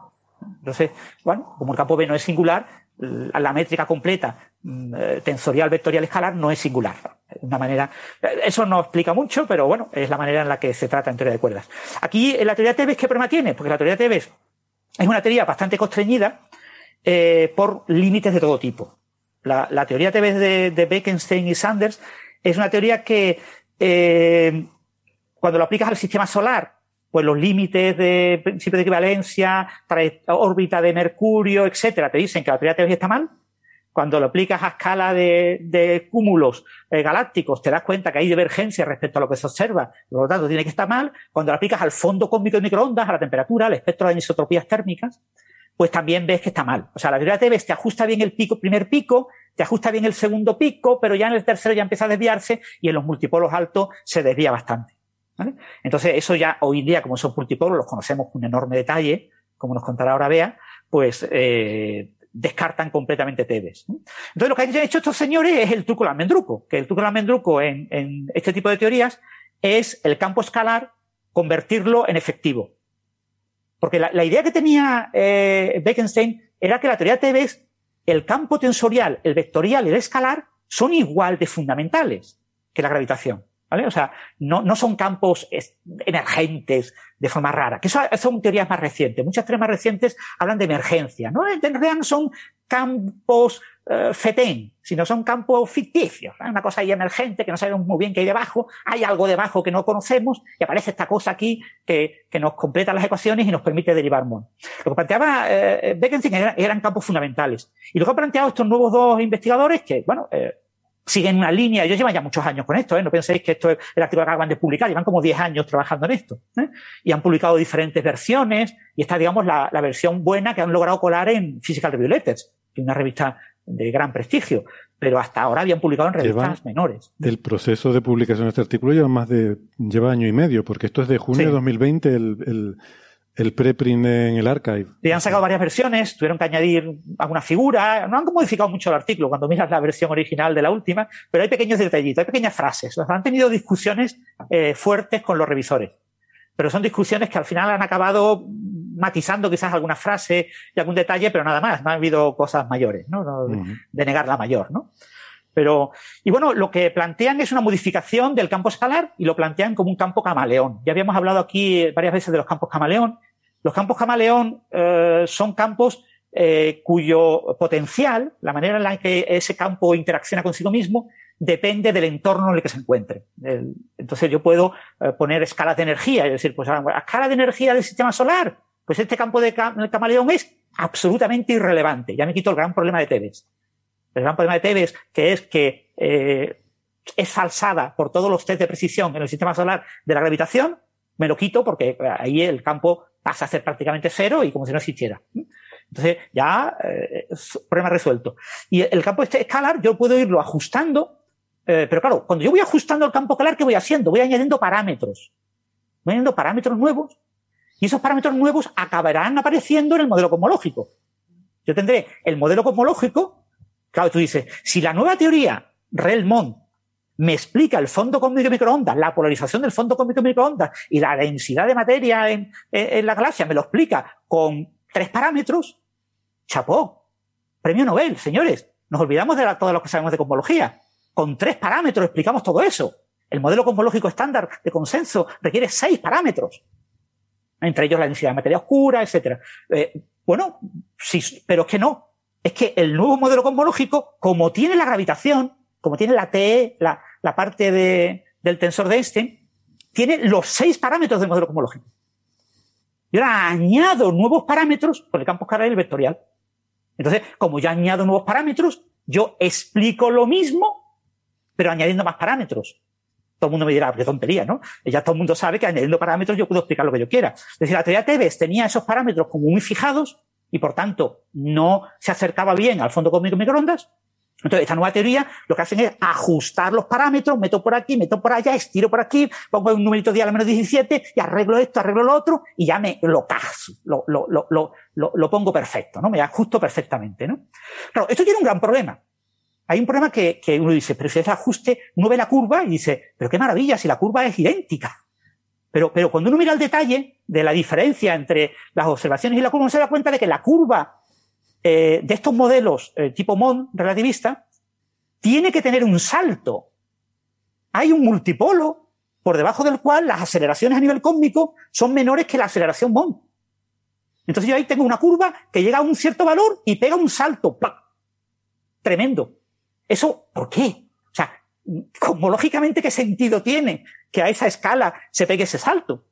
Entonces, bueno, como el campo B no es singular, la métrica completa mm, eh, tensorial, vectorial, escalar no es singular. Una manera, eh, eso no explica mucho, pero bueno, es la manera en la que se trata en teoría de cuerdas. Aquí, en la teoría de Tebes, ¿qué problema tiene? Porque la teoría de es una teoría bastante constreñida eh, por límites de todo tipo. La, teoría Tebes de, de Bekenstein y Sanders es una teoría que cuando lo aplicas al sistema solar, pues los límites de principio de equivalencia, órbita de Mercurio, etcétera, te dicen que la teoría de está mal. Cuando lo aplicas a escala de, cúmulos eh, galácticos, te das cuenta que hay divergencia respecto a lo que se observa, por lo tanto tiene que estar mal. Cuando lo aplicas al fondo cósmico de microondas, a la temperatura, al espectro de anisotropías térmicas, pues también ves que está mal. O sea, la teoría de Tebes te ajusta bien el pico, primer pico, te ajusta bien el segundo pico, pero ya en el tercero ya empieza a desviarse y en los multipolos altos se desvía bastante. Entonces, eso ya hoy día, como son multipolos, los conocemos con un enorme detalle, como nos contará ahora Bea, pues eh, descartan completamente Tebes. Entonces, lo que han hecho estos señores es el truco del almendruco, que el truco del almendruco en, en este tipo de teorías es el campo escalar convertirlo en efectivo. Porque la, la idea que tenía eh, Bekenstein era que la teoría de Tebes, el campo tensorial, el vectorial y el escalar son igual de fundamentales que la gravitación. ¿Vale? O sea, no, no son campos es- emergentes de forma rara, que eso son teorías más recientes. Muchas teorías más recientes hablan de emergencia, ¿no? En realidad no son campos eh, fetén, sino son campos ficticios. Una cosa ahí emergente que no sabemos muy bien qué hay debajo, hay algo debajo que no conocemos y aparece esta cosa aquí que, que nos completa las ecuaciones y nos permite derivar Mond. Lo que planteaba eh, Bekenstein era- eran campos fundamentales. Y lo que han planteado estos nuevos dos investigadores, que, bueno, eh, siguen una línea, ellos llevan ya muchos años con esto, ¿eh? no penséis que esto es el artículo que acaban de publicar, llevan como 10 años trabajando en esto, ¿eh? y han publicado diferentes versiones, y esta, digamos, la, la, versión buena que han logrado colar en Physical Review Letters, que es una revista de gran prestigio, pero hasta ahora habían publicado en revistas menores. El proceso de publicación de este artículo lleva más de, lleva año y medio, porque esto es de junio sí. de 2020, el, el el preprint en el archive. Y han sacado varias versiones, tuvieron que añadir alguna figura, no han modificado mucho el artículo cuando miras la versión original de la última, pero hay pequeños detallitos, hay pequeñas frases. Han tenido discusiones eh, fuertes con los revisores, pero son discusiones que al final han acabado matizando quizás alguna frase y algún detalle, pero nada más, no ha habido cosas mayores, ¿no? no uh -huh. De negar la mayor, ¿no? Pero, y bueno, lo que plantean es una modificación del campo escalar y lo plantean como un campo camaleón. Ya habíamos hablado aquí varias veces de los campos camaleón. Los campos camaleón eh, son campos eh, cuyo potencial, la manera en la que ese campo interacciona consigo mismo, depende del entorno en el que se encuentre. Entonces yo puedo eh, poner escalas de energía, es decir, pues a escala de energía del sistema solar, pues este campo de cam camaleón es absolutamente irrelevante. Ya me quito el gran problema de Tebes. El gran problema de Tebes, que es que eh, es falsada por todos los test de precisión en el sistema solar de la gravitación, me lo quito porque ahí el campo pasa a ser prácticamente cero y como si no existiera. Entonces, ya, eh, problema resuelto. Y el campo este escalar, yo puedo irlo ajustando, eh, pero claro, cuando yo voy ajustando el campo escalar, ¿qué voy haciendo? Voy añadiendo parámetros. Voy añadiendo parámetros nuevos y esos parámetros nuevos acabarán apareciendo en el modelo cosmológico. Yo tendré el modelo cosmológico Claro, tú dices, si la nueva teoría, Relmont, me explica el fondo cósmico de microondas, la polarización del fondo cósmico de microondas y la densidad de materia en, la galaxia, me lo explica con tres parámetros, chapó, premio Nobel, señores. Nos olvidamos de la, todo lo que sabemos de cosmología. Con tres parámetros explicamos todo eso. El modelo cosmológico estándar de consenso requiere seis parámetros. Entre ellos la densidad de materia oscura, etc. Eh, bueno, sí, pero es que no es que el nuevo modelo cosmológico, como tiene la gravitación, como tiene la TE, la, la parte de, del tensor de Einstein, tiene los seis parámetros del modelo cosmológico. Y ahora añado nuevos parámetros por el campo escalar y el vectorial. Entonces, como yo añado nuevos parámetros, yo explico lo mismo, pero añadiendo más parámetros. Todo el mundo me dirá, qué tontería, ¿no? Ya todo el mundo sabe que añadiendo parámetros yo puedo explicar lo que yo quiera. Es decir, la teoría Tebes tenía esos parámetros como muy fijados, y por tanto no se acercaba bien al fondo cósmico microondas. Entonces, esta nueva teoría lo que hacen es ajustar los parámetros, meto por aquí, meto por allá, estiro por aquí, pongo un numerito de al menos 17 y arreglo esto, arreglo lo otro y ya me lo caso, lo, lo, lo, lo pongo perfecto, ¿no? Me ajusto perfectamente, ¿no? Claro, esto tiene un gran problema. Hay un problema que, que uno dice, pero si es ajuste, uno ve la curva y dice, pero qué maravilla, si la curva es idéntica. Pero, pero cuando uno mira el detalle de la diferencia entre las observaciones y la curva, uno se da cuenta de que la curva eh, de estos modelos eh, tipo MON relativista tiene que tener un salto. Hay un multipolo por debajo del cual las aceleraciones a nivel cósmico son menores que la aceleración MON. Entonces yo ahí tengo una curva que llega a un cierto valor y pega un salto. ¡Pah! Tremendo. ¿Eso por qué? O sea, cosmológicamente, ¿qué sentido tiene que a esa escala se pegue ese salto?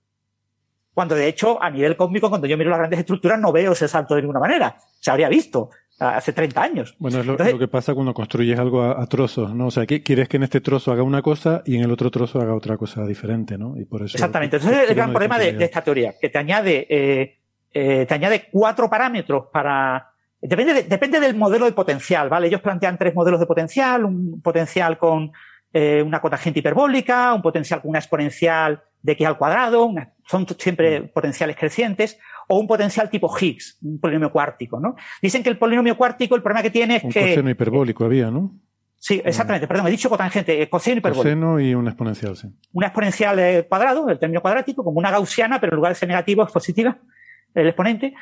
Cuando de hecho, a nivel cósmico, cuando yo miro las grandes estructuras, no veo ese salto de ninguna manera. Se habría visto hace 30 años. Bueno, es lo, Entonces, lo que pasa cuando construyes algo a, a, trozos, ¿no? O sea, que quieres que en este trozo haga una cosa y en el otro trozo haga otra cosa diferente, ¿no? Y por eso. Exactamente. Entonces, es el gran problema de, de, esta teoría, que te añade, eh, eh, te añade cuatro parámetros para. Depende, de, depende del modelo de potencial, ¿vale? Ellos plantean tres modelos de potencial, un potencial con eh, una cotangente hiperbólica, un potencial con una exponencial de x al cuadrado, una, son siempre mm. potenciales crecientes, o un potencial tipo Higgs, un polinomio cuártico, ¿no? Dicen que el polinomio cuártico, el problema que tiene es un que... Un coseno hiperbólico había, ¿no? Sí, exactamente, perdón, he dicho cotangente, eh, coseno hiperbólico. Coseno y una exponencial, sí. Una exponencial eh, cuadrado, el término cuadrático, como una gaussiana, pero en lugar de ser negativo es positiva, el exponente.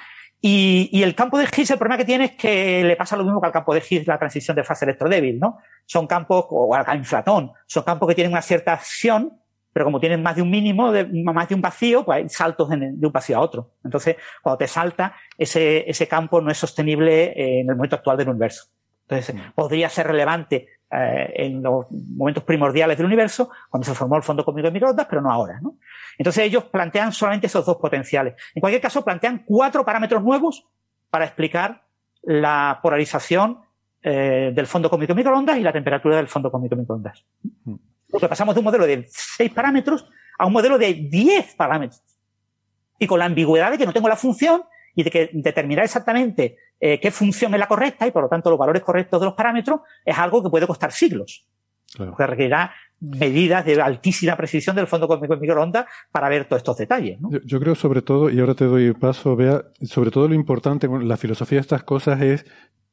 Y, y, el campo de Higgs, el problema que tiene es que le pasa lo mismo que al campo de Higgs, la transición de fase electrodébil, ¿no? Son campos, o al inflatón, son campos que tienen una cierta acción, pero como tienen más de un mínimo, de, más de un vacío, pues hay saltos en, de un vacío a otro. Entonces, cuando te salta, ese, ese campo no es sostenible en el momento actual del universo. Entonces, podría ser relevante eh, en los momentos primordiales del universo, cuando se formó el fondo cósmico de microondas, pero no ahora, ¿no? Entonces ellos plantean solamente esos dos potenciales. En cualquier caso, plantean cuatro parámetros nuevos para explicar la polarización eh, del fondo cósmico de microondas y la temperatura del fondo cósmico de microondas. Porque pasamos de un modelo de 6 parámetros a un modelo de 10 parámetros. Y con la ambigüedad de que no tengo la función y de que determinar exactamente eh, qué función es la correcta y por lo tanto los valores correctos de los parámetros es algo que puede costar siglos. Claro. Porque requerirá medidas de altísima precisión del fondo cósmico de microondas para ver todos estos detalles. ¿no? Yo, yo, creo sobre todo, y ahora te doy paso, vea, sobre todo lo importante, la filosofía de estas cosas es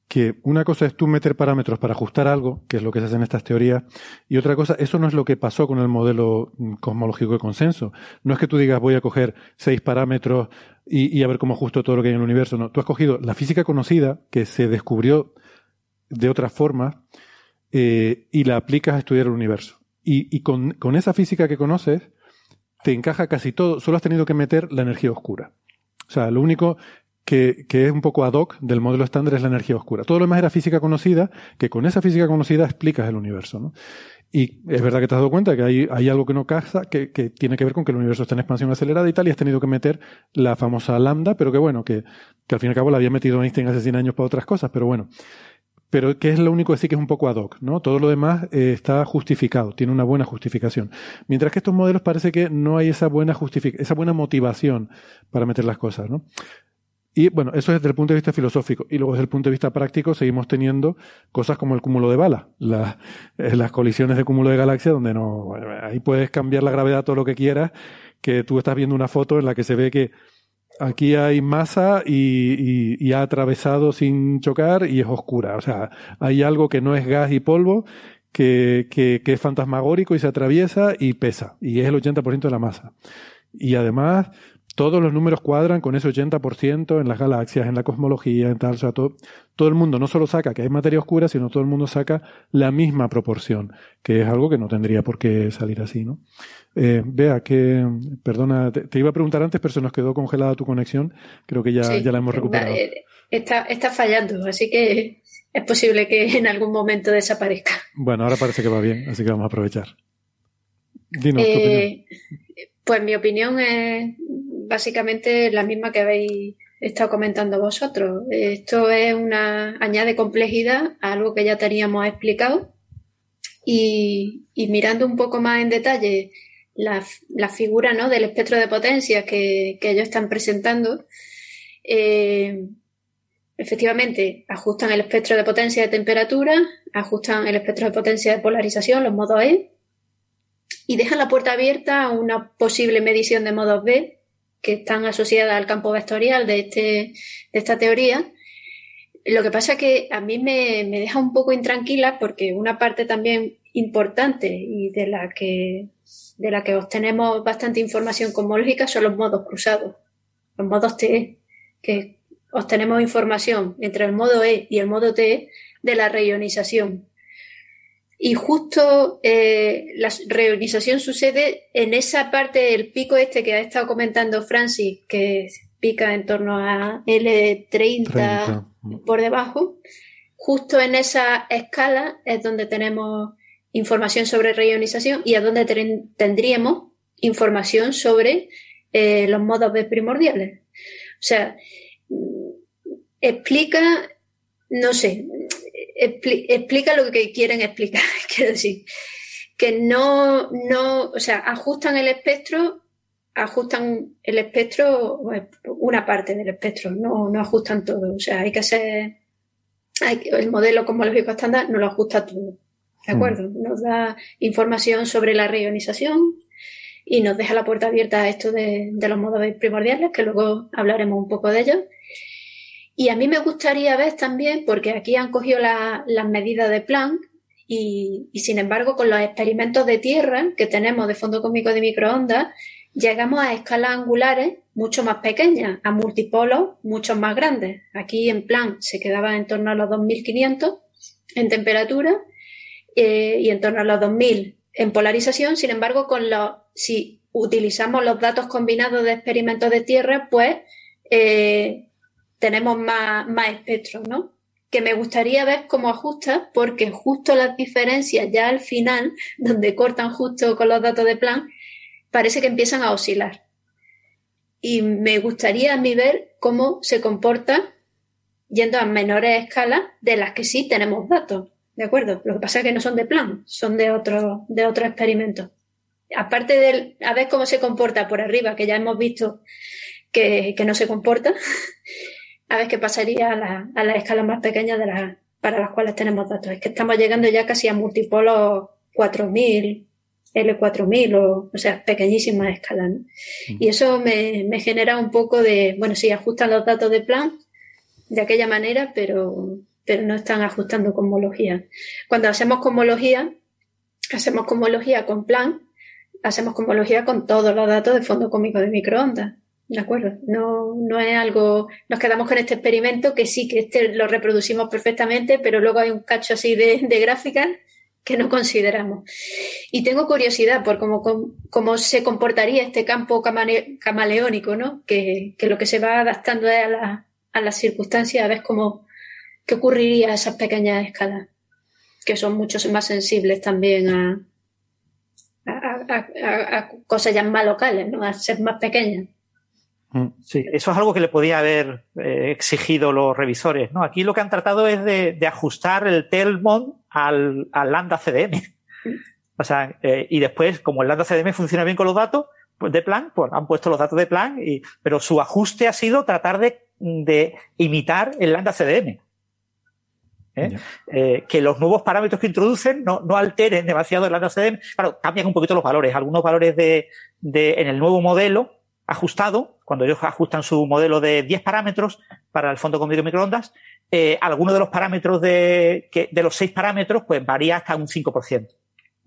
que una cosa es tú meter parámetros para ajustar algo, que es lo que se hace en estas teorías, y otra cosa, eso no es lo que pasó con el modelo cosmológico de consenso. No es que tú digas voy a coger seis parámetros y, a ver cómo ajusto todo lo que hay en el universo. No, tú has cogido la física conocida, que se descubrió de otra forma, eh, y la aplicas a estudiar el universo. Y, y con, con esa física que conoces, te encaja casi todo, solo has tenido que meter la energía oscura. O sea, lo único que, que, es un poco ad hoc del modelo estándar es la energía oscura. Todo lo demás era física conocida, que con esa física conocida explicas el universo. ¿no? Y es verdad que te has dado cuenta que hay, hay algo que no casa, que, que, tiene que ver con que el universo está en expansión acelerada y tal, y has tenido que meter la famosa lambda, pero que bueno, que, que al fin y al cabo la había metido Einstein hace 100 años para otras cosas, pero bueno. Pero que es lo único que sí que es un poco ad hoc, ¿no? Todo lo demás eh, está justificado, tiene una buena justificación. Mientras que estos modelos parece que no hay esa buena justificación, esa buena motivación para meter las cosas, ¿no? Y bueno, eso es desde el punto de vista filosófico. Y luego desde el punto de vista práctico seguimos teniendo cosas como el cúmulo de balas, la, eh, las colisiones de cúmulo de galaxias, donde no, ahí puedes cambiar la gravedad todo lo que quieras, que tú estás viendo una foto en la que se ve que aquí hay masa y, ha atravesado sin chocar y es oscura. O sea, hay algo que no es gas y polvo, que, que es fantasmagórico y se atraviesa y pesa. Y es el 80% de la masa. Y además, todos los números cuadran con ese 80% en las galaxias, en la cosmología, en tal, o sea, todo, todo el mundo no solo saca que hay materia oscura, sino todo el mundo saca la misma proporción, que es algo que no tendría por qué salir así, ¿no? Eh, vea que, perdona, te, te, iba a preguntar antes, pero se nos quedó congelada tu conexión, creo que ya, sí, ya la hemos recuperado. Está, está fallando, así que es posible que en algún momento desaparezca. Bueno, ahora parece que va bien, así que vamos a aprovechar. Dinos eh, tu opinión. Pues mi opinión es básicamente la misma que habéis estado comentando vosotros. Esto es una añade complejidad a algo que ya teníamos explicado y, mirando un poco más en detalle la, figura ¿no? del espectro de potencias que, que ellos están presentando, eh, efectivamente ajustan el espectro de potencia de temperatura, ajustan el espectro de potencia de polarización, los modos E, y dejan la puerta abierta a una posible medición de modos B que están asociadas al campo vectorial de, este, de esta teoría. Lo que pasa es que a mí me, me, deja un poco intranquila porque una parte también importante y de la que, de la que obtenemos bastante información cosmológica son los modos cruzados, los modos TE, que obtenemos información entre el modo E y el modo TE de la reionización. Y justo eh, la reionización sucede en esa parte del pico este que ha estado comentando Francis, que pica en torno a L30 30. por debajo. Justo en esa escala es donde tenemos información sobre reionización y a donde tendríamos información sobre eh, los modos B primordiales. O sea, explica, no sé, explica lo que quieren explicar, quiero decir. Que no, no, o sea, ajustan el espectro, ajustan el espectro, una parte del espectro, no, no ajustan todo. O sea, hay que hacer, hay, el modelo cosmológico estándar no lo ajusta todo. ¿De acuerdo? Nos da información sobre la reionización y nos deja la puerta abierta a esto de, de los modos primordiales, que luego hablaremos un poco de ellos. Y a mí me gustaría ver también, porque aquí han cogido las la medidas de Planck y, y, sin embargo con los experimentos de tierra que tenemos de fondo cósmico de microondas, llegamos a escalas angulares mucho más pequeñas, a multipolos mucho más grandes. Aquí en Planck se quedaba en torno a los 2500 en temperatura eh, y en torno a los 2000 en polarización. Sin embargo, con los, si utilizamos los datos combinados de experimentos de tierra, pues eh, tenemos más, más espectros, ¿no? Que me gustaría ver cómo ajusta, porque justo las diferencias ya al final, donde cortan justo con los datos de plan, parece que empiezan a oscilar. Y me gustaría a mí ver cómo se comporta yendo a menores escalas de las que sí tenemos datos, ¿de acuerdo? Lo que pasa es que no son de plan, son de otro, de otro experimento. Aparte de a ver cómo se comporta por arriba, que ya hemos visto que, no se comporta, a ver qué pasaría a la, a la escala más pequeña de la, para las cuales tenemos datos. Es que estamos llegando ya casi a multipolos 4000, L4000, o, o sea, pequeñísimas escalas. Y eso me, me genera un poco de, bueno, sí, ajustan los datos de plan de aquella manera, pero, pero no están ajustando cosmología. Cuando hacemos cosmología, hacemos cosmología con plan, hacemos cosmología con todos los datos de fondo cómico de microondas. De acuerdo, no, no es algo, nos quedamos con este experimento que sí, que este lo reproducimos perfectamente, pero luego hay un cacho así de, de gráficas que no consideramos. Y tengo curiosidad por cómo, cómo, se comportaría este campo camaleónico, ¿no? Que, que, lo que se va adaptando a, la, a las circunstancias, a ver cómo, qué ocurriría a esas pequeñas escalas, que son mucho más sensibles también a, a, a cosas ya más locales, ¿no? A ser más pequeñas. Mm. Sí, eso es algo que le podía haber eh, exigido los revisores. ¿no? Aquí lo que han tratado es de, ajustar el Telmont al, al, Lambda CDM. O sea, eh, y después, como el Lambda CDM funciona bien con los datos pues, de plan, pues han puesto los datos de plan, y, pero su ajuste ha sido tratar de, de imitar el Lambda CDM. ¿eh? que los nuevos parámetros que introducen no, no alteren demasiado el lambda CDM. Claro, cambian un poquito los valores. Algunos valores de, de, en el nuevo modelo ajustado, cuando ellos ajustan su modelo de 10 parámetros para el fondo con microondas, eh, alguno de los parámetros de, que, de los 6 parámetros, pues varía hasta un 5%.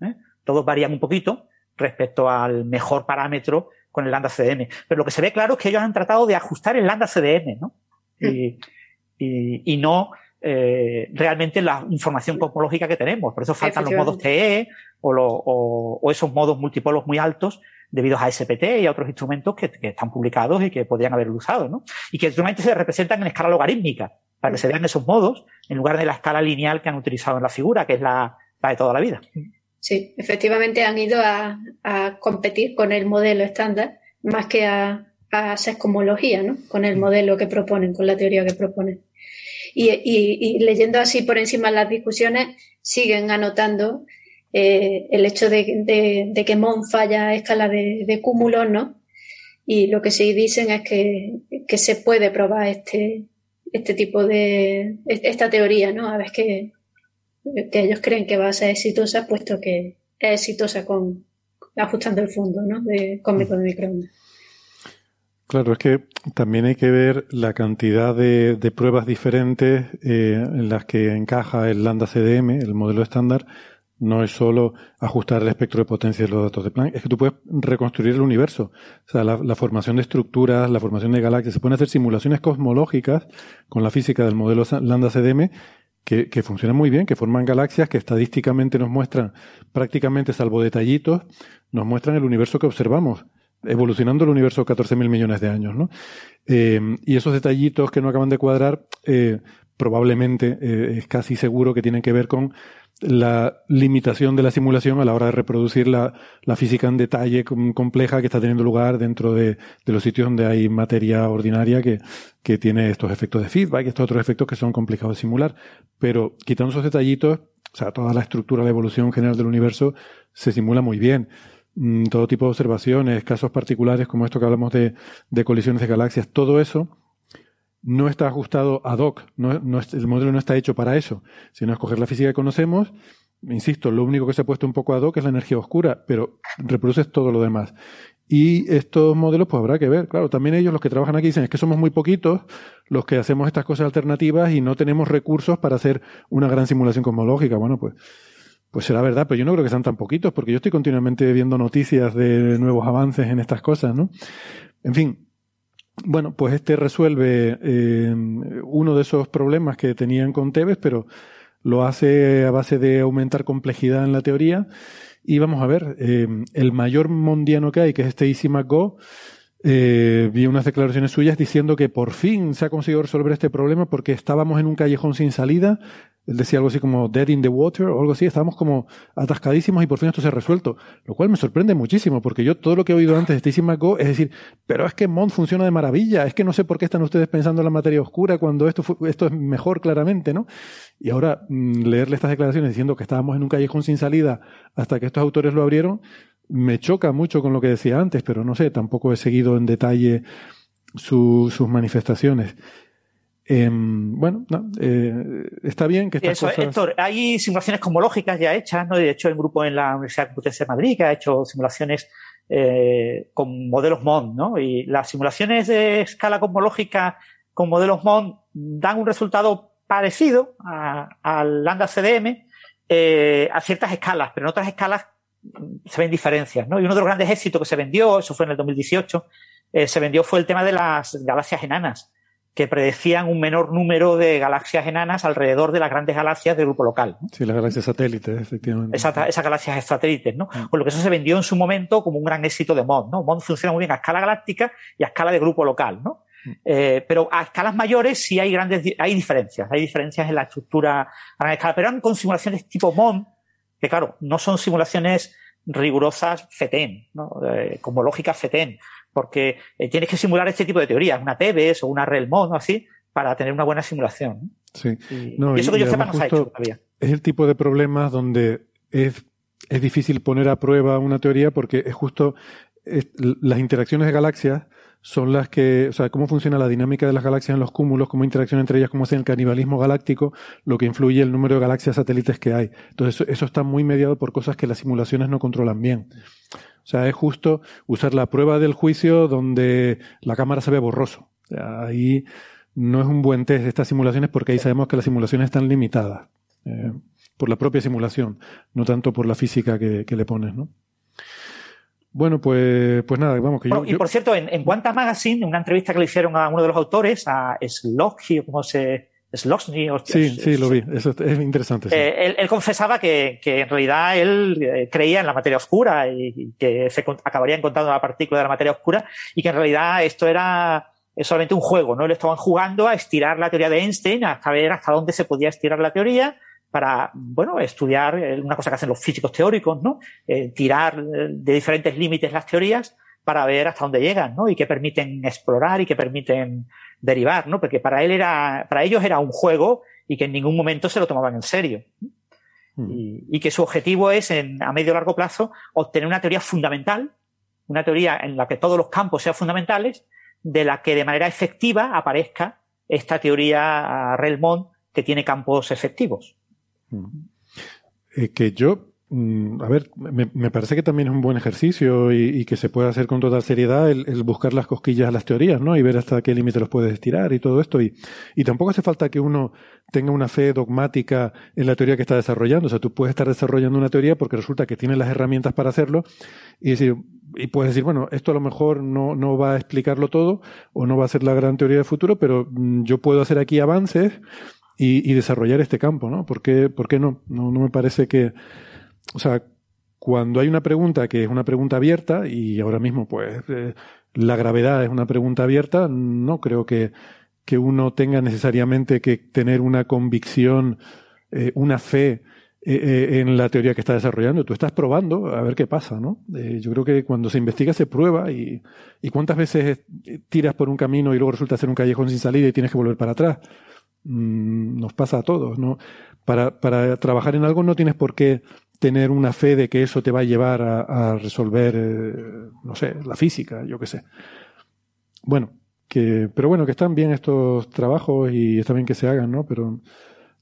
¿eh? Todos varían un poquito respecto al mejor parámetro con el lambda CDM. Pero lo que se ve claro es que ellos han tratado de ajustar el lambda CDM, ¿no? Y, y, y no eh, realmente la información cosmológica que tenemos. Por eso faltan los modos TE o, lo, o, o, esos modos multipolos muy altos debido a SPT y a otros instrumentos que, están publicados y que podrían haber usado, ¿no? Y que solamente se representan en escala logarítmica, para que se vean esos modos, en lugar de la escala lineal que han utilizado en la figura, que es la, de toda la vida. Sí, efectivamente han ido a, competir con el modelo estándar más que a, a hacer cosmología, ¿no? Con el modelo que proponen, con la teoría que proponen. Y, leyendo así por encima las discusiones, siguen anotando eh, el hecho de, que Mon falla a escala de, de cúmulos, ¿no? Y lo que sí dicen es que, se puede probar este, este tipo de, esta teoría, ¿no? A ver que, que ellos creen que va a ser exitosa, puesto que es exitosa con ajustando el fondo, ¿no? De, con de microondas. Claro, es que también hay que ver la cantidad de, pruebas diferentes eh, en las que encaja el Lambda CDM, el modelo estándar, no es solo ajustar el espectro de potencia de los datos de Planck, es que tú puedes reconstruir el universo. O sea, la, formación de estructuras, la formación de galaxias, se pueden hacer simulaciones cosmológicas con la física del modelo lambda CDM que, que funcionan muy bien, que forman galaxias que estadísticamente nos muestran, prácticamente salvo detallitos, nos muestran el universo que observamos evolucionando el universo 14.000 millones de años, ¿no? Eh, y esos detallitos que no acaban de cuadrar, eh, probablemente eh, es casi seguro que tienen que ver con la limitación de la simulación a la hora de reproducir la, física en detalle compleja que está teniendo lugar dentro de, los sitios donde hay materia ordinaria que, tiene estos efectos de feedback y estos otros efectos que son complicados de simular. Pero quitando esos detallitos, o sea, toda la estructura, la evolución general del universo se simula muy bien. Mm, todo tipo de observaciones, casos particulares como esto que hablamos de, de colisiones de galaxias, todo eso no está ajustado ad hoc, no, no, el modelo no está hecho para eso, sino escoger la física que conocemos. Insisto, lo único que se ha puesto un poco ad hoc es la energía oscura, pero reproduces todo lo demás. Y estos modelos, pues habrá que ver. Claro, también ellos, los que trabajan aquí, dicen es que somos muy poquitos los que hacemos estas cosas alternativas y no tenemos recursos para hacer una gran simulación cosmológica. Bueno, pues, pues será verdad, pero yo no creo que sean tan poquitos, porque yo estoy continuamente viendo noticias de nuevos avances en estas cosas, ¿no? En fin, bueno, pues este resuelve eh, uno de esos problemas que tenían con Tebes, pero lo hace a base de aumentar complejidad en la teoría. Y vamos a ver, eh, el mayor mondiano que hay, que es este Easy eh, vi unas declaraciones suyas diciendo que por fin se ha conseguido resolver este problema porque estábamos en un callejón sin salida. Él decía algo así como dead in the water o algo así, estábamos como atascadísimos y por fin esto se ha resuelto, lo cual me sorprende muchísimo porque yo todo lo que he oído antes de Stacy Go es decir, pero es que Mont funciona de maravilla, es que no sé por qué están ustedes pensando en la materia oscura cuando esto, esto es mejor claramente, ¿no? Y ahora mm, leerle estas declaraciones diciendo que estábamos en un callejón sin salida hasta que estos autores lo abrieron, me choca mucho con lo que decía antes, pero no sé, tampoco he seguido en detalle sus manifestaciones. Em, bueno, eh, está bien que estas Eso, Héctor, hay simulaciones cosmológicas ya hechas, ¿no? De hecho, hay un grupo en la Universidad Complutense de Madrid que ha hecho simulaciones eh, con modelos MOND, ¿no? Y las simulaciones de escala cosmológica con modelos MOND dan un resultado parecido al lambda CDM eh, a ciertas escalas, pero en otras escalas mm, se ven diferencias, ¿no? Y uno de los grandes éxitos que se vendió, eso fue en el 2018, se vendió fue el tema de las galaxias enanas que predecían un menor número de galaxias enanas alrededor de las grandes galaxias del grupo local. Sí, las galaxias satélites, efectivamente. esas galaxias satélites, ¿no? Mm. Con lo que eso se vendió en su momento como un gran éxito de MOND, ¿no? MOND funciona muy bien a escala galáctica y a escala de grupo local, ¿no? Mm. Eh, pero a escalas mayores sí hay grandes, hay diferencias, hay diferencias en la estructura a gran escala, pero eran con simulaciones tipo MOND, que claro, no son simulaciones rigurosas FETEN, ¿no? Eh, como lógica FETEN porque eh, tienes que simular este tipo de teorías, una Tebes o una Relmont o así, para tener una buena simulación. Sí. Y, eso que yo sepa no se ha hecho todavía. Es el tipo de problemas donde es, es difícil poner a prueba una teoría porque es justo las interacciones de galaxias son las que, o sea, cómo funciona la dinámica de las galaxias en los cúmulos, cómo interacción entre ellas, cómo es el canibalismo galáctico, lo que influye el número de galaxias satélites que hay. Entonces, eso, está muy mediado por cosas que las simulaciones no controlan bien. O sea, es justo usar la prueba del juicio donde la cámara se ve borroso. Ahí no es un buen test de estas simulaciones porque ahí sabemos que las simulaciones están limitadas eh, por la propia simulación, no tanto por la física que, le pones, ¿no? Bueno, pues, pues nada, vamos que yo, Y por cierto, en, en Quanta Magazine, en una entrevista que le hicieron a uno de los autores, a Sloggy, o como se, Sloshny. Sí, sí, lo vi. Eso es interesante. Eh, él, confesaba que, en realidad él eh, creía en la materia oscura y, que se acabaría encontrando la partícula de la materia oscura y que en realidad esto era solamente un juego, ¿no? Le estaban jugando a estirar la teoría de Einstein, a saber hasta dónde se podía estirar la teoría para, bueno, estudiar eh, una cosa que hacen los físicos teóricos, ¿no? tirar de diferentes límites las teorías para ver hasta dónde llegan, ¿no? Y que permiten explorar y que permiten derivar, ¿no? Porque para él era, para ellos era un juego y que en ningún momento se lo tomaban en serio. Hmm. Y, que su objetivo es, en, a medio o largo plazo, obtener una teoría fundamental, una teoría en la que todos los campos sean fundamentales, de la que de manera efectiva aparezca esta teoría Relmont que tiene campos efectivos. Eh, que yo Mm, a ver, me, parece que también es un buen ejercicio y, que se puede hacer con total seriedad el, buscar las cosquillas a las teorías, ¿no? Y ver hasta qué límite los puedes estirar y todo esto. Y, y tampoco hace falta que uno tenga una fe dogmática en la teoría que está desarrollando. O sea, tú puedes estar desarrollando una teoría porque resulta que tienes las herramientas para hacerlo y decir, y puedes decir, bueno, esto a lo mejor no, no va a explicarlo todo o no va a ser la gran teoría del futuro, pero mm, yo puedo hacer aquí avances y, desarrollar este campo, ¿no? ¿Por qué, por qué no? No, no me parece que o sea, cuando hay una pregunta que es una pregunta abierta, y ahora mismo, pues, eh, la gravedad es una pregunta abierta, no creo que, que uno tenga necesariamente que tener una convicción, eh, una fe eh, en la teoría que está desarrollando. Tú estás probando a ver qué pasa, ¿no? yo creo que cuando se investiga se prueba y, y cuántas veces tiras por un camino y luego resulta ser un callejón sin salida y tienes que volver para atrás. Mm, nos pasa a todos, ¿no? Para, para trabajar en algo no tienes por qué tener una fe de que eso te va a llevar a, resolver, eh, no sé, la física, yo qué sé. Bueno, que, pero bueno, que están bien estos trabajos y está bien que se hagan, ¿no? Pero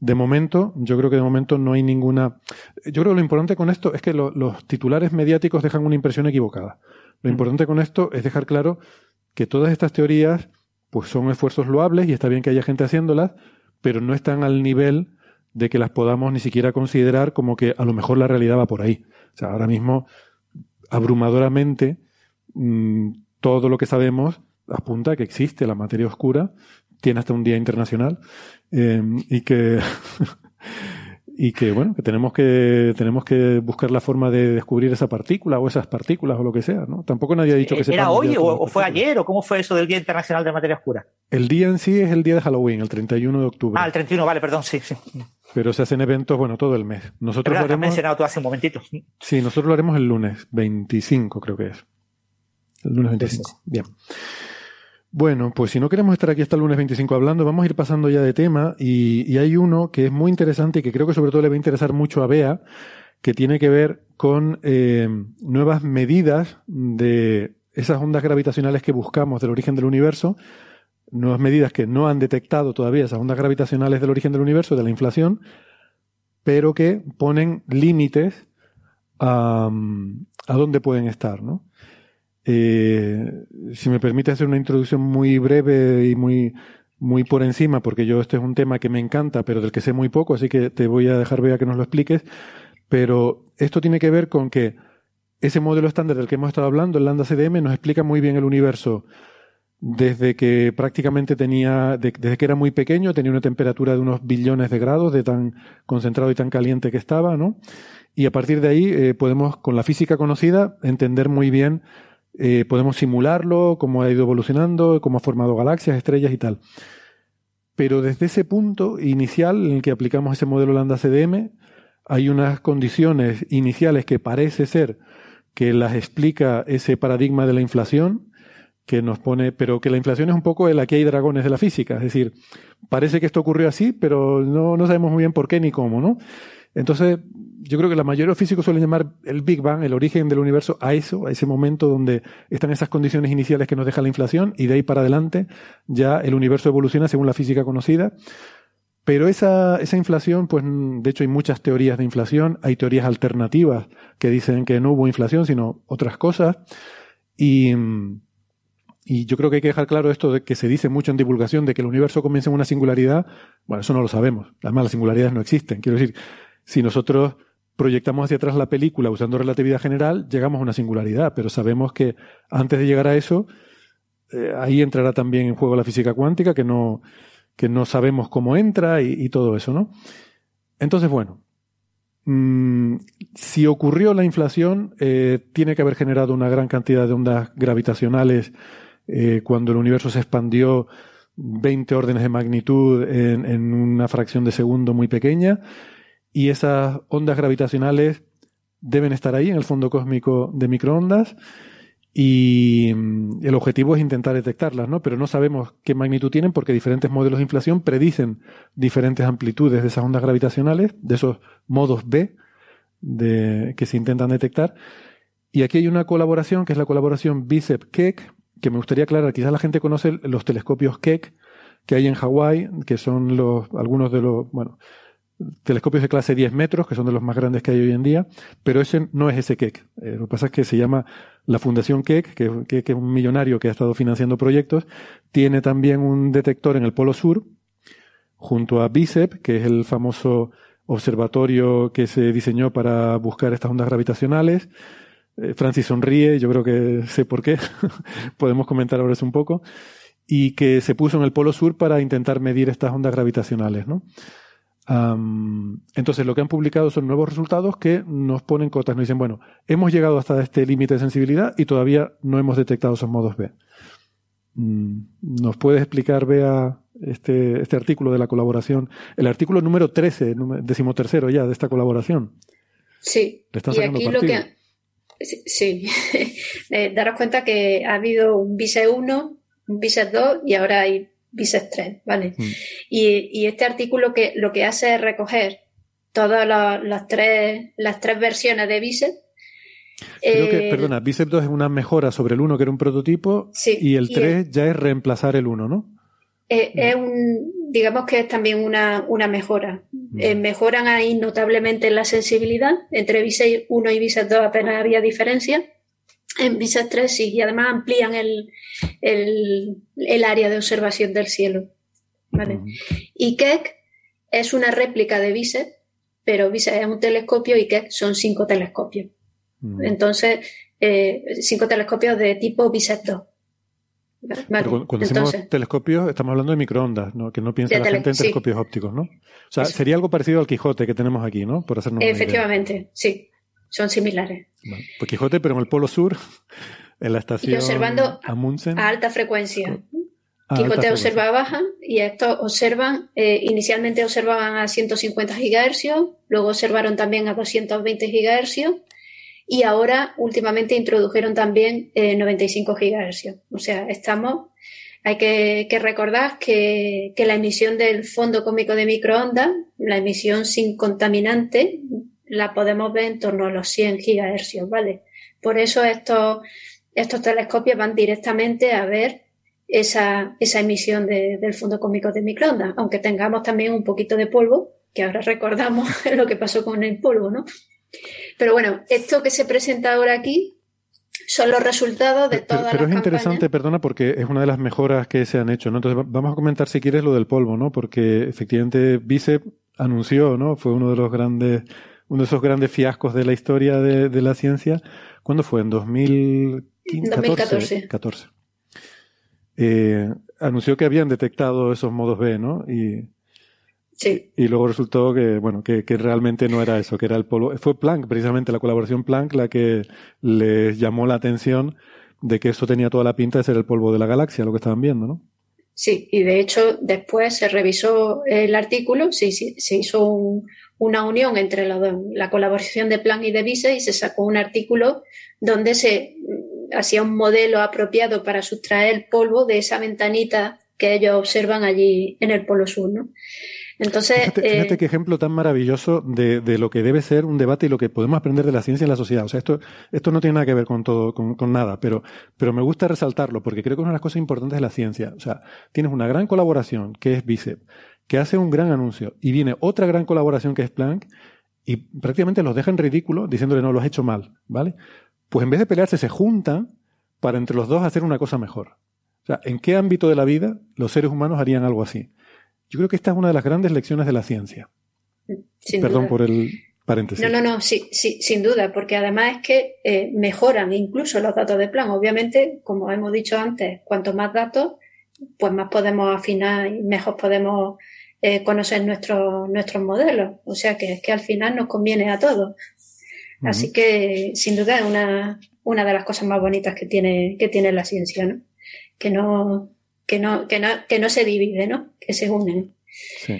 de momento, yo creo que de momento no hay ninguna. Yo creo que lo importante con esto es que los titulares mediáticos dejan una impresión equivocada. Lo mm. importante con esto es dejar claro que todas estas teorías, pues son esfuerzos loables y está bien que haya gente haciéndolas, pero no están al nivel de que las podamos ni siquiera considerar como que a lo mejor la realidad va por ahí. O sea, ahora mismo, abrumadoramente, mm, todo lo que sabemos apunta a que existe la materia oscura, tiene hasta un día internacional, em, y que y que bueno, que tenemos que tenemos que buscar la forma de descubrir esa partícula o esas partículas o lo que sea, ¿no? Tampoco nadie ha dicho que ¿Era hoy o, fue ayer o cómo fue eso del Día Internacional de Materia Oscura? El día en sí es el día de Halloween, el 31 de octubre. Ah, el 31, vale, perdón, sí, sí. Pero se hacen eventos, bueno, todo el mes. Nosotros lo haremos. mencionado tú hace un momentito. Sí, nosotros lo haremos el lunes 25, creo que es. El lunes 25. Bien. Bueno, pues si no queremos estar aquí hasta el lunes 25 hablando, vamos a ir pasando ya de tema y, hay uno que es muy interesante y que creo que sobre todo le va a interesar mucho a Bea, que tiene que ver con eh, nuevas medidas de esas ondas gravitacionales que buscamos del origen del universo, nuevas medidas que no han detectado todavía esas ondas gravitacionales del origen del universo, de la inflación, pero que ponen límites a, a dónde pueden estar, ¿no? Eh, si me permite hacer una introducción muy breve y muy, muy por encima, porque yo este es un tema que me encanta, pero del que sé muy poco, así que te voy a dejar ver a que nos lo expliques. Pero esto tiene que ver con que ese modelo estándar del que hemos estado hablando, el Lambda CDM, nos explica muy bien el universo desde que prácticamente tenía, desde que era muy pequeño, tenía una temperatura de unos billones de grados, de tan concentrado y tan caliente que estaba, ¿no? Y a partir de ahí eh, podemos, con la física conocida, entender muy bien eh, podemos simularlo, cómo ha ido evolucionando, cómo ha formado galaxias, estrellas y tal. Pero desde ese punto inicial en el que aplicamos ese modelo lambda CDM, hay unas condiciones iniciales que parece ser que las explica ese paradigma de la inflación, que nos pone, pero que la inflación es un poco el aquí hay dragones de la física, es decir, parece que esto ocurrió así, pero no, no sabemos muy bien por qué ni cómo, ¿no? Entonces, yo creo que la mayoría de los físicos suelen llamar el Big Bang, el origen del universo, a eso, a ese momento donde están esas condiciones iniciales que nos deja la inflación y de ahí para adelante ya el universo evoluciona según la física conocida. Pero esa, inflación, pues de hecho hay muchas teorías de inflación, hay teorías alternativas que dicen que no hubo inflación, sino otras cosas. Y yo creo que hay que dejar claro esto de que se dice mucho en divulgación de que el universo comienza en una singularidad. Bueno, eso no lo sabemos. Además, las singularidades no existen. Quiero decir, si nosotros proyectamos hacia atrás la película usando relatividad general, llegamos a una singularidad, pero sabemos que antes de llegar a eso, eh, ahí entrará también en juego la física cuántica, que no, que no sabemos cómo entra y, todo eso, ¿no? Entonces, bueno, mm, si ocurrió la inflación, eh, tiene que haber generado una gran cantidad de ondas gravitacionales eh, cuando el universo se expandió 20 órdenes de magnitud en una fracción de segundo muy pequeña y esas ondas gravitacionales deben estar ahí en el fondo cósmico de microondas y mm, el objetivo es intentar detectarlas, ¿no? Pero no sabemos qué magnitud tienen porque diferentes modelos de inflación predicen diferentes amplitudes de esas ondas gravitacionales, de esos modos B de, que se intentan detectar. Y aquí hay una colaboración que es la colaboración BICEP-Keck, que me gustaría aclarar, quizás la gente conoce los telescopios Keck que hay en Hawái, que son los, algunos de los, bueno, telescopios de clase 10 metros, que son de los más grandes que hay hoy en día, pero ese no es ese Keck. Eh, lo que pasa es que se llama la Fundación Keck, que, es un millonario que ha estado financiando proyectos, tiene también un detector en el Polo Sur, junto a BICEP, que es el famoso observatorio que se diseñó para buscar estas ondas gravitacionales. Eh, Francis sonríe, yo creo que sé por qué, podemos comentar ahora eso un poco, y que se puso en el Polo Sur para intentar medir estas ondas gravitacionales, ¿no? Entonces, lo que han publicado son nuevos resultados que nos ponen cotas. Nos dicen, bueno, hemos llegado hasta este límite de sensibilidad y todavía no hemos detectado esos modos B. Mm, ¿Nos puedes explicar, Bea, este, este artículo de la colaboración? El artículo número 13, decimotercero ya de esta colaboración. Sí. y aquí lo que. Sí. Eh, daros cuenta que ha habido un BISE 1, un BISE 2 y ahora hay Biset 3, ¿vale? Mm. Y, este artículo que lo que hace es recoger todas las, tres, las tres versiones de Biset. Creo que, eh, perdona, Bicep 2 es una mejora sobre el 1 que era un prototipo y el 3 ya es reemplazar el 1, ¿no? Eh, es un, digamos que es también una, mejora. Mm. Eh, mejoran ahí notablemente la sensibilidad. Entre Bicep 1 y Bicep 2 apenas había diferencia en VISA 3 sí, y además amplían el, área de observación del cielo. ¿vale? Y Keck es una réplica de VISEP, pero VISEP es un telescopio y Keck son cinco telescopios. Entonces, eh, cinco telescopios de tipo VISEP 2. Pero cuando, decimos telescopios, estamos hablando de microondas, ¿no? que no piensa la gente en telescopios ópticos, ¿no? O sea, sería algo parecido al Quijote que tenemos aquí, ¿no? Por hacernos Efectivamente, sí. Son similares. Pues Quijote, pero en el Polo Sur, en la estación y observando a alta frecuencia. Quijote observa baja y estos observan, eh, inicialmente observaban a 150 GHz, luego observaron también a 220 GHz y ahora últimamente introdujeron también 95 eh, GHz. O sea, estamos, hay que, recordar que, la emisión del fondo cómico de microondas, la emisión sin contaminante, la podemos ver en torno a los 100 GHz, ¿vale? Por eso estos, estos telescopios van directamente a ver esa, esa emisión del fondo cómico de microondas, aunque tengamos también un poquito de polvo, que ahora recordamos lo que pasó con el polvo, ¿no? Pero bueno, esto que se presenta ahora aquí son los resultados de todas pero, pero es interesante, perdona, porque es una de las mejoras que se han hecho, ¿no? Entonces vamos a comentar si quieres lo del polvo, ¿no? Porque efectivamente Bicep anunció, ¿no? Fue uno de los grandes, uno de esos grandes fiascos de la historia de, la ciencia. ¿Cuándo fue? En 2014. 2014. Eh, anunció que habían detectado esos modos B, ¿no? Y, y luego resultó que, bueno, que, realmente no era eso, que era el polvo. Fue Planck, precisamente la colaboración Planck, la que les llamó la atención de que eso tenía toda la pinta de ser el polvo de la galaxia, lo que estaban viendo, ¿no? Sí, y de hecho después se revisó el artículo, se, se hizo una unión entre la, colaboración de Planck y de Visa y se sacó un artículo donde se mm, hacía un modelo apropiado para sustraer el polvo de esa ventanita que ellos observan allí en el Polo Sur, ¿no? Entonces, fíjate, eh, qué ejemplo tan maravilloso de, de, lo que debe ser un debate y lo que podemos aprender de la ciencia en la sociedad. O sea, esto, esto no tiene nada que ver con todo, con, con, nada, pero, pero me gusta resaltarlo porque creo que es una de las cosas importantes de la ciencia. O sea, tienes una gran colaboración que es BICEP, que hace un gran anuncio, y viene otra gran colaboración que es Planck, y prácticamente los dejan ridículo diciéndole no, lo has hecho mal, ¿vale? Pues en vez de pelearse, se juntan para entre los dos hacer una cosa mejor. O sea, ¿en qué ámbito de la vida los seres humanos harían algo así? Yo creo que esta es una de las grandes lecciones de la ciencia. Perdón por el paréntesis. No, no, no, sí, sí, sin duda, porque además es que eh, mejoran incluso los datos de plan. Obviamente, como hemos dicho antes, cuanto más datos, pues más podemos afinar y mejor podemos eh, conocer nuestros nuestros modelos. O sea que es que al final nos conviene a todos. Así que, sin duda, es una, una de las cosas más bonitas que tiene, que tiene la ciencia, ¿no? Que no, que no, que no, que no se divide, ¿no? Que se unen. Sí.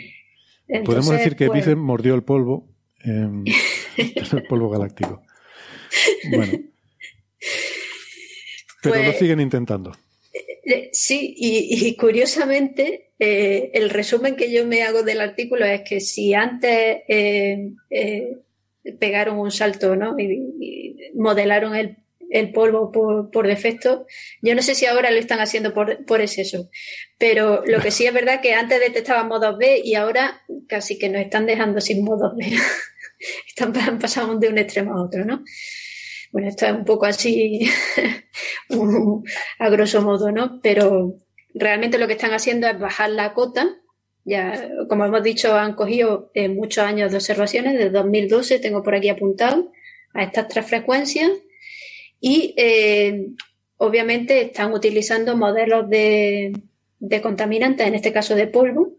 Podemos decir que pues... mordió el polvo, em, el polvo galáctico. Bueno. Pero lo pues, siguen intentando. Eh, sí, y, curiosamente, eh, el resumen que yo me hago del artículo es que si antes eh, pegaron un salto ¿no? y modelaron el, el polvo por, defecto. Yo no sé si ahora lo están haciendo por, por exceso, pero lo que sí es verdad que antes detectaban modos B y ahora casi que nos están dejando sin modos B. están pasando de un extremo a otro, ¿no? Bueno, esto es un poco así a grosso modo, ¿no? Pero realmente lo que están haciendo es bajar la cota. Ya, como hemos dicho, han cogido eh, muchos años de observaciones, desde 2012 tengo por aquí apuntado a estas tres frecuencias y eh, obviamente están utilizando modelos de, contaminantes, en este caso de polvo,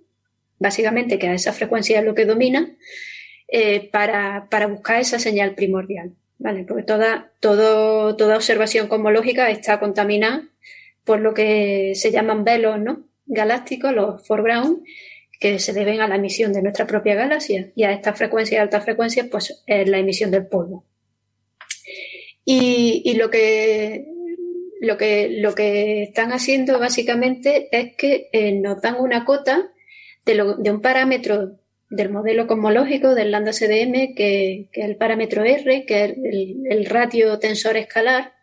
básicamente que a esa frecuencia es lo que domina, eh, para, buscar esa señal primordial. ¿Vale? Porque toda, todo, toda observación cosmológica está contaminada por lo que se llaman velos ¿no? galácticos, los foreground, que se deben a la emisión de nuestra propia galaxia. Y a esta frecuencia y alta frecuencia, pues es la emisión del polvo. Y, lo que lo que lo que están haciendo básicamente es que eh, nos dan una cota de, de, un parámetro del modelo cosmológico del lambda CDM, que, es el parámetro R, que es el, ratio tensor escalar.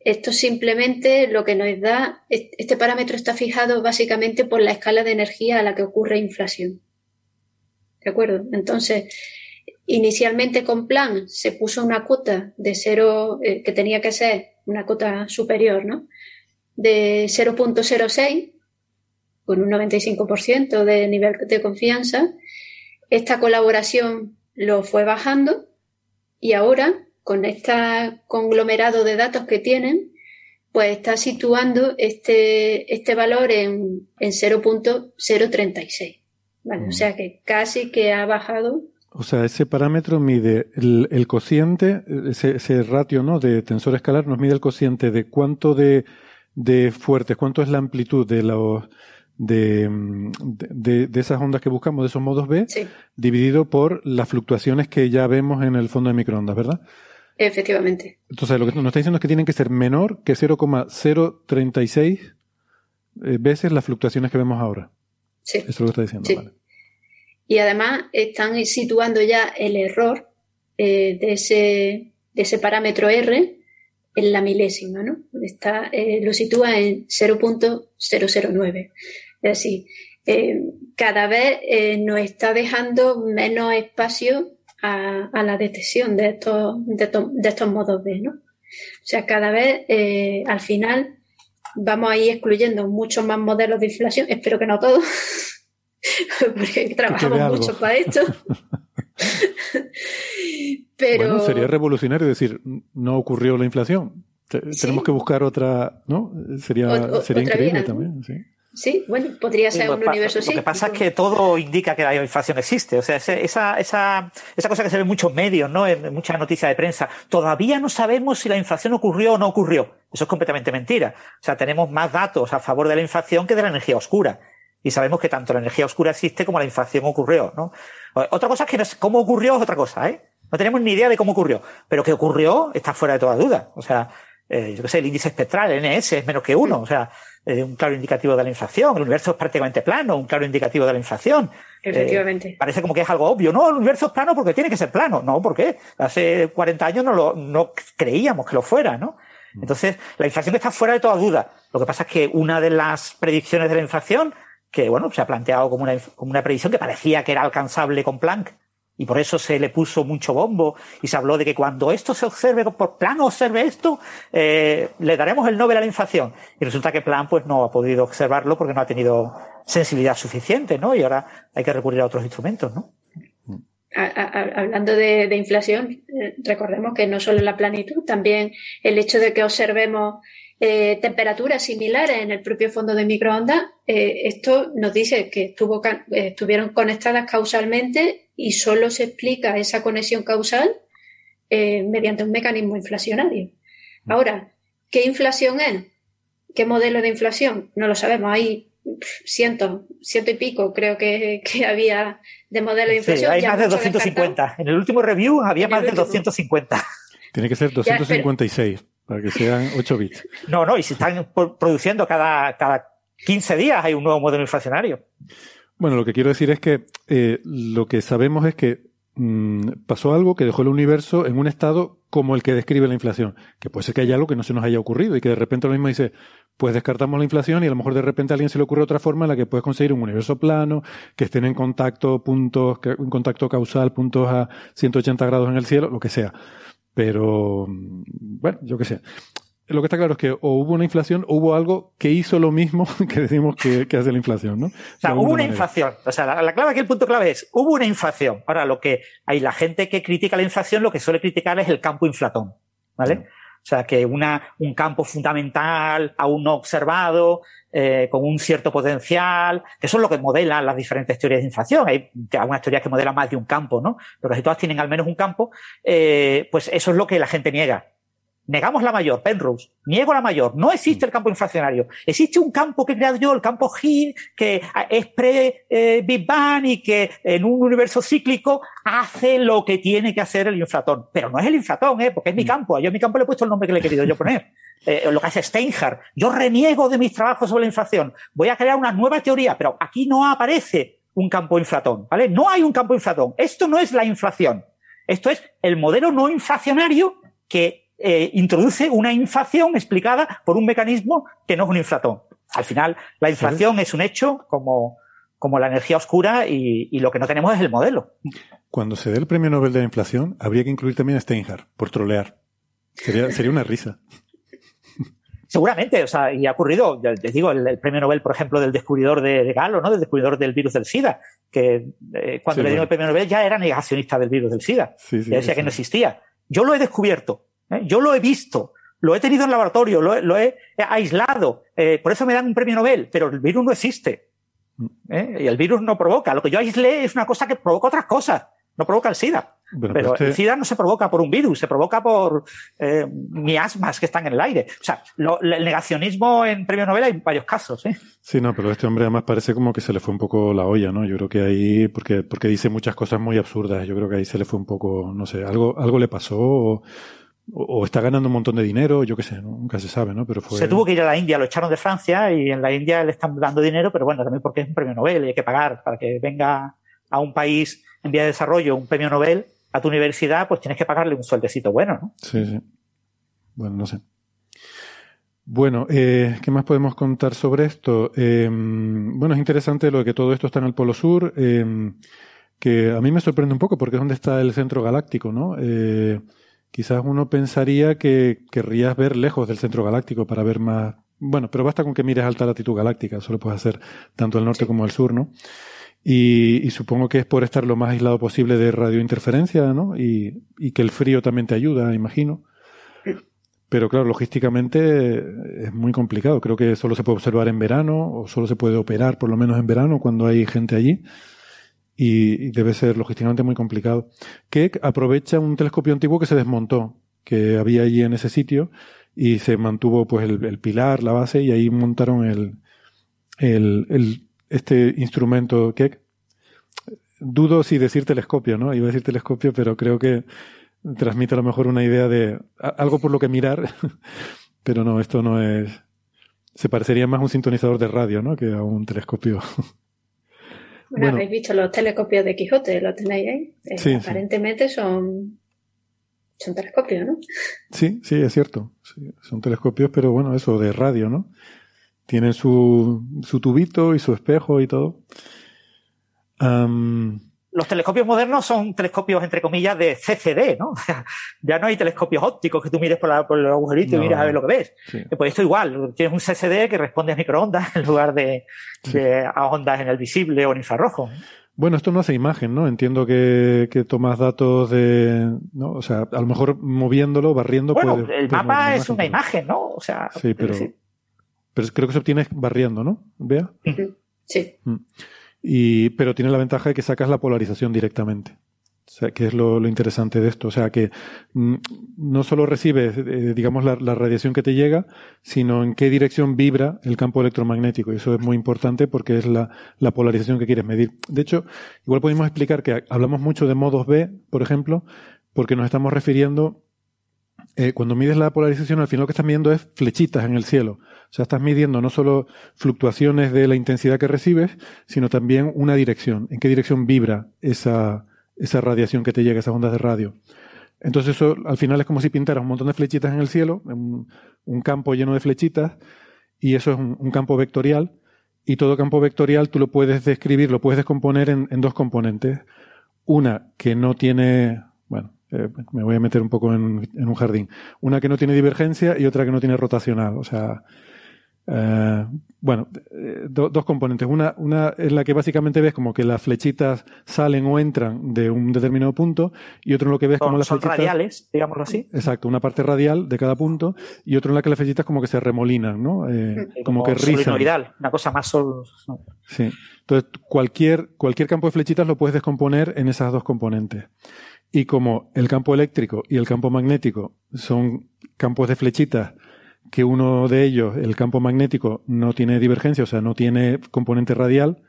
Esto simplemente lo que nos da, este parámetro está fijado básicamente por la escala de energía a la que ocurre inflación. ¿De acuerdo? Entonces, Inicialmente con plan se puso una cuota de cero, eh, que tenía que ser una cota superior, ¿no? De 0.06, con un 95% de nivel de confianza. Esta colaboración lo fue bajando y ahora, con este conglomerado de datos que tienen, pues está situando este, este valor en, en 0.036. Vale, O mm. sea que casi que ha bajado. O sea, ese parámetro mide el, el cociente, ese, ese, ratio ¿no? de tensor escalar nos mide el cociente de cuánto de, de fuertes, cuánto es la amplitud de los de, de, de, esas ondas que buscamos, de esos modos B, dividido por las fluctuaciones que ya vemos en el fondo de microondas, ¿verdad? Efectivamente. Entonces, lo que nos está diciendo es que tienen que ser menor que 0,036 eh, veces las fluctuaciones que vemos ahora. Sí. Eso es lo que está diciendo. Vale. Y además están situando ya el error eh, de, ese, de ese parámetro R en la milésima, ¿no? Está, eh, lo sitúa en 0.009. Es decir, eh, cada vez eh, nos está dejando menos espacio a, a la detección de estos, de, de, estos modos B, ¿no? O sea, cada vez, eh, al final, vamos a ir excluyendo muchos más modelos de inflación, espero que no todos, porque trabajamos mucho para esto. Pero... Bueno, sería revolucionario decir, no ocurrió la inflación. Tenemos que buscar otra, ¿no? Sería, sería increíble también, sí. Sí, bueno, podría ser un universo Lo que pasa es que todo indica que la inflación existe. O sea, esa, esa, esa cosa que se ve en muchos medios, ¿no? En muchas noticias de prensa. Todavía no sabemos si la inflación ocurrió o no ocurrió. Eso es completamente mentira. O sea, tenemos más datos a favor de la inflación que de la energía oscura. Y sabemos que tanto la energía oscura existe como la inflación ocurrió, ¿no? Otra cosa es que cómo ocurrió es otra cosa, ¿eh? No tenemos ni idea de cómo ocurrió. Pero que ocurrió está fuera de toda duda. O sea, eh, yo qué sé, el índice espectral, NS, es menos que uno. O sea, eh, un claro indicativo de la inflación. El universo es prácticamente plano, un claro indicativo de la inflación. Efectivamente. Eh, parece como que es algo obvio. No, el universo es plano porque tiene que ser plano. No, ¿por qué? Hace 40 años no, lo, no creíamos que lo fuera, ¿no? Mm. Entonces, la inflación está fuera de toda duda. Lo que pasa es que una de las predicciones de la inflación, que bueno, se ha planteado como una, como una predicción que parecía que era alcanzable con Planck, y por eso se le puso mucho bombo y se habló de que cuando esto se observe, por Plan observe esto, eh, le daremos el Nobel a la inflación. Y resulta que Plan pues no ha podido observarlo porque no ha tenido sensibilidad suficiente, ¿no? Y ahora hay que recurrir a otros instrumentos, ¿no? hablando de, inflación, eh, recordemos que no solo la planitud, también el hecho de que observemos eh, temperaturas similares en el propio fondo de microondas, esto nos dice que estuvo, estuvieron conectadas causalmente y solo se explica esa conexión causal eh, mediante un mecanismo inflacionario. Ahora, ¿qué inflación es? ¿Qué modelo de inflación? No lo sabemos. Hay cientos, ciento y pico creo que, había de modelo de inflación. Sí, hay más de 250. En el último review había más de 250. Tiene que ser 256 para que sean 8 bits. No, no, y se están produciendo cada, cada 15 días hay un nuevo modelo inflacionario. Bueno, lo que quiero decir es que eh, lo que sabemos es que mm, pasó algo que dejó el universo en un estado como el que describe la inflación. Que puede ser que haya algo que no se nos haya ocurrido y que de repente lo mismo dice, pues descartamos la inflación y a lo mejor de repente a alguien se le ocurre otra forma en la que puedes conseguir un universo plano, que estén en contacto, puntos, en contacto causal, puntos a 180 grados en el cielo, lo que sea. Pero, mm, bueno, yo qué sé lo que está claro es que o hubo una inflación o hubo algo que hizo lo mismo que decimos que, hace la inflación, ¿no? O sea, hubo una inflación. O sea, la, clave aquí, el punto clave es, hubo una inflación. Ahora, lo que hay la gente que critica la inflación, lo que suele criticar es el campo inflatón, ¿vale? O sea, que una, un campo fundamental aún no observado, eh, con un cierto potencial, que eso es lo que modelan las diferentes teorías de inflación. Hay algunas teorías que modelan más de un campo, ¿no? Pero casi todas tienen al menos un campo, eh, pues eso es lo que la gente niega. Negamos la mayor, Penrose. Niego la mayor. No existe el campo inflacionario. Existe un campo que he creado yo, el campo Hill, que es pre-Big Bang y que en un universo cíclico hace lo que tiene que hacer el inflatón. Pero no es el inflatón, ¿eh? porque es mi mm. campo. Yo a mi campo le he puesto el nombre que le he querido yo poner. Eh, lo que hace Steinhardt. Yo reniego de mis trabajos sobre la inflación. Voy a crear una nueva teoría, pero aquí no aparece un campo inflatón, ¿vale? No hay un campo inflatón. Esto no es la inflación. Esto es el modelo no inflacionario que eh, introduce una inflación explicada por un mecanismo que no es un inflatón. Al final, la inflación es un hecho como, como la energía oscura y, y, lo que no tenemos es el modelo. Cuando se dé el premio Nobel de la inflación, habría que incluir también a Steinhardt por trolear. Sería, sería una risa. Seguramente, o sea, y ha ocurrido, les digo, el, premio Nobel, por ejemplo, del descubridor de, Galo, ¿no? Del descubridor del virus del SIDA, que eh, cuando le dieron el premio Nobel ya era negacionista del virus del SIDA. ya decía que no existía. Yo lo he descubierto. ¿Eh? Yo lo he visto, lo he tenido en laboratorio, lo, he aislado, eh, por eso me dan un premio Nobel, pero el virus no existe. ¿eh? Y el virus no provoca. Lo que yo aislé es una cosa que provoca otras cosas, no provoca el SIDA. pero el SIDA no se provoca por un virus, se provoca por eh, miasmas que están en el aire. O sea, el negacionismo en premio Nobel hay varios casos. ¿eh? Sí, no, pero este hombre además parece como que se le fue un poco la olla, ¿no? Yo creo que ahí, porque, porque dice muchas cosas muy absurdas, yo creo que ahí se le fue un poco, no sé, algo, algo le pasó. O, o, está ganando un montón de dinero, yo qué sé, nunca se sabe, ¿no? Pero fue... Se tuvo que ir a la India, lo echaron de Francia y en la India le están dando dinero, pero bueno, también porque es un premio Nobel y hay que pagar para que venga a un país en vía de desarrollo un premio Nobel a tu universidad, pues tienes que pagarle un sueldecito bueno, ¿no? Sí, sí. Bueno, no sé. Bueno, eh, ¿qué más podemos contar sobre esto? Eh, bueno, es interesante lo de que todo esto está en el Polo Sur, eh, que a mí me sorprende un poco porque es donde está el centro galáctico, ¿no? Quizás uno pensaría que querrías ver lejos del centro galáctico para ver más. Bueno, pero basta con que mires alta latitud galáctica, eso lo puedes hacer tanto al norte como al sur, ¿no? Y, supongo que es por estar lo más aislado posible de radiointerferencia, ¿no? Y, y que el frío también te ayuda, imagino. Pero claro, logísticamente es muy complicado. Creo que solo se puede observar en verano o solo se puede operar por lo menos en verano cuando hay gente allí y, debe ser logísticamente muy complicado. Keck aprovecha un telescopio antiguo que se desmontó, que había allí en ese sitio, y se mantuvo pues el, pilar, la base, y ahí montaron el, el, este instrumento Keck. Dudo si decir telescopio, ¿no? Iba a decir telescopio, pero creo que transmite a lo mejor una idea de algo por lo que mirar, pero no, esto no es. Se parecería más a un sintonizador de radio, ¿no? Que a un telescopio. Bueno, habéis visto los telescopios de Quijote, ¿lo tenéis ahí? Eh, aparentemente son son telescopios, ¿no? Sí, sí, es cierto. son telescopios, pero bueno, eso de radio, ¿no? Tienen su, su tubito y su espejo y todo los telescopios modernos son telescopios, entre comillas, de CCD, ¿no? ya no hay telescopios ópticos que tú mires por, el agujerito y miras a ver lo que ves. Pues esto igual, tienes un CCD que responde a microondas en lugar de, a ondas en el visible o en infrarrojo. Bueno, esto no hace imagen, ¿no? Entiendo que, que tomas datos de, ¿no? O sea, a lo mejor moviéndolo, barriendo. Bueno, el mapa es una imagen, ¿no? O sea. Sí, pero, pero creo que se obtiene barriendo, ¿no? Vea. Sí. Mm. Y, pero tiene la ventaja de que sacas la polarización directamente. O sea, que es lo, interesante de esto. O sea, que mm, no solo recibes, eh, digamos, la, radiación que te llega, sino en qué dirección vibra el campo electromagnético. Y eso es muy importante porque es la, polarización que quieres medir. De hecho, igual podemos explicar que hablamos mucho de modos B, por ejemplo, porque nos estamos refiriendo, eh, cuando mides la polarización, al final lo que estás midiendo es flechitas en el cielo. O sea, estás midiendo no solo fluctuaciones de la intensidad que recibes, sino también una dirección. ¿En qué dirección vibra esa, esa radiación que te llega, esas ondas de radio? Entonces eso al final es como si pintaras un montón de flechitas en el cielo, un, campo lleno de flechitas, y eso es un, campo vectorial. Y todo campo vectorial tú lo puedes describir, lo puedes descomponer en, dos componentes. Una que no tiene, eh, me voy a meter un poco en, en, un jardín. Una que no tiene divergencia y otra que no tiene rotacional. O sea, eh, bueno, eh, dos componentes. Una, una es la que básicamente ves como que las flechitas salen o entran de un determinado punto y otro en lo que ves como las son flechitas... radiales, digámoslo así. Exacto, una parte radial de cada punto y otro en la que las flechitas como que se remolinan, ¿no? Eh, como, que rizan. una cosa más solo. Sí. Entonces, cualquier, cualquier campo de flechitas lo puedes descomponer en esas dos componentes. Y como el campo eléctrico y el campo magnético son campos de flechitas que uno de ellos, el campo magnético, no tiene divergencia, o sea, no tiene componente radial,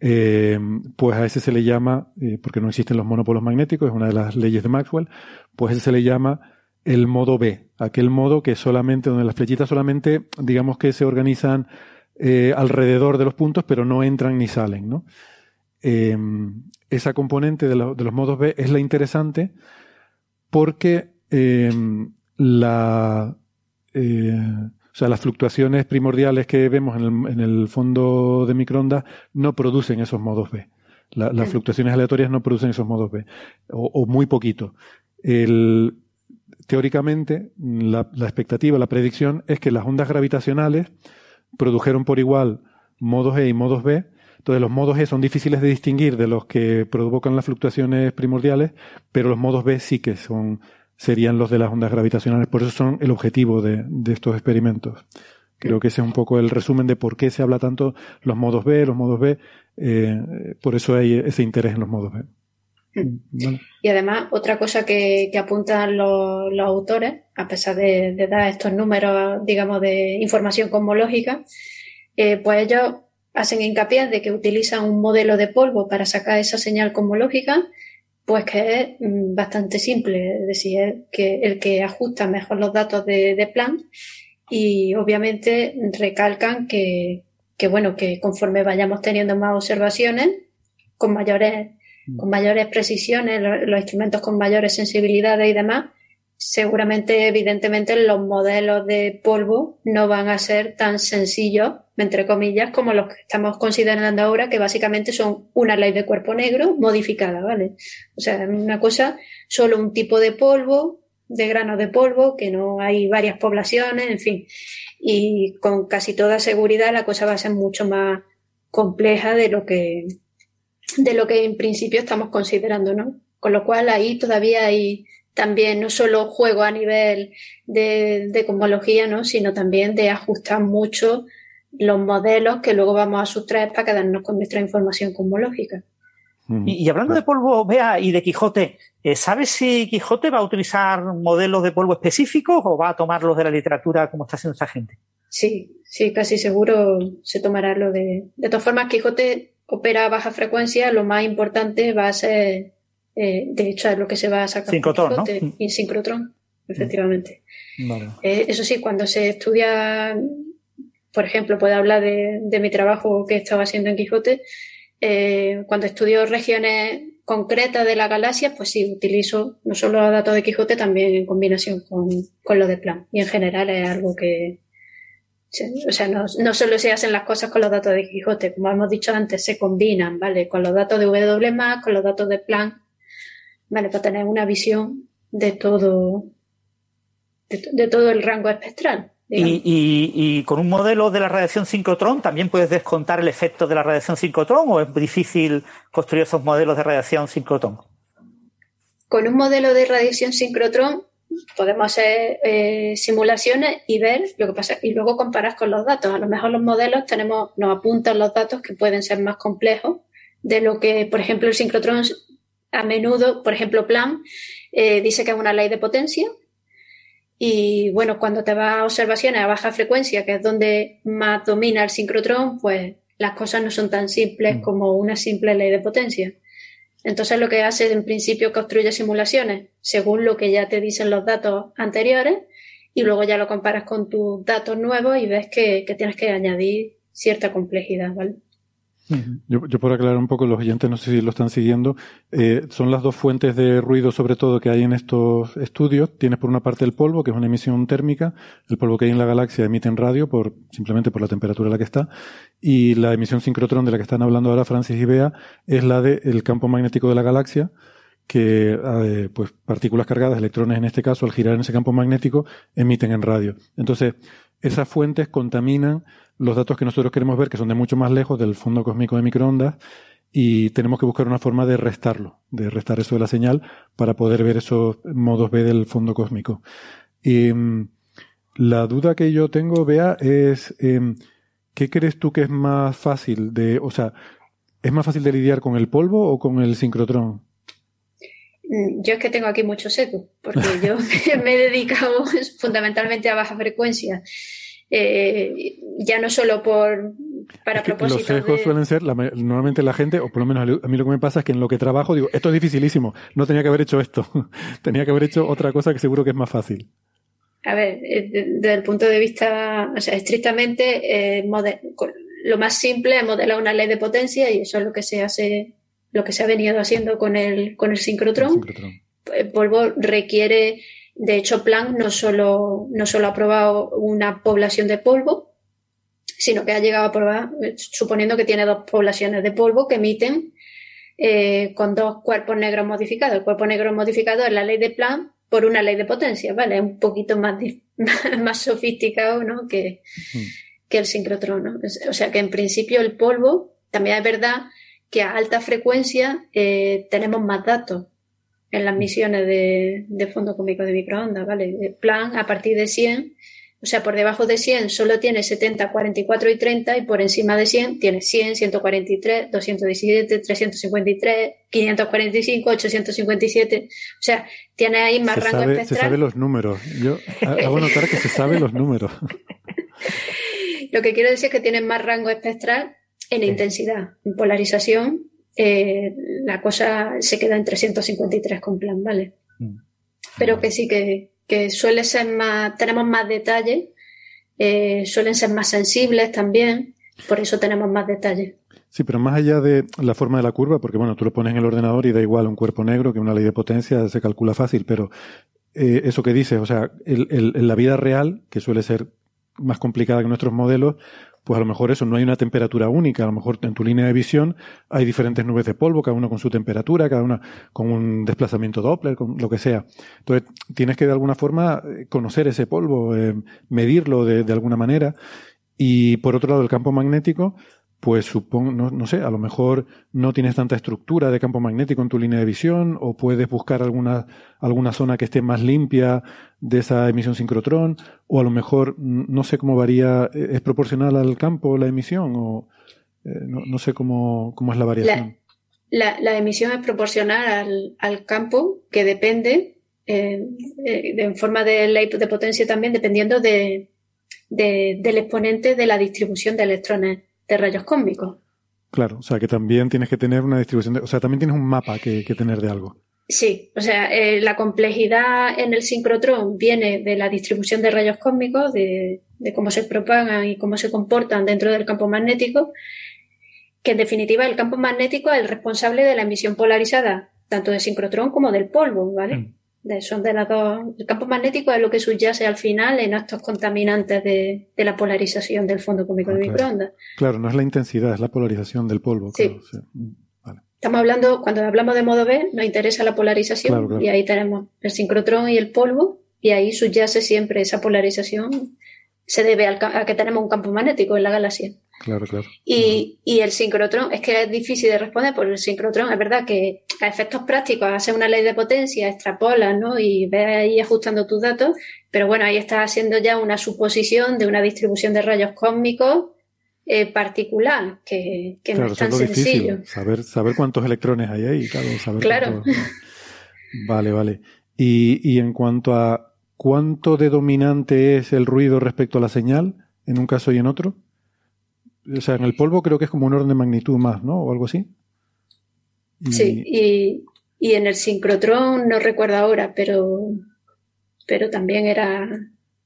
eh, pues a ese se le llama, eh, porque no existen los monopolos magnéticos, es una de las leyes de Maxwell, pues ese se le llama el modo B, aquel modo que solamente, donde las flechitas solamente, digamos que se organizan eh, alrededor de los puntos, pero no entran ni salen, ¿no? Esa componente de, de, los modos B es la interesante porque la eh, o sea, las fluctuaciones primordiales que vemos en el, fondo de microondas no producen esos modos B. las fluctuaciones aleatorias no producen esos modos B, o, muy poquito. teóricamente, la, expectativa, la predicción es que las ondas gravitacionales produjeron por igual modos E y modos B. Entonces, los modos E son difíciles de distinguir de los que provocan las fluctuaciones primordiales, pero los modos B sí que son serían los de las ondas gravitacionales. Por eso son el objetivo de, estos experimentos. Creo que ese es un poco el resumen de por qué se habla tanto los modos B, los modos B. Eh, por eso hay ese interés en los modos B. Y además, otra cosa que, apuntan los, autores, a pesar de, dar estos números, digamos, de información cosmológica, eh, pues ellos hacen hincapié de que utilizan un modelo de polvo para sacar esa señal cosmológica, pues que es mm, bastante simple, es decir, es que el que ajusta mejor los datos de, de plan y obviamente recalcan que, que, bueno, que conforme vayamos teniendo más observaciones, con mayores con mayores precisiones, los, instrumentos con mayores sensibilidades y demás, seguramente, evidentemente, los modelos de polvo no van a ser tan sencillos, entre comillas, como los que estamos considerando ahora, que básicamente son una ley de cuerpo negro modificada, ¿vale? O sea, una cosa, solo un tipo de polvo, de grano de polvo, que no hay varias poblaciones, en fin. Y con casi toda seguridad la cosa va a ser mucho más compleja de lo que, de lo que en principio estamos considerando, ¿no? Con lo cual ahí todavía hay también no solo juego a nivel de, de cosmología, ¿no? sino también de ajustar mucho los modelos que luego vamos a sustraer para quedarnos con nuestra información cosmológica. Y, hablando de polvo, vea, y de Quijote, eh, ¿sabes si Quijote va a utilizar modelos de polvo específicos o va a tomarlos de la literatura como está haciendo esta gente? Sí, sí, casi seguro se tomará lo de. De todas formas, Quijote opera a baja frecuencia, lo más importante va a ser, eh, de hecho, es lo que se va a sacar. Sincrotrón, ¿no? Y sincrotrón, efectivamente. Eh, eso sí, cuando se estudia, por ejemplo, puedo hablar de, mi trabajo que estaba haciendo en Quijote, eh, cuando estudio regiones concretas de la galaxia, pues sí, utilizo no solo los datos de Quijote, también en combinación con, con lo de Plan. Y en general es algo que, o sea, no, no, solo se hacen las cosas con los datos de Quijote, como hemos dicho antes, se combinan, ¿vale? Con los datos de W con los datos de Plan, ¿vale? Para tener una visión de todo, de, todo el rango espectral. Y, y, con un modelo de la radiación sincrotrón también puedes descontar el efecto de la radiación sincrotrón o es difícil construir esos modelos de radiación sincrotrón? Con un modelo de radiación sincrotrón podemos hacer eh, simulaciones y ver lo que pasa y luego comparar con los datos. A lo mejor los modelos tenemos, nos apuntan los datos que pueden ser más complejos de lo que, por ejemplo, el sincrotrón a menudo, por ejemplo, Plan, eh, dice que es una ley de potencia. Y bueno, cuando te vas a observaciones a baja frecuencia, que es donde más domina el sincrotrón, pues las cosas no son tan simples mm. como una simple ley de potencia. Entonces lo que hace es en principio construye simulaciones según lo que ya te dicen los datos anteriores y luego ya lo comparas con tus datos nuevos y ves que, tienes que añadir cierta complejidad, ¿vale? Yo, por aclarar un poco, los oyentes no sé si lo están siguiendo, eh, son las dos fuentes de ruido sobre todo que hay en estos estudios. Tienes por una parte el polvo, que es una emisión térmica, el polvo que hay en la galaxia emite en radio por, simplemente por la temperatura en la que está, y la emisión sincrotrón de la que están hablando ahora Francis y Bea es la del campo magnético de la galaxia, que eh, pues partículas cargadas, electrones en este caso, al girar en ese campo magnético, emiten en radio. Entonces, esas fuentes contaminan los datos que nosotros queremos ver, que son de mucho más lejos del fondo cósmico de microondas, y tenemos que buscar una forma de restarlo, de restar eso de la señal para poder ver esos modos B del fondo cósmico. Y mm, la duda que yo tengo, Bea, es em, ¿qué crees tú que es más fácil de, o sea, es más fácil de lidiar con el polvo o con el sincrotrón? Mm, yo es que tengo aquí mucho seco, porque yo me he dedicado fundamentalmente a baja frecuencia eh, ya no solo por para propósito. Los sesgos suelen ser, normalmente la gente, o por lo menos a mí lo que me pasa es que en lo que trabajo digo, esto es dificilísimo, no tenía que haber hecho esto, tenía que haber hecho otra cosa que seguro que es más fácil. A ver, eh, desde el punto de vista, o sea, estrictamente, eh, lo más simple es modelar una ley de potencia y eso es lo que se hace, lo que se ha venido haciendo con el, con el sincrotrón. El polvo requiere de hecho, Planck no solo, no solo ha probado una población de polvo, sino que ha llegado a probar, suponiendo que tiene dos poblaciones de polvo que emiten eh, con dos cuerpos negros modificados. El cuerpo negro modificado es la ley de Planck por una ley de potencia, ¿vale? Es un poquito más, más sofisticado, ¿no? Que, que el sincrotrón, ¿no? O sea que en principio el polvo, también es verdad que a alta frecuencia eh, tenemos más datos en las misiones de, de fondo cómico de microondas, ¿vale? El plan a partir de 100 o sea, por debajo de 100 solo tiene 70, 44 y 30 y por encima de 100 tiene 100, 143, 217, 353, 545, 857. O sea, tiene ahí más rango espectral. Se sabe los números. Yo hago notar que se sabe los números. Lo que quiero decir es que tiene más rango espectral en intensidad. En polarización, eh, la cosa se queda en 353 con plan, ¿vale? Mm. Pero que sí que, que suele ser más, tenemos más detalles, eh, suelen ser más sensibles también, por eso tenemos más detalles. Sí, pero más allá de la forma de la curva, porque bueno, tú lo pones en el ordenador y da igual un cuerpo negro que una ley de potencia se calcula fácil, pero eh, eso que dices, o sea, en la vida real, que suele ser más complicada que nuestros modelos, pues a lo mejor eso, no hay una temperatura única, a lo mejor en tu línea de visión hay diferentes nubes de polvo, cada una con su temperatura, cada una con un desplazamiento Doppler, con lo que sea. Entonces, tienes que de alguna forma eh, conocer ese polvo, eh, medirlo de, de alguna manera. Y por otro lado, el campo magnético, pues supongo, no, no, sé, a lo mejor no tienes tanta estructura de campo magnético en tu línea de visión o puedes buscar alguna, alguna zona que esté más limpia de esa emisión sincrotrón o a lo mejor no sé cómo varía, eh, es proporcional al campo la emisión o eh, no, sé cómo, cómo es la variación. La, la, emisión es proporcional al, al campo que depende eh, en forma de ley de potencia también dependiendo de, de, del exponente de la distribución de electrones de rayos cósmicos. Claro, o sea que también tienes que tener una distribución, de, o sea, también tienes un mapa que, que tener de algo. Sí, o sea, eh, la complejidad en el sincrotrón viene de la distribución de rayos cósmicos, de, de, cómo se propagan y cómo se comportan dentro del campo magnético, que en definitiva el campo magnético es el responsable de la emisión polarizada, tanto del sincrotrón como del polvo, ¿vale? Mm son de las dos. El campo magnético es lo que subyace al final en estos contaminantes de, de la polarización del fondo cómico de claro. microondas. Claro, no es la intensidad, es la polarización del polvo. Sí. Claro, sí. Mm, vale. Estamos hablando, cuando hablamos de modo B, nos interesa la polarización claro. y ahí tenemos el sincrotrón y el polvo y ahí subyace siempre esa polarización. Se debe al, a que tenemos un campo magnético en la galaxia. Claro, claro. Y, y, el sincrotrón, es que es difícil de responder, porque el sincrotrón es verdad que a efectos prácticos hace una ley de potencia, extrapola, ¿no? Y ve ahí ajustando tus datos, pero bueno, ahí está haciendo ya una suposición de una distribución de rayos cósmicos eh, particular, que, que claro, no es tan sencillo. difícil, saber, saber cuántos electrones hay ahí, claro, saber Claro. cuántos- Vale, vale. Y, y en cuanto a cuánto de dominante es el ruido respecto a la señal, en un caso y en otro. O sea, en el polvo creo que es como un orden de magnitud más, ¿no? O algo así. Y- Sí, y, y en el sincrotrón no recuerdo ahora, pero, pero también era,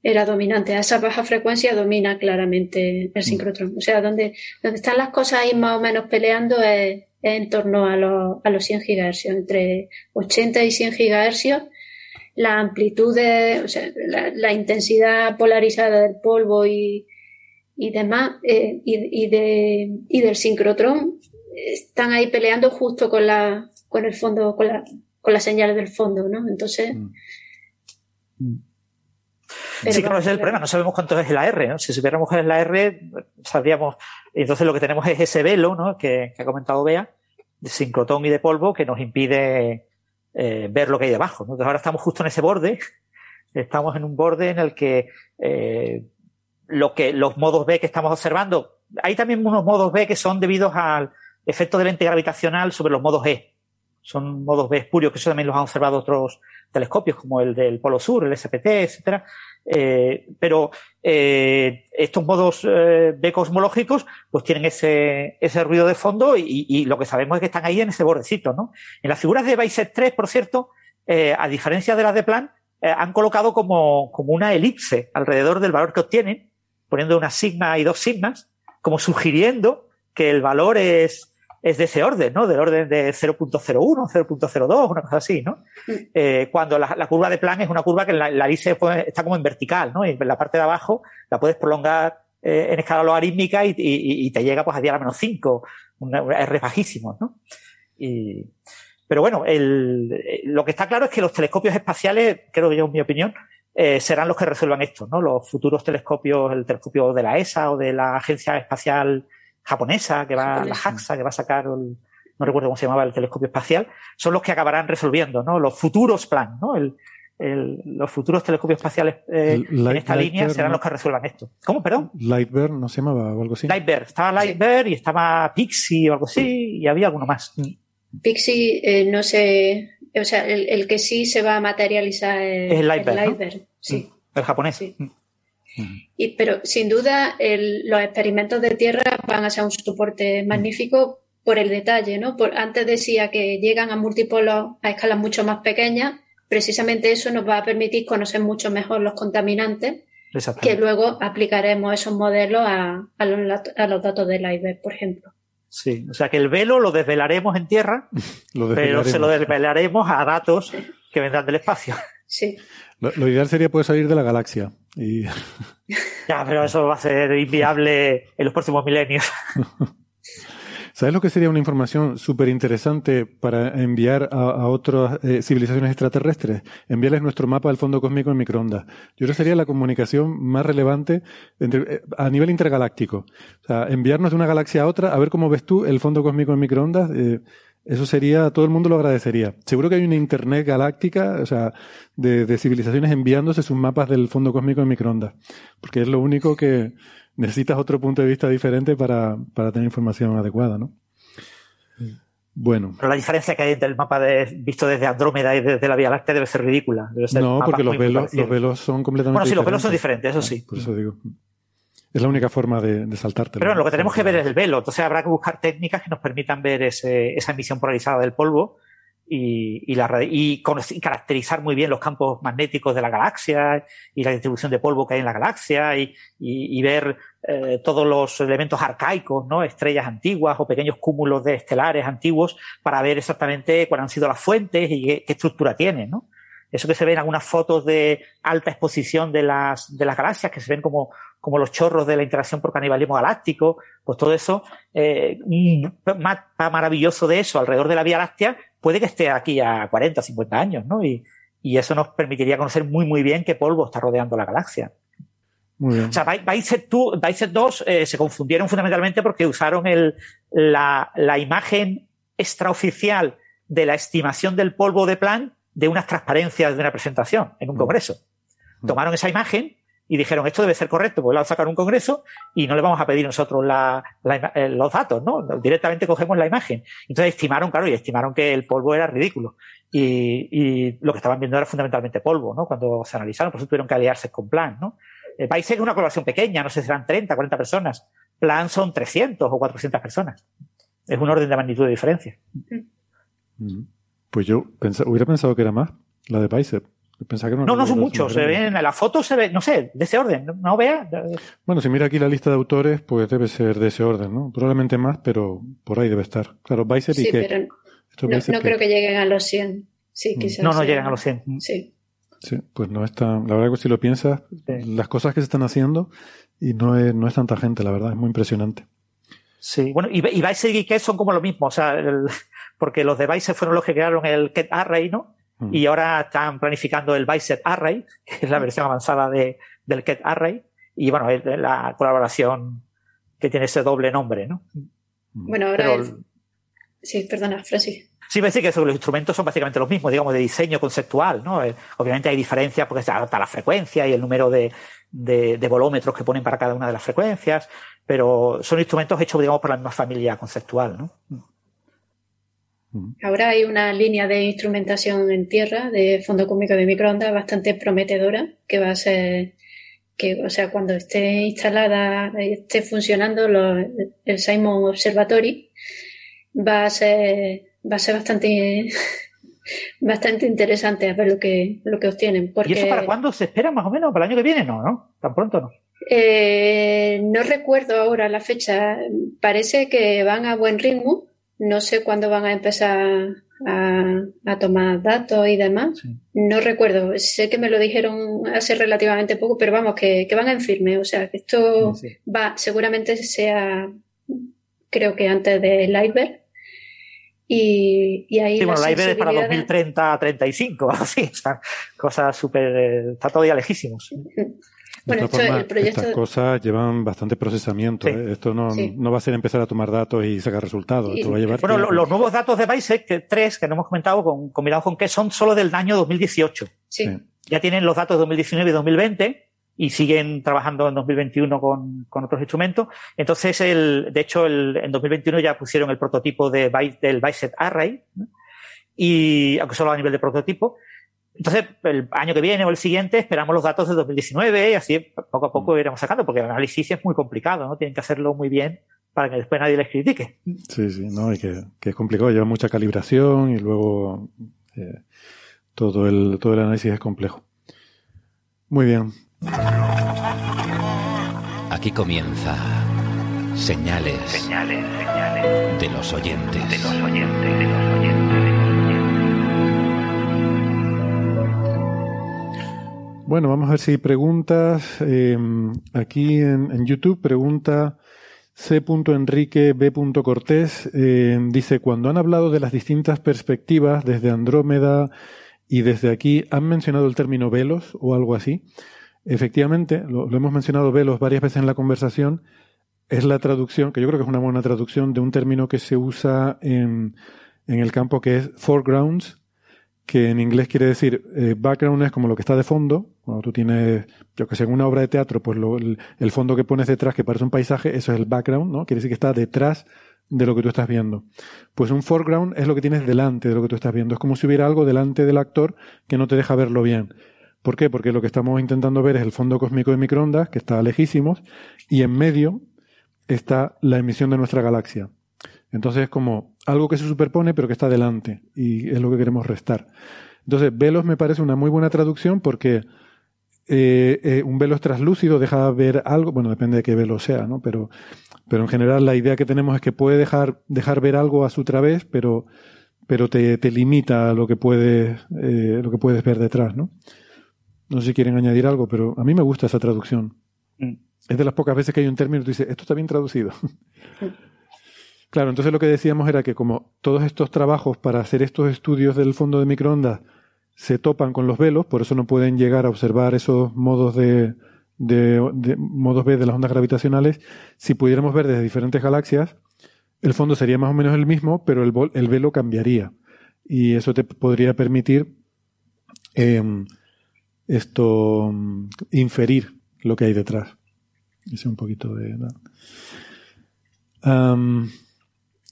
era dominante. A esa baja frecuencia domina claramente Mm. el sincrotrón. O sea, donde, donde están las cosas ahí más o menos peleando es, es en torno a los, a los 100 GHz, entre 80 y 100 GHz. La amplitud de, o sea, la, la intensidad polarizada del polvo y, y demás, eh, y, y, de, y del sincrotrón están ahí peleando justo con la, con el fondo, con la, con las señales del fondo, ¿no? Entonces. Mm. pero sí, claro, ese es el problema. No sabemos cuánto es la R, ¿no? Si supiéramos qué es la R, sabríamos. Entonces lo que tenemos es ese velo, ¿no? Que, que ha comentado Bea, de sincrotón y de polvo, que nos impide eh, ver lo que hay debajo. ¿no? Entonces ahora estamos justo en ese borde. Estamos en un borde en el que eh, lo que los modos B que estamos observando, hay también unos modos B que son debidos al efecto de lente gravitacional sobre los modos E. Son modos B espurios, que eso también los han observado otros telescopios, como el del Polo Sur, el SPT, etcétera. Eh, pero eh, estos modos eh, B cosmológicos pues tienen ese, ese ruido de fondo y, lo que sabemos es que están ahí en ese bordecito, ¿no? En las figuras de Bayes 3, por cierto, a diferencia de las de Plan, han colocado como, como una elipse alrededor del valor que obtienen, poniendo una sigma y dos sigmas, como sugiriendo que el valor es, es de ese orden, ¿no? Del orden de 0.01, 0.02, una cosa así, ¿no? Eh, cuando la, la, curva de plan es una curva que la, la pues, está como en vertical, ¿no? Y en la parte de abajo la puedes prolongar eh, en escala logarítmica y, y, y, te llega pues a 10 a la menos 5, una, una R bajísimos, ¿no? Y, pero bueno, el, lo que está claro es que los telescopios espaciales, creo que yo, en mi opinión, eh, serán los que resuelvan esto, ¿no? Los futuros telescopios, el telescopio de la ESA o de la Agencia Espacial Japonesa, que va, la JAXA, que va a sacar el, no recuerdo cómo se llamaba el telescopio espacial, son los que acabarán resolviendo, ¿no? Los futuros plan, ¿no? El, los futuros telescopios espaciales eh, en esta línea serán los que resuelvan esto. ¿Cómo, perdón? Lightbear, ¿no se llamaba o algo así? Lightbear. Estaba Lightbear y estaba Pixie o algo así y había alguno más. Pixie, eh, no sé, o sea, el, que sí se va a materializar es, el Lightbear. sí. Mm. El japonés. Sí. Mm. Y, pero sin duda los experimentos de tierra van a ser un soporte magnífico por el detalle, ¿no? Por, antes decía que llegan a múltiplos a escalas mucho más pequeñas precisamente eso nos va a permitir conocer mucho mejor los contaminantes que luego aplicaremos esos modelos a, los, datos del iceberg, por ejemplo. Sí, o sea que el velo lo desvelaremos en tierra, pero se lo desvelaremos a datos que vendrán del espacio. Sí. Lo, ideal sería poder salir de la galaxia. Y... Ya, pero eso va a ser inviable en los próximos milenios. ¿Sabes lo que sería una información súper interesante para enviar a, otras eh, civilizaciones extraterrestres? Enviarles nuestro mapa del fondo cósmico en microondas. Yo creo que sería la comunicación más relevante eh, a nivel intergaláctico. O sea, enviarnos de una galaxia a otra, a ver cómo ves tú el fondo cósmico en microondas. Eh, eso sería, todo el mundo lo agradecería. Seguro que hay una internet galáctica, o sea, de, de civilizaciones enviándose sus mapas del fondo cósmico en microondas. Porque es lo único que, necesitas otro punto de vista diferente para, para tener información adecuada, ¿no? Bueno. Pero la diferencia que hay entre el mapa de, visto desde Andrómeda y desde la Vía Láctea debe ser ridícula. no, porque los velos, los velos son completamente Bueno, sí, los velos son diferentes, eso sí. Por eso digo. Es la única forma de, de saltarte. Pero lo que tenemos que ver es el velo. Entonces habrá que buscar técnicas que nos permitan ver ese, esa emisión polarizada del polvo y, y, la, y, caracterizar muy bien los campos magnéticos de la galaxia y la distribución de polvo que hay en la galaxia y, y ver eh, todos los elementos arcaicos, ¿no? Estrellas antiguas o pequeños cúmulos de estelares antiguos para ver exactamente cuáles han sido las fuentes y qué, estructura tienen, ¿no? Eso que se ve en algunas fotos de alta exposición de las, de las galaxias, que se ven como, como los chorros de la interacción por canibalismo galáctico, pues todo eso, eh, maravilloso de eso alrededor de la Vía Láctea, puede que esté aquí a 40, 50 años, ¿no? Y, y eso nos permitiría conocer muy, muy bien qué polvo está rodeando la galaxia. Muy bien. O sea, Bicep 2 eh, se confundieron fundamentalmente porque usaron el, la, la imagen extraoficial de la estimación del polvo de plan de unas transparencias de una presentación en un mm. congreso. Mm. Tomaron esa imagen y dijeron esto debe ser correcto, pues la sacar un congreso y no le vamos a pedir nosotros eh, los datos, ¿no? Directamente cogemos la imagen. Entonces estimaron, claro, y estimaron que el polvo era ridículo. Y, y lo que estaban viendo era fundamentalmente polvo, ¿no? Cuando se analizaron, por eso tuvieron que aliarse con Plan, ¿no? El país es una colaboración pequeña, no sé si serán 30, 40 personas. Plan son 300 o 400 personas. Es un orden de magnitud de diferencia. Mm. Pues yo hubiera pensado que era más, la de Bicep. No, no, son muchos. Se ven, en la foto se ve, no sé, de ese orden. No, vea. Bueno, si mira aquí la lista de autores, pues debe ser de ese orden, ¿no? Probablemente más, pero por ahí debe estar. Claro, Bicep sí, y Pero no, creo que lleguen a los 100. Sí, mm. quizás. No, no llegan a los 100. Sí. Sí, pues no está, la verdad que si lo piensas, las cosas que se están haciendo y no es, no es tanta gente, la verdad, es muy impresionante. Sí, bueno, y, y Vice y Geekette son como lo mismo, o sea, porque los de Vice fueron los que crearon el Ket Array, ¿no? Mm. Y ahora están planificando el Bicep Array, que es la versión avanzada de, del Ket Array, y bueno, es la colaboración que tiene ese doble nombre, ¿no? Bueno, ahora Sí, perdona, Francis. Sí, me que los instrumentos son básicamente los mismos, digamos, de diseño conceptual, ¿no? Eh, obviamente hay diferencias porque se adapta la frecuencia y el número de, de, volómetros que ponen para cada una de las frecuencias, pero son instrumentos hechos, digamos, por la misma familia conceptual, ¿no? Ahora hay una línea de instrumentación en tierra de fondo cósmico de microondas bastante prometedora que va a ser que, o sea, cuando esté instalada, esté funcionando el Simon Observatory, va a ser va a ser bastante bastante interesante a ver lo que, lo que obtienen. Porque, ¿Y eso para cuándo se espera más o menos? ¿Para el año que viene? No, ¿no? ¿Tan pronto no? Eh, no recuerdo ahora la fecha. Parece que van a buen ritmo. No sé cuándo van a empezar a, tomar datos y demás. No recuerdo. Sé que me lo dijeron hace relativamente poco, pero vamos, que, van en firme. O sea, que esto va, seguramente sea, creo que antes del iceberg Y, y ahí sí, bueno, la idea es para 2030 35, así, o cosas súper, eh, está todavía lejísimos. Bueno, el proyecto... Estas cosas llevan bastante procesamiento. ¿eh? Esto no, no, va a ser empezar a tomar datos y sacar resultados. Esto va a llevar bueno, los nuevos datos de BISEC, que, tres que no hemos comentado, con, combinados con que son solo del año 2018. Sí. Ya tienen los datos de 2019 y 2020 y siguen trabajando en 2021 con, con otros instrumentos. Entonces, el, de hecho, el, en 2021 ya pusieron el prototipo de, del BISEC Array, y, aunque solo a nivel de prototipo. Entonces, el año que viene o el siguiente esperamos los datos de 2019 y así poco a poco mm. iremos sacando, porque el análisis es muy complicado, ¿no? Tienen que hacerlo muy bien para que después nadie les critique. Sí, sí, no, y que, que es complicado, lleva mucha calibración y luego eh, todo, el, todo el análisis es complejo. Muy bien. Aquí comienza señales, señales, señales de los oyentes. De los oyentes, de los oyentes. Bueno, vamos a ver si hay preguntas. Eh, aquí en, YouTube pregunta C.Enrique B. Cortés. Eh, dice, cuando han hablado de las distintas perspectivas desde Andrómeda y desde aquí, ¿han mencionado el término velos o algo así? Efectivamente, lo, hemos mencionado velos varias veces en la conversación. Es la traducción, que yo creo que es una buena traducción, de un término que se usa en, en el campo que es foregrounds, que en inglés quiere decir eh, background es como lo que está de fondo. Cuando tú tienes, yo que sé, una obra de teatro, pues lo, el, fondo que pones detrás, que parece un paisaje, eso es el background, ¿no? Quiere decir que está detrás de lo que tú estás viendo. Pues un foreground es lo que tienes delante de lo que tú estás viendo. Es como si hubiera algo delante del actor que no te deja verlo bien. ¿Por qué? Porque lo que estamos intentando ver es el fondo cósmico de microondas, que está lejísimos, y en medio está la emisión de nuestra galaxia. Entonces es como algo que se superpone pero que está delante y es lo que queremos restar. Entonces, velos me parece una muy buena traducción porque eh, eh, un velo es translúcido, deja ver algo, bueno, depende de qué velo sea, ¿no? Pero, pero en general la idea que tenemos es que puede dejar, dejar ver algo a su través, pero, pero te, te limita a lo que puedes, eh, lo que puedes ver detrás, ¿no? No sé si quieren añadir algo, pero a mí me gusta esa traducción. Mm. Es de las pocas veces que hay un término y tú dices, esto está bien traducido. Claro, entonces lo que decíamos era que como todos estos trabajos para hacer estos estudios del fondo de microondas se topan con los velos, por eso no pueden llegar a observar esos modos de, de, modos B de las ondas gravitacionales, si pudiéramos ver desde diferentes galaxias, el fondo sería más o menos el mismo, pero el, el velo cambiaría. Y eso te podría permitir em, esto inferir lo que hay detrás. Es un poquito de.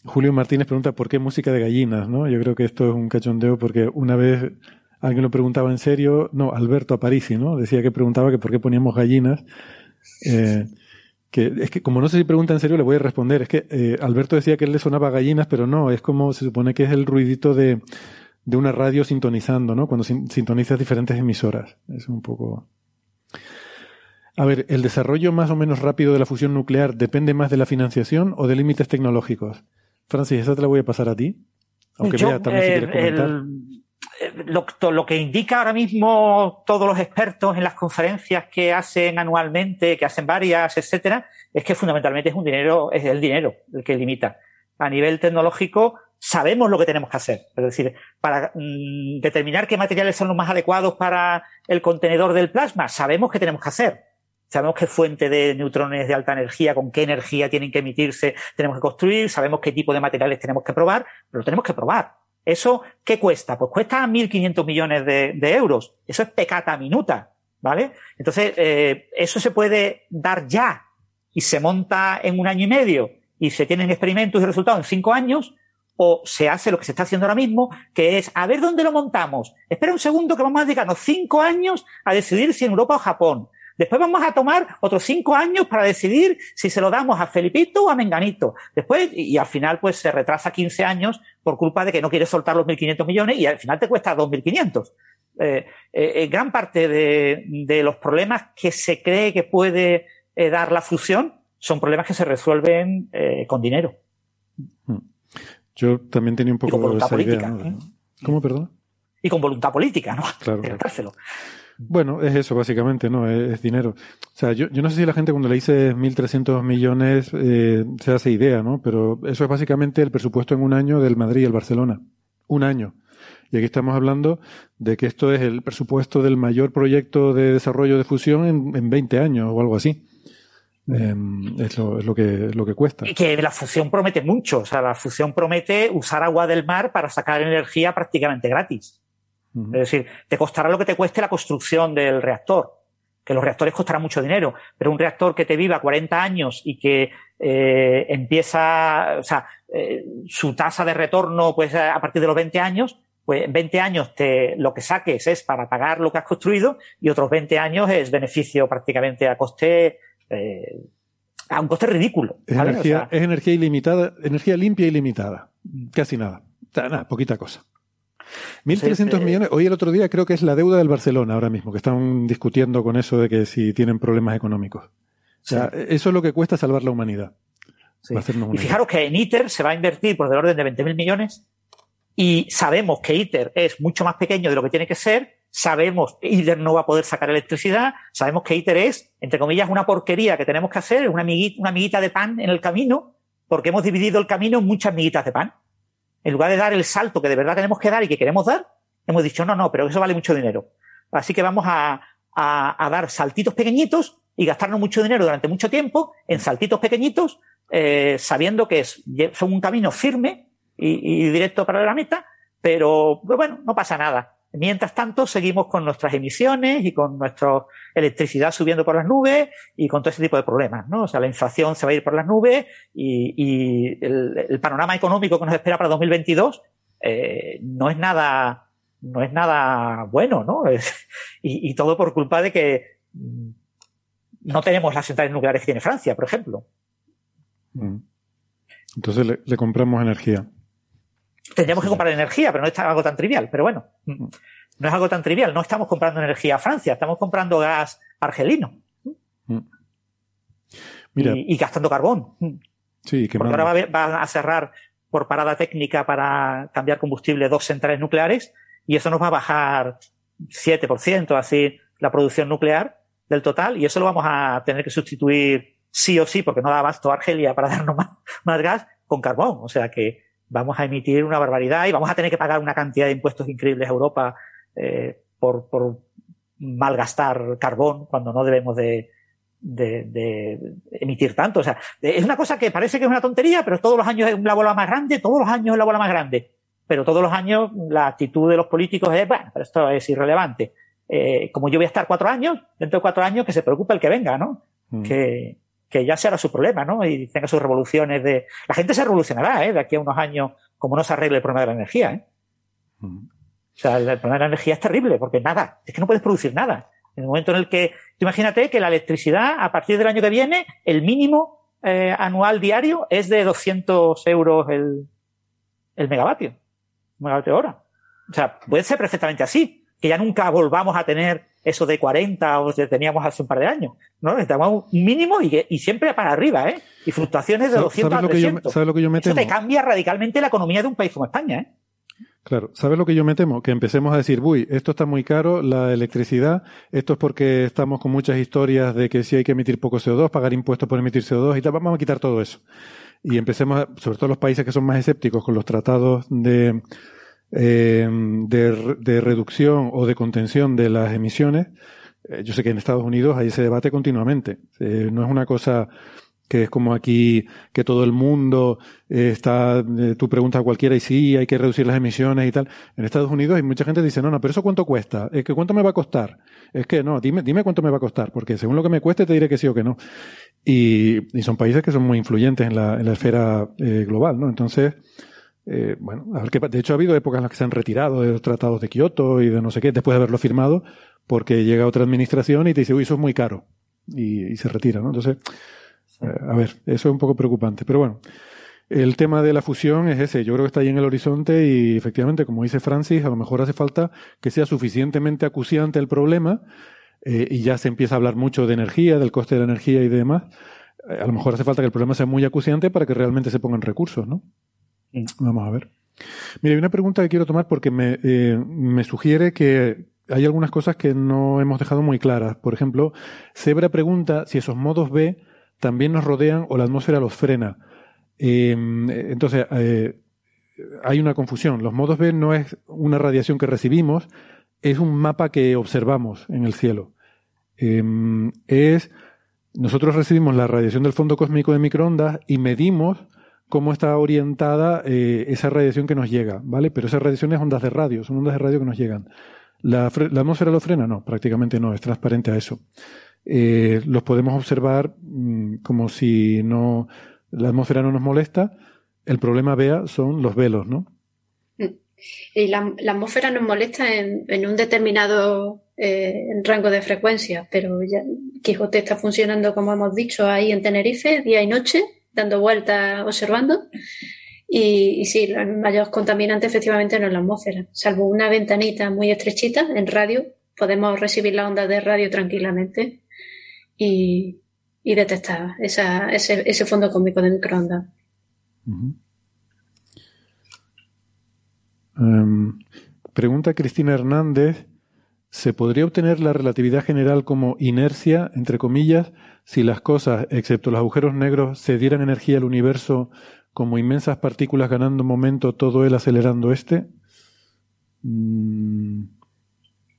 Julio Martínez pregunta por qué música de gallinas, ¿no? Yo creo que esto es un cachondeo porque una vez alguien lo preguntaba en serio, no, Alberto Aparici, ¿no? Decía que preguntaba que por qué poníamos gallinas. Eh, que es que como no sé si pregunta en serio le voy a responder. Es que eh, Alberto decía que él le sonaba gallinas, pero no, es como se supone que es el ruidito de, de una radio sintonizando, ¿no? Cuando sintonizas diferentes emisoras. Es un poco... A ver, ¿el desarrollo más o menos rápido de la fusión nuclear depende más de la financiación o de límites tecnológicos? Francis, esa te la voy a pasar a ti. Aunque también si quieres comentar. Lo, que indica ahora mismo todos los expertos en las conferencias que hacen anualmente, que hacen varias, etcétera, es que fundamentalmente es un dinero, es el dinero el que limita. A nivel tecnológico, sabemos lo que tenemos que hacer. Es decir, para mm, determinar qué materiales son los más adecuados para el contenedor del plasma, sabemos qué tenemos que hacer sabemos qué fuente de neutrones de alta energía, con qué energía tienen que emitirse, tenemos que construir, sabemos qué tipo de materiales tenemos que probar, pero lo tenemos que probar. ¿Eso qué cuesta? Pues cuesta 1.500 millones de, euros. Eso es pecata minuta, ¿vale? Entonces, eh, eso se puede dar ya y se monta en un año y medio y se tienen experimentos y resultados en cinco años, o se hace lo que se está haciendo ahora mismo, que es a ver dónde lo montamos. Espera un segundo que vamos a dedicarnos cinco años a decidir si en Europa o Japón. Después vamos a tomar otros cinco años para decidir si se lo damos a Felipito o a Menganito. Después, y, al final, pues se retrasa 15 años por culpa de que no quiere soltar los 1.500 millones y al final te cuesta 2.500. Eh, eh, eh, gran parte de, los problemas que se cree que puede eh, dar la fusión son problemas que se resuelven con dinero. Hmm. Yo también tenía un poco esa idea. ¿Cómo, perdón? y con voluntad política, ¿no? Claro. Bueno, es eso básicamente, ¿no? Es, dinero. O sea, yo, yo, no sé si la gente cuando le dice 1.300 millones eh, se hace idea, ¿no? Pero eso es básicamente el presupuesto en un año del Madrid y el Barcelona. Un año. Y aquí estamos hablando de que esto es el presupuesto del mayor proyecto de desarrollo de fusión en, en 20 años o algo así. Eh, es, lo, es, lo, que, lo que cuesta. Y que la fusión promete mucho. O sea, la fusión promete usar agua del mar para sacar energía prácticamente gratis. Es decir, te costará lo que te cueste la construcción del reactor, que los reactores costarán mucho dinero, pero un reactor que te viva 40 años y que eh, empieza, o sea, eh, su tasa de retorno pues a partir de los 20 años, pues en 20 años te, lo que saques es para pagar lo que has construido y otros 20 años es beneficio prácticamente a coste, eh, a un coste ridículo. Es, energía, es energía ilimitada, energía limpia y ilimitada. Casi nada. Nada, poquita cosa. 1.300 eh, millones. Hoy el otro día creo que es la deuda del Barcelona ahora mismo, que están discutiendo con eso de que si tienen problemas económicos. O sea, eso es lo que cuesta salvar la humanidad. Y fijaros que en ITER se va a invertir por del orden de 20.000 millones y sabemos que ITER es mucho más pequeño de lo que tiene que ser, sabemos que ITER no va a poder sacar electricidad, sabemos que ITER es, entre comillas, una porquería que tenemos que hacer, una amiguita, una amiguita de pan en el camino, porque hemos dividido el camino en muchas amiguitas de pan en lugar de dar el salto que de verdad tenemos que dar y que queremos dar, hemos dicho, no, no, pero eso vale mucho dinero. Así que vamos a, a, dar saltitos pequeñitos y gastarnos mucho dinero durante mucho tiempo en saltitos pequeñitos, eh, sabiendo que es, son un camino firme y, y directo para la meta, pero pues bueno, no pasa nada. Mientras tanto, seguimos con nuestras emisiones y con nuestra electricidad subiendo por las nubes y con todo ese tipo de problemas, ¿no? O sea, la inflación se va a ir por las nubes y, el, panorama económico que nos espera para 2022 eh, no es nada, no es nada bueno, ¿no? Y, todo por culpa de que no tenemos las centrales nucleares que tiene Francia, por ejemplo. Mm. Entonces le compramos energía. Tendríamos que comprar energía, pero no es algo tan trivial. Pero bueno, no es algo tan trivial. No estamos comprando energía a Francia, estamos comprando gas argelino. Mira. Y, y, gastando carbón. Sí, que Porque ahora van va a cerrar por parada técnica para cambiar combustible dos centrales nucleares y eso nos va a bajar 7%, así, la producción nuclear del total y eso lo vamos a tener que sustituir sí o sí, porque no da abasto a Argelia para darnos más, más gas, con carbón. O sea que vamos a emitir una barbaridad y vamos a tener que pagar una cantidad de impuestos increíbles a Europa eh, por, por malgastar carbón cuando no debemos de, de, de, emitir tanto. O sea, es una cosa que parece que es una tontería, pero todos los años es la bola más grande, todos los años es la bola más grande. Pero todos los años la actitud de los políticos es, bueno, pero esto es irrelevante. Eh, como yo voy a estar cuatro años, dentro de cuatro años que se preocupe el que venga, ¿no? Mm. Que, que ya será su problema, ¿no? Y tenga sus revoluciones de... La gente se revolucionará, ¿eh? De aquí a unos años, como no se arregle el problema de la energía, ¿eh? Mm. O sea, el, problema de la energía es terrible, porque nada, es que no puedes producir nada. En el momento en el que, imagínate que la electricidad, a partir del año que viene, el mínimo eh, anual diario es de 200 euros el, el megavatio, megavatio hora. O sea, puede ser perfectamente así, que ya nunca volvamos a tener eso de 40 o que teníamos hace un par de años. ¿no? Necesitamos un mínimo y, y siempre para arriba, ¿eh? Y fluctuaciones de 200 ¿sabes a 300. Lo que yo, ¿Sabes lo que yo me temo? Eso te cambia radicalmente la economía de un país como España, ¿eh? Claro, ¿sabes lo que yo me temo? Que empecemos a decir, uy, esto está muy caro, la electricidad, esto es porque estamos con muchas historias de que si hay que emitir poco CO2, pagar impuestos por emitir CO2 y tal, vamos a quitar todo eso. Y empecemos, a, sobre todo los países que son más escépticos con los tratados de, eh, de, reducción o de contención de las emisiones, eh, yo sé que en Estados Unidos hay ese debate continuamente. Eh, no es una cosa que es como aquí que todo el mundo eh, está, tú preguntas a cualquiera y sí, hay que reducir las emisiones y tal. En Estados Unidos hay mucha gente que dice, no, no, pero eso cuánto cuesta, es que cuánto me va a costar. Es que no, dime, dime cuánto me va a costar, porque según lo que me cueste te diré que sí o que no. Y, y son países que son muy influyentes en la, en la esfera eh, global, ¿no? Entonces, eh, bueno, a ver qué, de hecho ha habido épocas en las que se han retirado de los tratados de Kioto y de no sé qué, después de haberlo firmado, porque llega otra administración y te dice, uy, eso es muy caro. Y, y se retira, ¿no? Entonces, eh, a ver, eso es un poco preocupante. Pero bueno, el tema de la fusión es ese. Yo creo que está ahí en el horizonte y efectivamente, como dice Francis, a lo mejor hace falta que sea suficientemente acuciante el problema eh, y ya se empieza a hablar mucho de energía, del coste de la energía y demás. A lo mejor hace falta que el problema sea muy acuciante para que realmente se pongan recursos, ¿no? Vamos a ver. Mira, hay una pregunta que quiero tomar porque me, eh, me sugiere que hay algunas cosas que no hemos dejado muy claras. Por ejemplo, Zebra pregunta si esos modos B también nos rodean o la atmósfera los frena. Eh, entonces, eh, hay una confusión. Los modos B no es una radiación que recibimos, es un mapa que observamos en el cielo. es nosotros recibimos la radiación del fondo cósmico de microondas y medimos cómo está orientada eh, esa radiación que nos llega, ¿vale? Pero esa radiación es ondas de radio, son ondas de radio que nos llegan. ¿La, atmósfera lo frena? No, prácticamente no, es transparente a eso. Eh, los podemos observar mm, como si no la atmósfera no nos molesta. El problema, vea, son los velos, ¿no? Mm. Y la, atmósfera nos molesta en, un determinado eh, rango de frecuencia, pero ya Quijote está funcionando, como hemos dicho, ahí en Tenerife, día y noche, dando vueltas, observando. Y, sí, el mayor contaminante efectivamente no es la atmósfera. Salvo una ventanita muy estrechita en radio, podemos recibir la onda de radio tranquilamente y, detectar ese, fondo cómico de microondas. Em, pregunta Cristina Hernández ¿Se podría obtener la relatividad general como inercia, entre comillas, si las cosas, excepto los agujeros negros, se dieran energía al universo como inmensas partículas ganando momento, todo él acelerando este? Mm,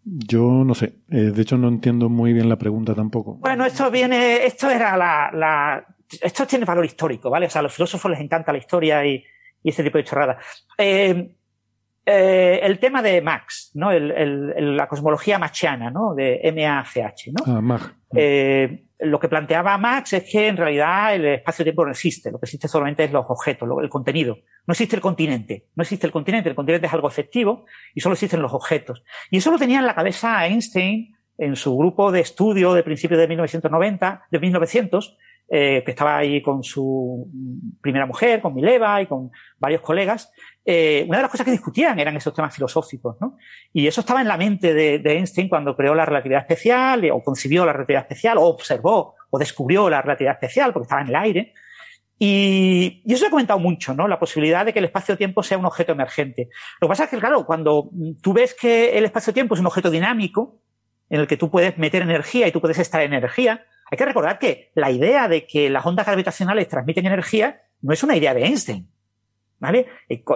yo no sé. Eh, de hecho, no entiendo muy bien la pregunta tampoco. Bueno, esto viene, esto era la, esto tiene valor histórico, ¿vale? O sea, a los filósofos les encanta la historia y, y ese tipo de chorradas. Eh, eh, el tema de Max, ¿no? El, la cosmología machiana, ¿no? De MACH, ¿no? Ah, eh, lo que planteaba Max es que en realidad el espacio-tiempo no existe, lo que existe solamente es los objetos, el contenido. No existe el continente, no existe el continente, el continente es algo efectivo y solo existen los objetos. Y eso lo tenía en la cabeza Einstein en su grupo de estudio de principios de 1990, de 1900, eh, que estaba ahí con su primera mujer, con Mileva y con varios colegas, eh, una de las cosas que discutían eran esos temas filosóficos, ¿no? Y eso estaba en la mente de, Einstein cuando creó la relatividad especial, o concibió la relatividad especial, o observó, o descubrió la relatividad especial, porque estaba en el aire. Y, y eso he comentado mucho, ¿no? La posibilidad de que el espacio-tiempo sea un objeto emergente. Lo que pasa es que, claro, cuando tú ves que el espacio-tiempo es un objeto dinámico, en el que tú puedes meter energía y tú puedes extraer energía, hay que recordar que la idea de que las ondas gravitacionales transmiten energía no es una idea de Einstein. ¿Vale?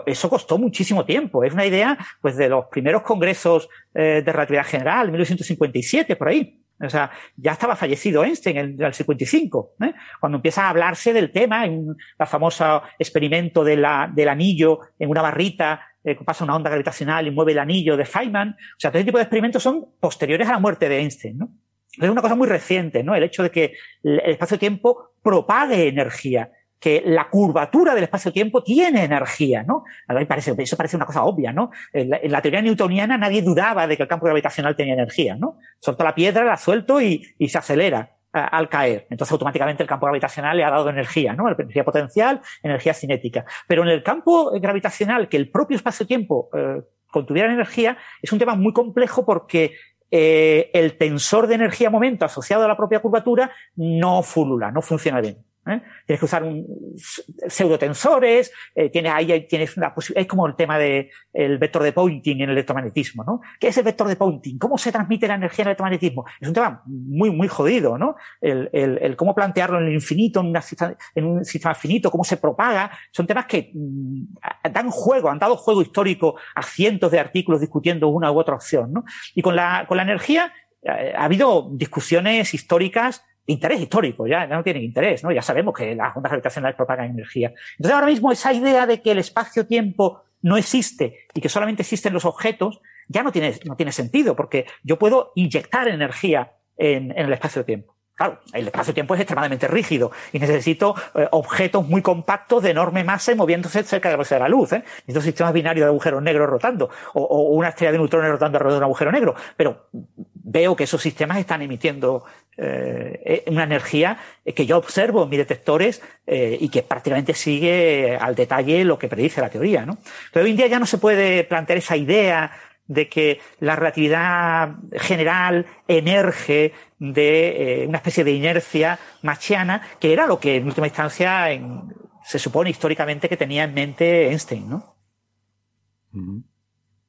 Eso costó muchísimo tiempo. Es una idea, pues, de los primeros congresos eh, de relatividad general, 1957, por ahí. O sea, ya estaba fallecido Einstein en el 55, ¿eh? cuando empieza a hablarse del tema, en el famoso experimento de la, del anillo en una barrita, eh, pasa una onda gravitacional y mueve el anillo de Feynman. O sea, todo ese tipo de experimentos son posteriores a la muerte de Einstein, ¿no? Es una cosa muy reciente, ¿no? El hecho de que el espacio-tiempo propague energía, que la curvatura del espacio-tiempo tiene energía, ¿no? Parece, eso parece una cosa obvia, ¿no? En la, teoría newtoniana nadie dudaba de que el campo gravitacional tenía energía, ¿no? Suelto la piedra, la suelto y, se acelera al caer. Entonces automáticamente el campo gravitacional le ha dado energía, ¿no? Energía potencial, energía cinética. Pero en el campo gravitacional, que el propio espacio-tiempo eh, contuviera energía, es un tema muy complejo porque eh, el tensor de energía-momento asociado a la propia curvatura no fulula, no funciona bien. ¿Eh? Tienes que usar un, pseudotensores, eh, tienes ahí tienes una es como el tema del el vector de Poynting en el electromagnetismo, ¿no? ¿Qué es el vector de Poynting? ¿Cómo se transmite la energía en el electromagnetismo? Es un tema muy, muy jodido, ¿no? El, el, el cómo plantearlo en el infinito, en, una, en, un sistema finito, cómo se propaga, son temas que mm, dan juego, han dado juego histórico a cientos de artículos discutiendo una u otra opción, ¿no? Y con la, con la energía, eh, ha habido discusiones históricas interés histórico, ya, no tienen interés, ¿no? Ya sabemos que las ondas gravitacionales propagan energía. Entonces ahora mismo esa idea de que el espacio-tiempo no existe y que solamente existen los objetos, ya no tiene, no tiene sentido, porque yo puedo inyectar energía en, en el espacio-tiempo. Claro, el espacio-tiempo es extremadamente rígido y necesito eh, objetos muy compactos de enorme masa y moviéndose cerca de la velocidad de la luz. ¿eh? Necesito sistemas binarios de agujeros negros rotando o, o, una estrella de neutrones rotando alrededor de un agujero negro. Pero veo que esos sistemas están emitiendo eh, una energía que yo observo en mis detectores eh, y que prácticamente sigue al detalle lo que predice la teoría. ¿no? Pero hoy en día ya no se puede plantear esa idea de que la relatividad general emerge de eh, una especie de inercia machiana, que era lo que en última instancia se supone históricamente que tenía en mente Einstein, ¿no?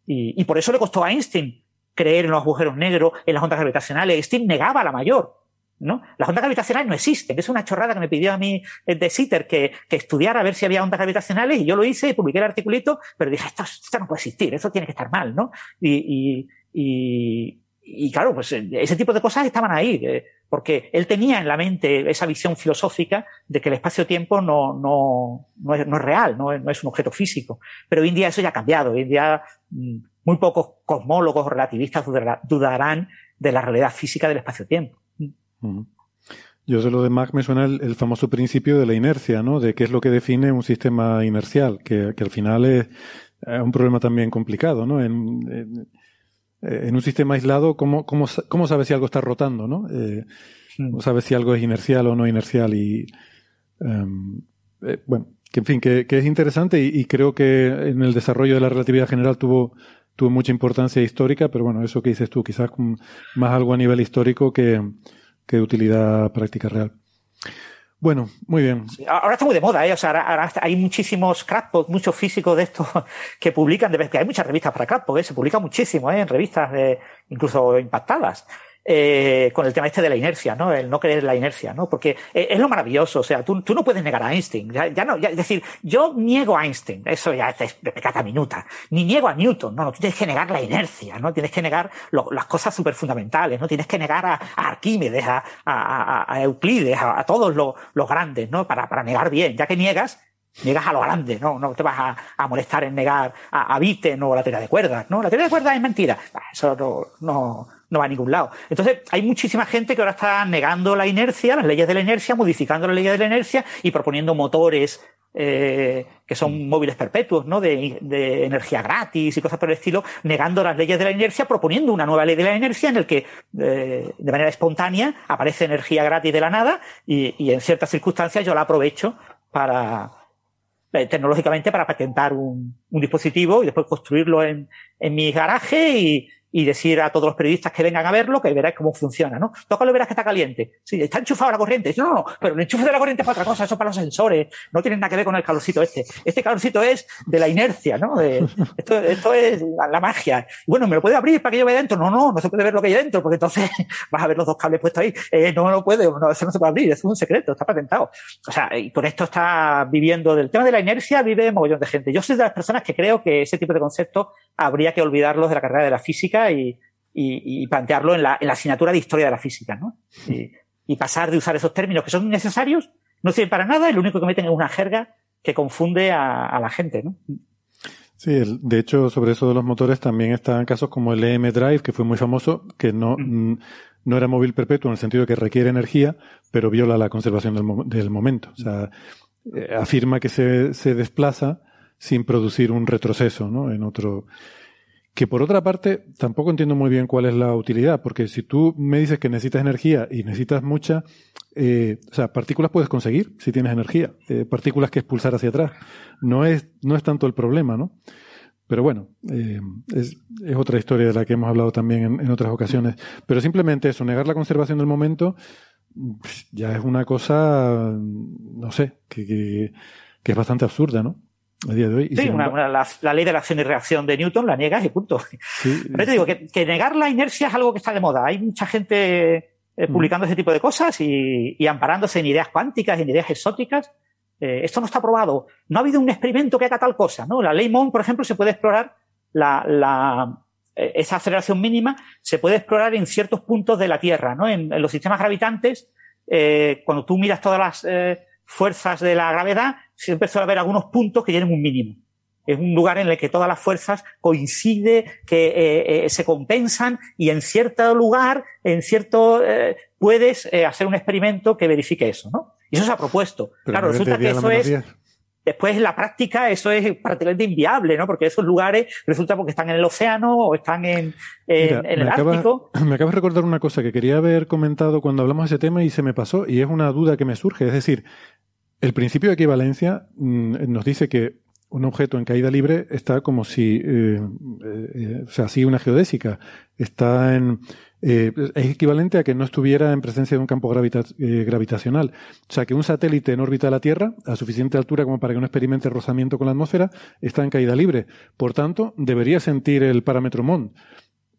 y, y, por eso le costó a Einstein creer en los agujeros negros, en las ondas gravitacionales. Einstein negaba la mayor. ¿no? Las ondas gravitacionales no existen. Es una chorrada que me pidió a mí eh, de Sitter que, que estudiara a ver si había ondas gravitacionales y yo lo hice y publiqué el articulito, pero dije, esto, esto no puede existir, eso tiene que estar mal, ¿no? Y, y, y, claro, pues eh, ese tipo de cosas estaban ahí, eh, porque él tenía en la mente esa visión filosófica de que el espacio-tiempo no, no, no, es, no es real, no es, no es un objeto físico. Pero hoy en día eso ya ha cambiado. Hoy en día mm, muy pocos cosmólogos o relativistas dudarán de la realidad física del espacio-tiempo. Yo sé lo de Mach me suena el, famoso principio de la inercia, ¿no? De qué es lo que define un sistema inercial, que, que al final es, un problema también complicado, ¿no? En, en, un sistema aislado, ¿cómo, cómo, cómo sabes si algo está rotando, no? Eh, ¿Cómo sabes si algo es inercial o no inercial? Y, um, eh, bueno, que en fin, que, que es interesante y, y, creo que en el desarrollo de la relatividad general tuvo, tuvo mucha importancia histórica, pero bueno, eso que dices tú, quizás más algo a nivel histórico que, que de utilidad práctica real. Bueno, muy bien. ahora está muy de moda, ¿eh? O sea, ahora, hay muchísimos crackpots, muchos físicos de estos que publican, de, que hay muchas revistas para crackpot, ¿eh? Se publica muchísimo, ¿eh? En revistas de, incluso impactadas eh, con el tema este de la inercia, ¿no? El no creer la inercia, ¿no? Porque eh, es lo maravilloso, o sea, tú, tú no puedes negar a Einstein, ya, ya no, ya, es decir, yo niego a Einstein, eso ya es pecata minuta, ni niego a Newton, no, no, tú tienes que negar la inercia, ¿no? Tienes que negar lo, las cosas súper fundamentales, ¿no? Tienes que negar a, a Arquímedes, a, a, a Euclides, a, todos los, los grandes, ¿no? Para, para negar bien, ya que niegas, niegas a lo grande, no, no te vas a, a molestar en negar a, a Witten o la teoría de cuerdas, ¿no? La teoría de cuerdas es mentira. Eso no, no, no va a ningún lado. Entonces, hay muchísima gente que ahora está negando la inercia, las leyes de la inercia, modificando las leyes de la inercia y proponiendo motores eh, que son móviles perpetuos, ¿no? De, de, energía gratis y cosas por el estilo, negando las leyes de la inercia, proponiendo una nueva ley de la inercia en el que eh, de manera espontánea aparece energía gratis de la nada y, y en ciertas circunstancias yo la aprovecho para eh, tecnológicamente para patentar un, un, dispositivo y después construirlo en, en mi garaje y, y decir a todos los periodistas que vengan a verlo que verás cómo funciona, ¿no? Tócalo y verás que está caliente. Sí, está enchufado la corriente. No, no, pero el enchufe de la corriente es para otra cosa, eso es para los sensores. No tiene nada que ver con el calorcito este. Este calorcito es de la inercia, ¿no? De, esto, esto es la, la, magia. Bueno, ¿me lo puede abrir para que yo vea dentro? No, no, no se puede ver lo que hay dentro, porque entonces vas a ver los dos cables puestos ahí. Eh, no, no puede, no, eso no se puede abrir, es un secreto, está patentado. O sea, y por esto está viviendo del tema de la inercia, vive mogollón de gente. Yo soy de las personas que creo que ese tipo de conceptos habría que olvidarlos de la carrera de la física y, y, y plantearlo en la, en la, asignatura de historia de la física, ¿no? Y, y, pasar de usar esos términos que son innecesarios, no sirven para nada, y lo único que meten es una jerga que confunde a, a la gente, ¿no? Sí, el, de hecho, sobre eso de los motores también están casos como el EM Drive, que fue muy famoso, que no, mm. no era móvil perpetuo en el sentido de que requiere energía, pero viola la conservación del, del momento. O sea, eh, afirma que se, se desplaza sin producir un retroceso, ¿no? En otro, que por otra parte, tampoco entiendo muy bien cuál es la utilidad, porque si tú me dices que necesitas energía y necesitas mucha, eh, o sea, partículas puedes conseguir si tienes energía, eh, partículas que expulsar hacia atrás. No es, no es tanto el problema, ¿no? Pero bueno, eh, es, es, otra historia de la que hemos hablado también en, en, otras ocasiones. Pero simplemente eso, negar la conservación del momento, ya es una cosa, no sé, que, que, que es bastante absurda, ¿no? A día de hoy. Sí, una, una, la, la, ley de la acción y reacción de Newton la niegas y punto. Sí, Pero te digo que, que, negar la inercia es algo que está de moda. Hay mucha gente eh, publicando mm. ese tipo de cosas y, y, amparándose en ideas cuánticas, en ideas exóticas. Eh, esto no está probado. No ha habido un experimento que haga tal cosa, ¿no? La ley Mond, por ejemplo, se puede explorar la, la, eh, esa aceleración mínima se puede explorar en ciertos puntos de la Tierra, ¿no? En, en los sistemas gravitantes, eh, cuando tú miras todas las eh, fuerzas de la gravedad, siempre suele haber algunos puntos que tienen un mínimo. Es un lugar en el que todas las fuerzas coinciden, que eh, eh, se compensan y en cierto lugar, en cierto, eh, puedes eh, hacer un experimento que verifique eso, ¿no? Y eso se ha propuesto. Pero claro, resulta que eso es, después en la práctica eso es prácticamente inviable, ¿no? Porque esos lugares resulta porque están en el océano o están en, en, Mira, en el acaba, Ártico. Me acabas de recordar una cosa que quería haber comentado cuando hablamos de ese tema y se me pasó y es una duda que me surge. Es decir, el principio de equivalencia mmm, nos dice que un objeto en caída libre está como si, eh, eh, o sea, sigue una geodésica, está en, eh, es equivalente a que no estuviera en presencia de un campo eh, gravitacional. O sea, que un satélite en órbita de la Tierra, a suficiente altura como para que no experimente rozamiento con la atmósfera, está en caída libre. Por tanto, debería sentir el parámetro MON.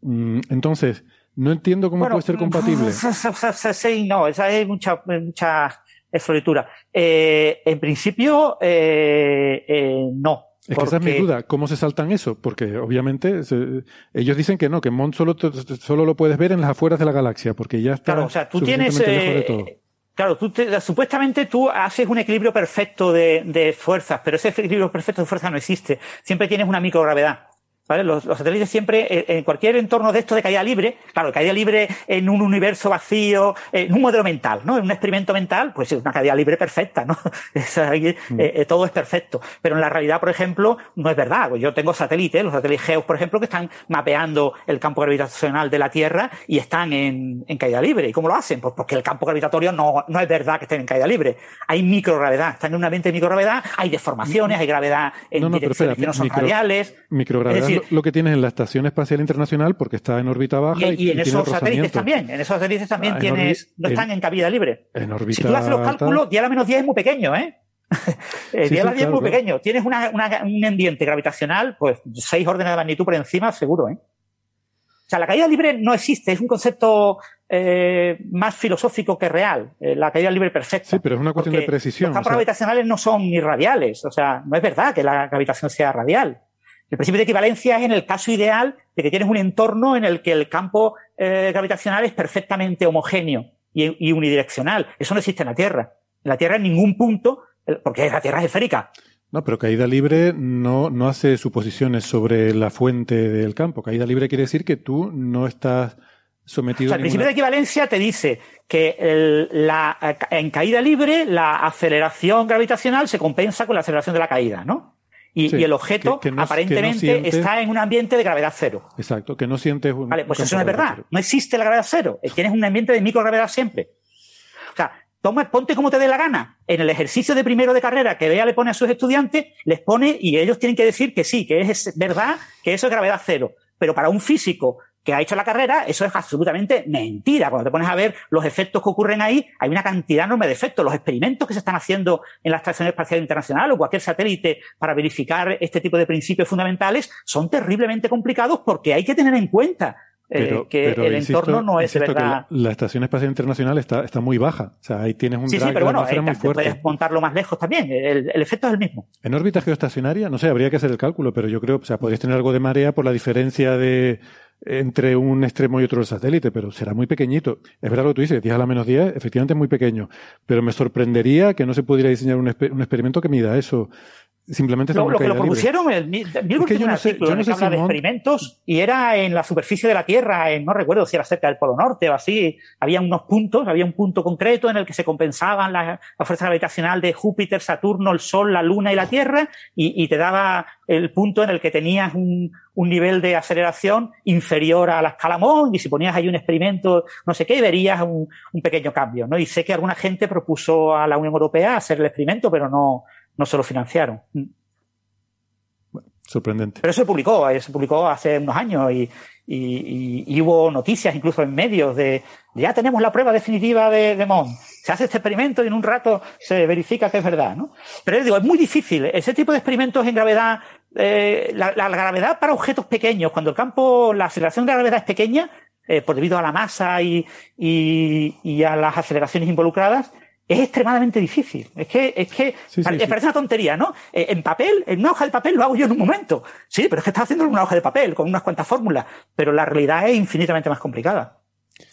Mm, entonces, no entiendo cómo puede ser compatible. Sí, no, esa es mucha, mucha floritura. Eh, en principio, no. Es que esa es mi duda. ¿Cómo se saltan eso? Porque obviamente ellos dicen que no, que Mont solo, solo lo puedes ver en las afueras de la galaxia, porque ya está. Claro, o sea, tú tienes. Eh, claro, tú supuestamente tú haces un equilibrio perfecto de, de fuerzas, pero ese equilibrio perfecto de fuerzas no existe. Siempre tienes una microgravedad. Los, satélites siempre, eh, en cualquier entorno de esto de caída libre, claro, caída libre en un universo vacío, en un modelo mental, ¿no? En un experimento mental, pues es una caída libre perfecta, ¿no? Eh, mm. eh, todo es perfecto. Pero en la realidad, por ejemplo, no es verdad. Yo tengo satélites, los satélites GEOS, por ejemplo, que están mapeando el campo gravitacional de la Tierra y están en, caída libre. ¿Y cómo lo hacen? Pues porque el campo gravitatorio no, no es verdad que estén en caída libre. Hay microgravedad, están en un ambiente de microgravedad, hay deformaciones, hay gravedad en direcciones que no son radiales. Microgravedad lo que tienes en la Estación Espacial Internacional porque está en órbita baja. Y, en esos satélites también, en esos satélites también ah, tienes, no están en, cabida libre. En órbita si tú haces los cálculos, día a la menos 10 es muy pequeño, ¿eh? el día a la 10 es muy pequeño. Tienes una, un ambiente gravitacional, pues seis órdenes de magnitud por encima, seguro, ¿eh? O sea, la caída libre no existe, es un concepto eh, más filosófico que real, eh, la caída libre perfecta. Sí, pero es una cuestión de precisión. Los campos gravitacionales no son ni radiales, o sea, no es verdad que la gravitación sea radial. El principio de equivalencia es en el caso ideal de que tienes un entorno en el que el campo eh, gravitacional es perfectamente homogéneo y, unidireccional. Eso no existe en la Tierra. En la Tierra en ningún punto, porque la Tierra es esférica. No, pero caída libre no, no hace suposiciones sobre la fuente del campo. Caída libre quiere decir que tú no estás sometido o sea, El principio de equivalencia te dice que la, en caída libre la aceleración gravitacional se compensa con la aceleración de la caída, ¿no? Y, el objeto aparentemente está en un ambiente de gravedad cero. Exacto, que no sientes un. Vale, pues eso no es verdad. No existe la gravedad cero. Tienes un ambiente de microgravedad siempre. O sea, toma, ponte como te dé la gana. En el ejercicio de primero de carrera que Bea le pone a sus estudiantes, les pone y ellos tienen que decir que sí, que es verdad, que eso es gravedad cero. Pero para un físico que ha hecho la carrera, eso es absolutamente mentira. Cuando te pones a ver los efectos que ocurren ahí, hay una cantidad enorme de efectos. Los experimentos que se están haciendo en la Estación Espacial Internacional o cualquier satélite para verificar este tipo de principios fundamentales son terriblemente complicados porque hay que tener en cuenta eh, que el entorno no es verdad. La, Estación Espacial Internacional está, está muy baja. O sea, ahí tienes un sí, drag sí, pero bueno, muy fuerte. puedes montarlo más lejos también. El, el, efecto es el mismo. En órbita geoestacionaria, no sé, habría que hacer el cálculo, pero yo creo, o sea, podrías tener algo de marea por la diferencia de entre un extremo y otro del satélite, pero será muy pequeñito. Es verdad lo que tú dices, 10 a la menos 10, efectivamente es muy pequeño, pero me sorprendería que no se pudiera diseñar un, un experimento que mida eso. Simplemente lo, lo que lo propusieron, el, Milgrom es un artículo en el que habla de experimentos y era en la superficie de la Tierra, en, no recuerdo si era cerca del Polo Norte o así, había unos puntos, había un punto concreto en el que se compensaban la, la fuerza gravitacional de Júpiter, Saturno, el Sol, la Luna y la Tierra y, y te daba el punto en el que tenías un, un, nivel de aceleración inferior a la escala Mond y si ponías ahí un experimento, no sé qué, verías un, un pequeño cambio, ¿no? Y sé que alguna gente propuso a la Unión Europea hacer el experimento, pero no, no se lo financiaron. Mm. sorprendente. Pero eso se publicó, eh, se publicó hace unos años y, hubo noticias incluso en medios de, ya tenemos la prueba definitiva de, de Mond. Se hace este experimento y en un rato se verifica que es verdad, ¿no? Pero digo, es muy difícil. Ese tipo de experimentos en gravedad, eh, la, gravedad para objetos pequeños, cuando el campo, la aceleración de la gravedad es pequeña, eh, por debido a la masa y, y a las aceleraciones involucradas, es extremadamente difícil. Es que, es que parece una tontería, ¿no? Eh, en papel, en una hoja de papel lo hago yo en un momento. Sí, pero es que estás haciendo en una hoja de papel con unas cuantas fórmulas. Pero la realidad es infinitamente más complicada.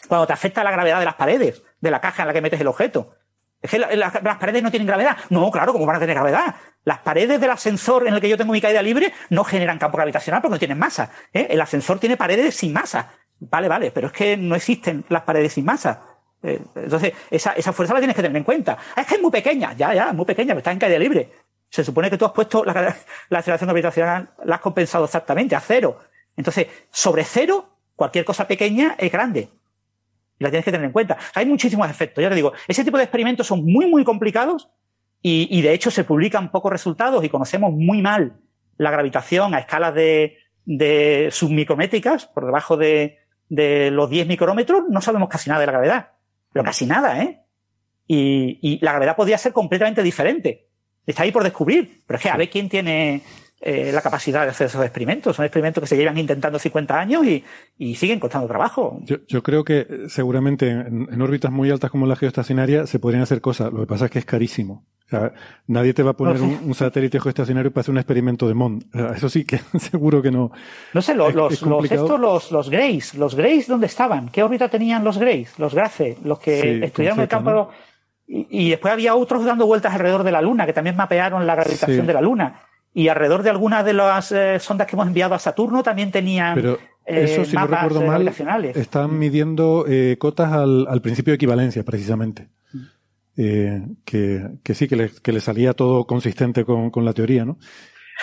Cuando te afecta la gravedad de las paredes, de la caja en la que metes el objeto. Es que las paredes no tienen gravedad. No, claro, ¿cómo van a tener gravedad? Las paredes del ascensor en el que yo tengo mi caída libre no generan campo gravitacional porque no tienen masa. ¿eh? El ascensor tiene paredes sin masa. Vale, vale, pero es que no existen las paredes sin masa. Eh, entonces, esa, esa fuerza la tienes que tener en cuenta. Ah, es que es muy pequeña, ya, ya, muy pequeña, pero está en caída libre. Se supone que tú has puesto la, la aceleración gravitacional, la has compensado exactamente a cero. Entonces, sobre cero, cualquier cosa pequeña es grande. Y la tienes que tener en cuenta. Hay muchísimos efectos. Ya te digo, ese tipo de experimentos son muy, muy complicados y, y de hecho se publican pocos resultados y conocemos muy mal la gravitación a escalas de, de submicrométricas, por debajo de, de los 10 micrómetros no sabemos casi nada de la gravedad. Pero casi nada, ¿eh? Y, y la gravedad podría ser completamente diferente. Está ahí por descubrir. Pero es que a ver quién tiene eh, la capacidad de hacer esos experimentos. Son experimentos que se llevan intentando 50 años y, y siguen costando trabajo. Yo, yo creo que eh, seguramente en, en, órbitas muy altas como la geoestacionaria se podrían hacer cosas. Lo que pasa es que es carísimo. O sea, nadie te va a poner no, un, un, satélite geoestacionario para hacer un experimento de MON. O sea, eso sí que seguro que no. No sé, los, es, los, es los, estos, los, los Grace, los Grace, ¿dónde estaban? ¿Qué órbita tenían los Grace? Los Grace, los que sí, estudiaron el campo. ¿no? Y, y, después había otros dando vueltas alrededor de la Luna, que también mapearon la gravitación sí. de la Luna y alrededor de algunas de las eh, sondas que hemos enviado a Saturno también tenían Pero eso, eh, si no recuerdo mal, están midiendo eh, cotas al, al, principio de equivalencia, precisamente. Eh, que, que, sí, que le, que le, salía todo consistente con, con la teoría, ¿no?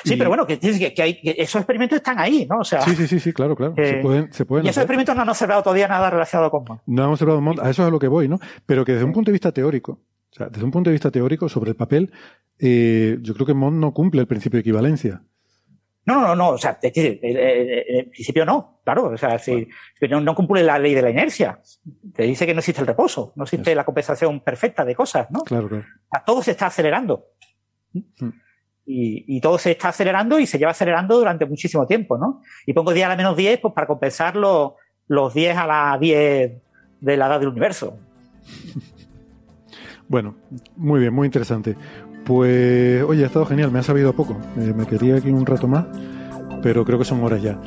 Sí, y... pero bueno, que, que, hay, que esos experimentos están ahí, ¿no? O sea, sí, sí, sí, sí claro, claro. se pueden, se pueden y esos hacer. experimentos no han observado todavía nada relacionado con MOND. No han observado MOND, a eso es a lo que voy, ¿no? Pero que desde un punto de vista teórico, o sea, desde un punto de vista teórico, sobre el papel, eh, yo creo que MOND no cumple el principio de equivalencia. No, no, no, o sea, es decir, en principio no, claro, o sea, si, no, no, cumple la ley de la inercia. Te dice que no existe el reposo, no existe Eso. la compensación perfecta de cosas, ¿no? Claro, claro. O sea, todo se está acelerando. Mm. Y, y, todo se está acelerando y se lleva acelerando durante muchísimo tiempo, ¿no? Y pongo 10 a la menos 10 pues para compensar los, los 10 a la 10 de la edad del universo. Bueno, muy bien, muy interesante. Pues, oye, ha estado genial, me ha sabido poco. Eh, me quería aquí un rato más, pero creo que son horas ya.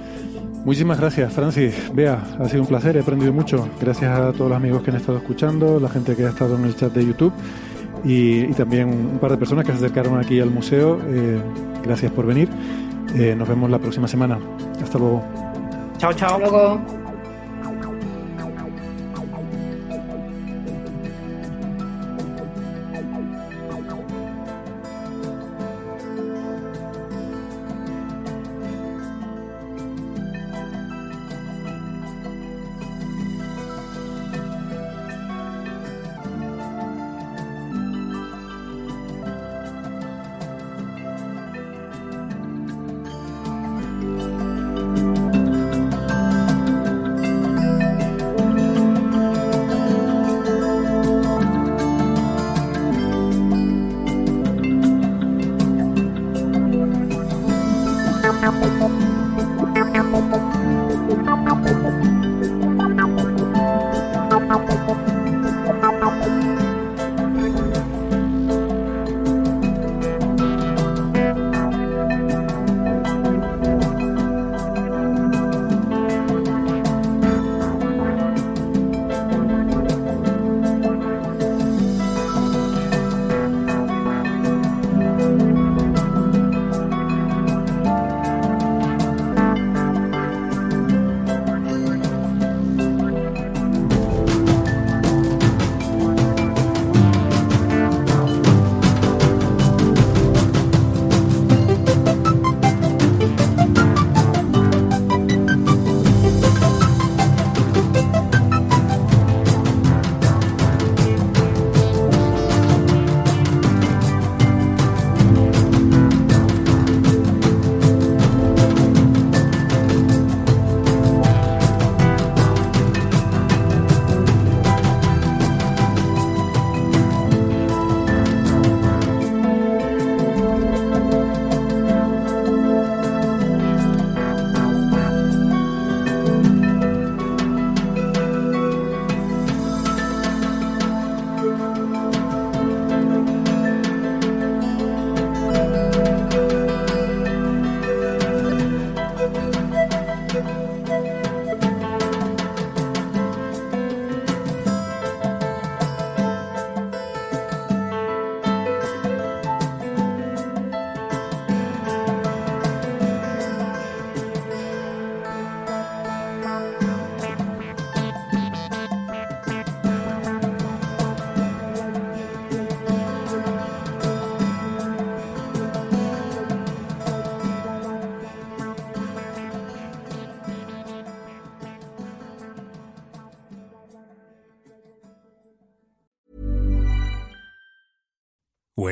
Muchísimas gracias, Francis. Vea, ha sido un placer, he aprendido mucho. Gracias a todos los amigos que han estado escuchando, la gente que ha estado en el chat de YouTube y, y también un par de personas que se acercaron aquí al museo. Eh, gracias por venir. Eh, nos vemos la próxima semana. Hasta luego. Chao, chao. Hasta luego.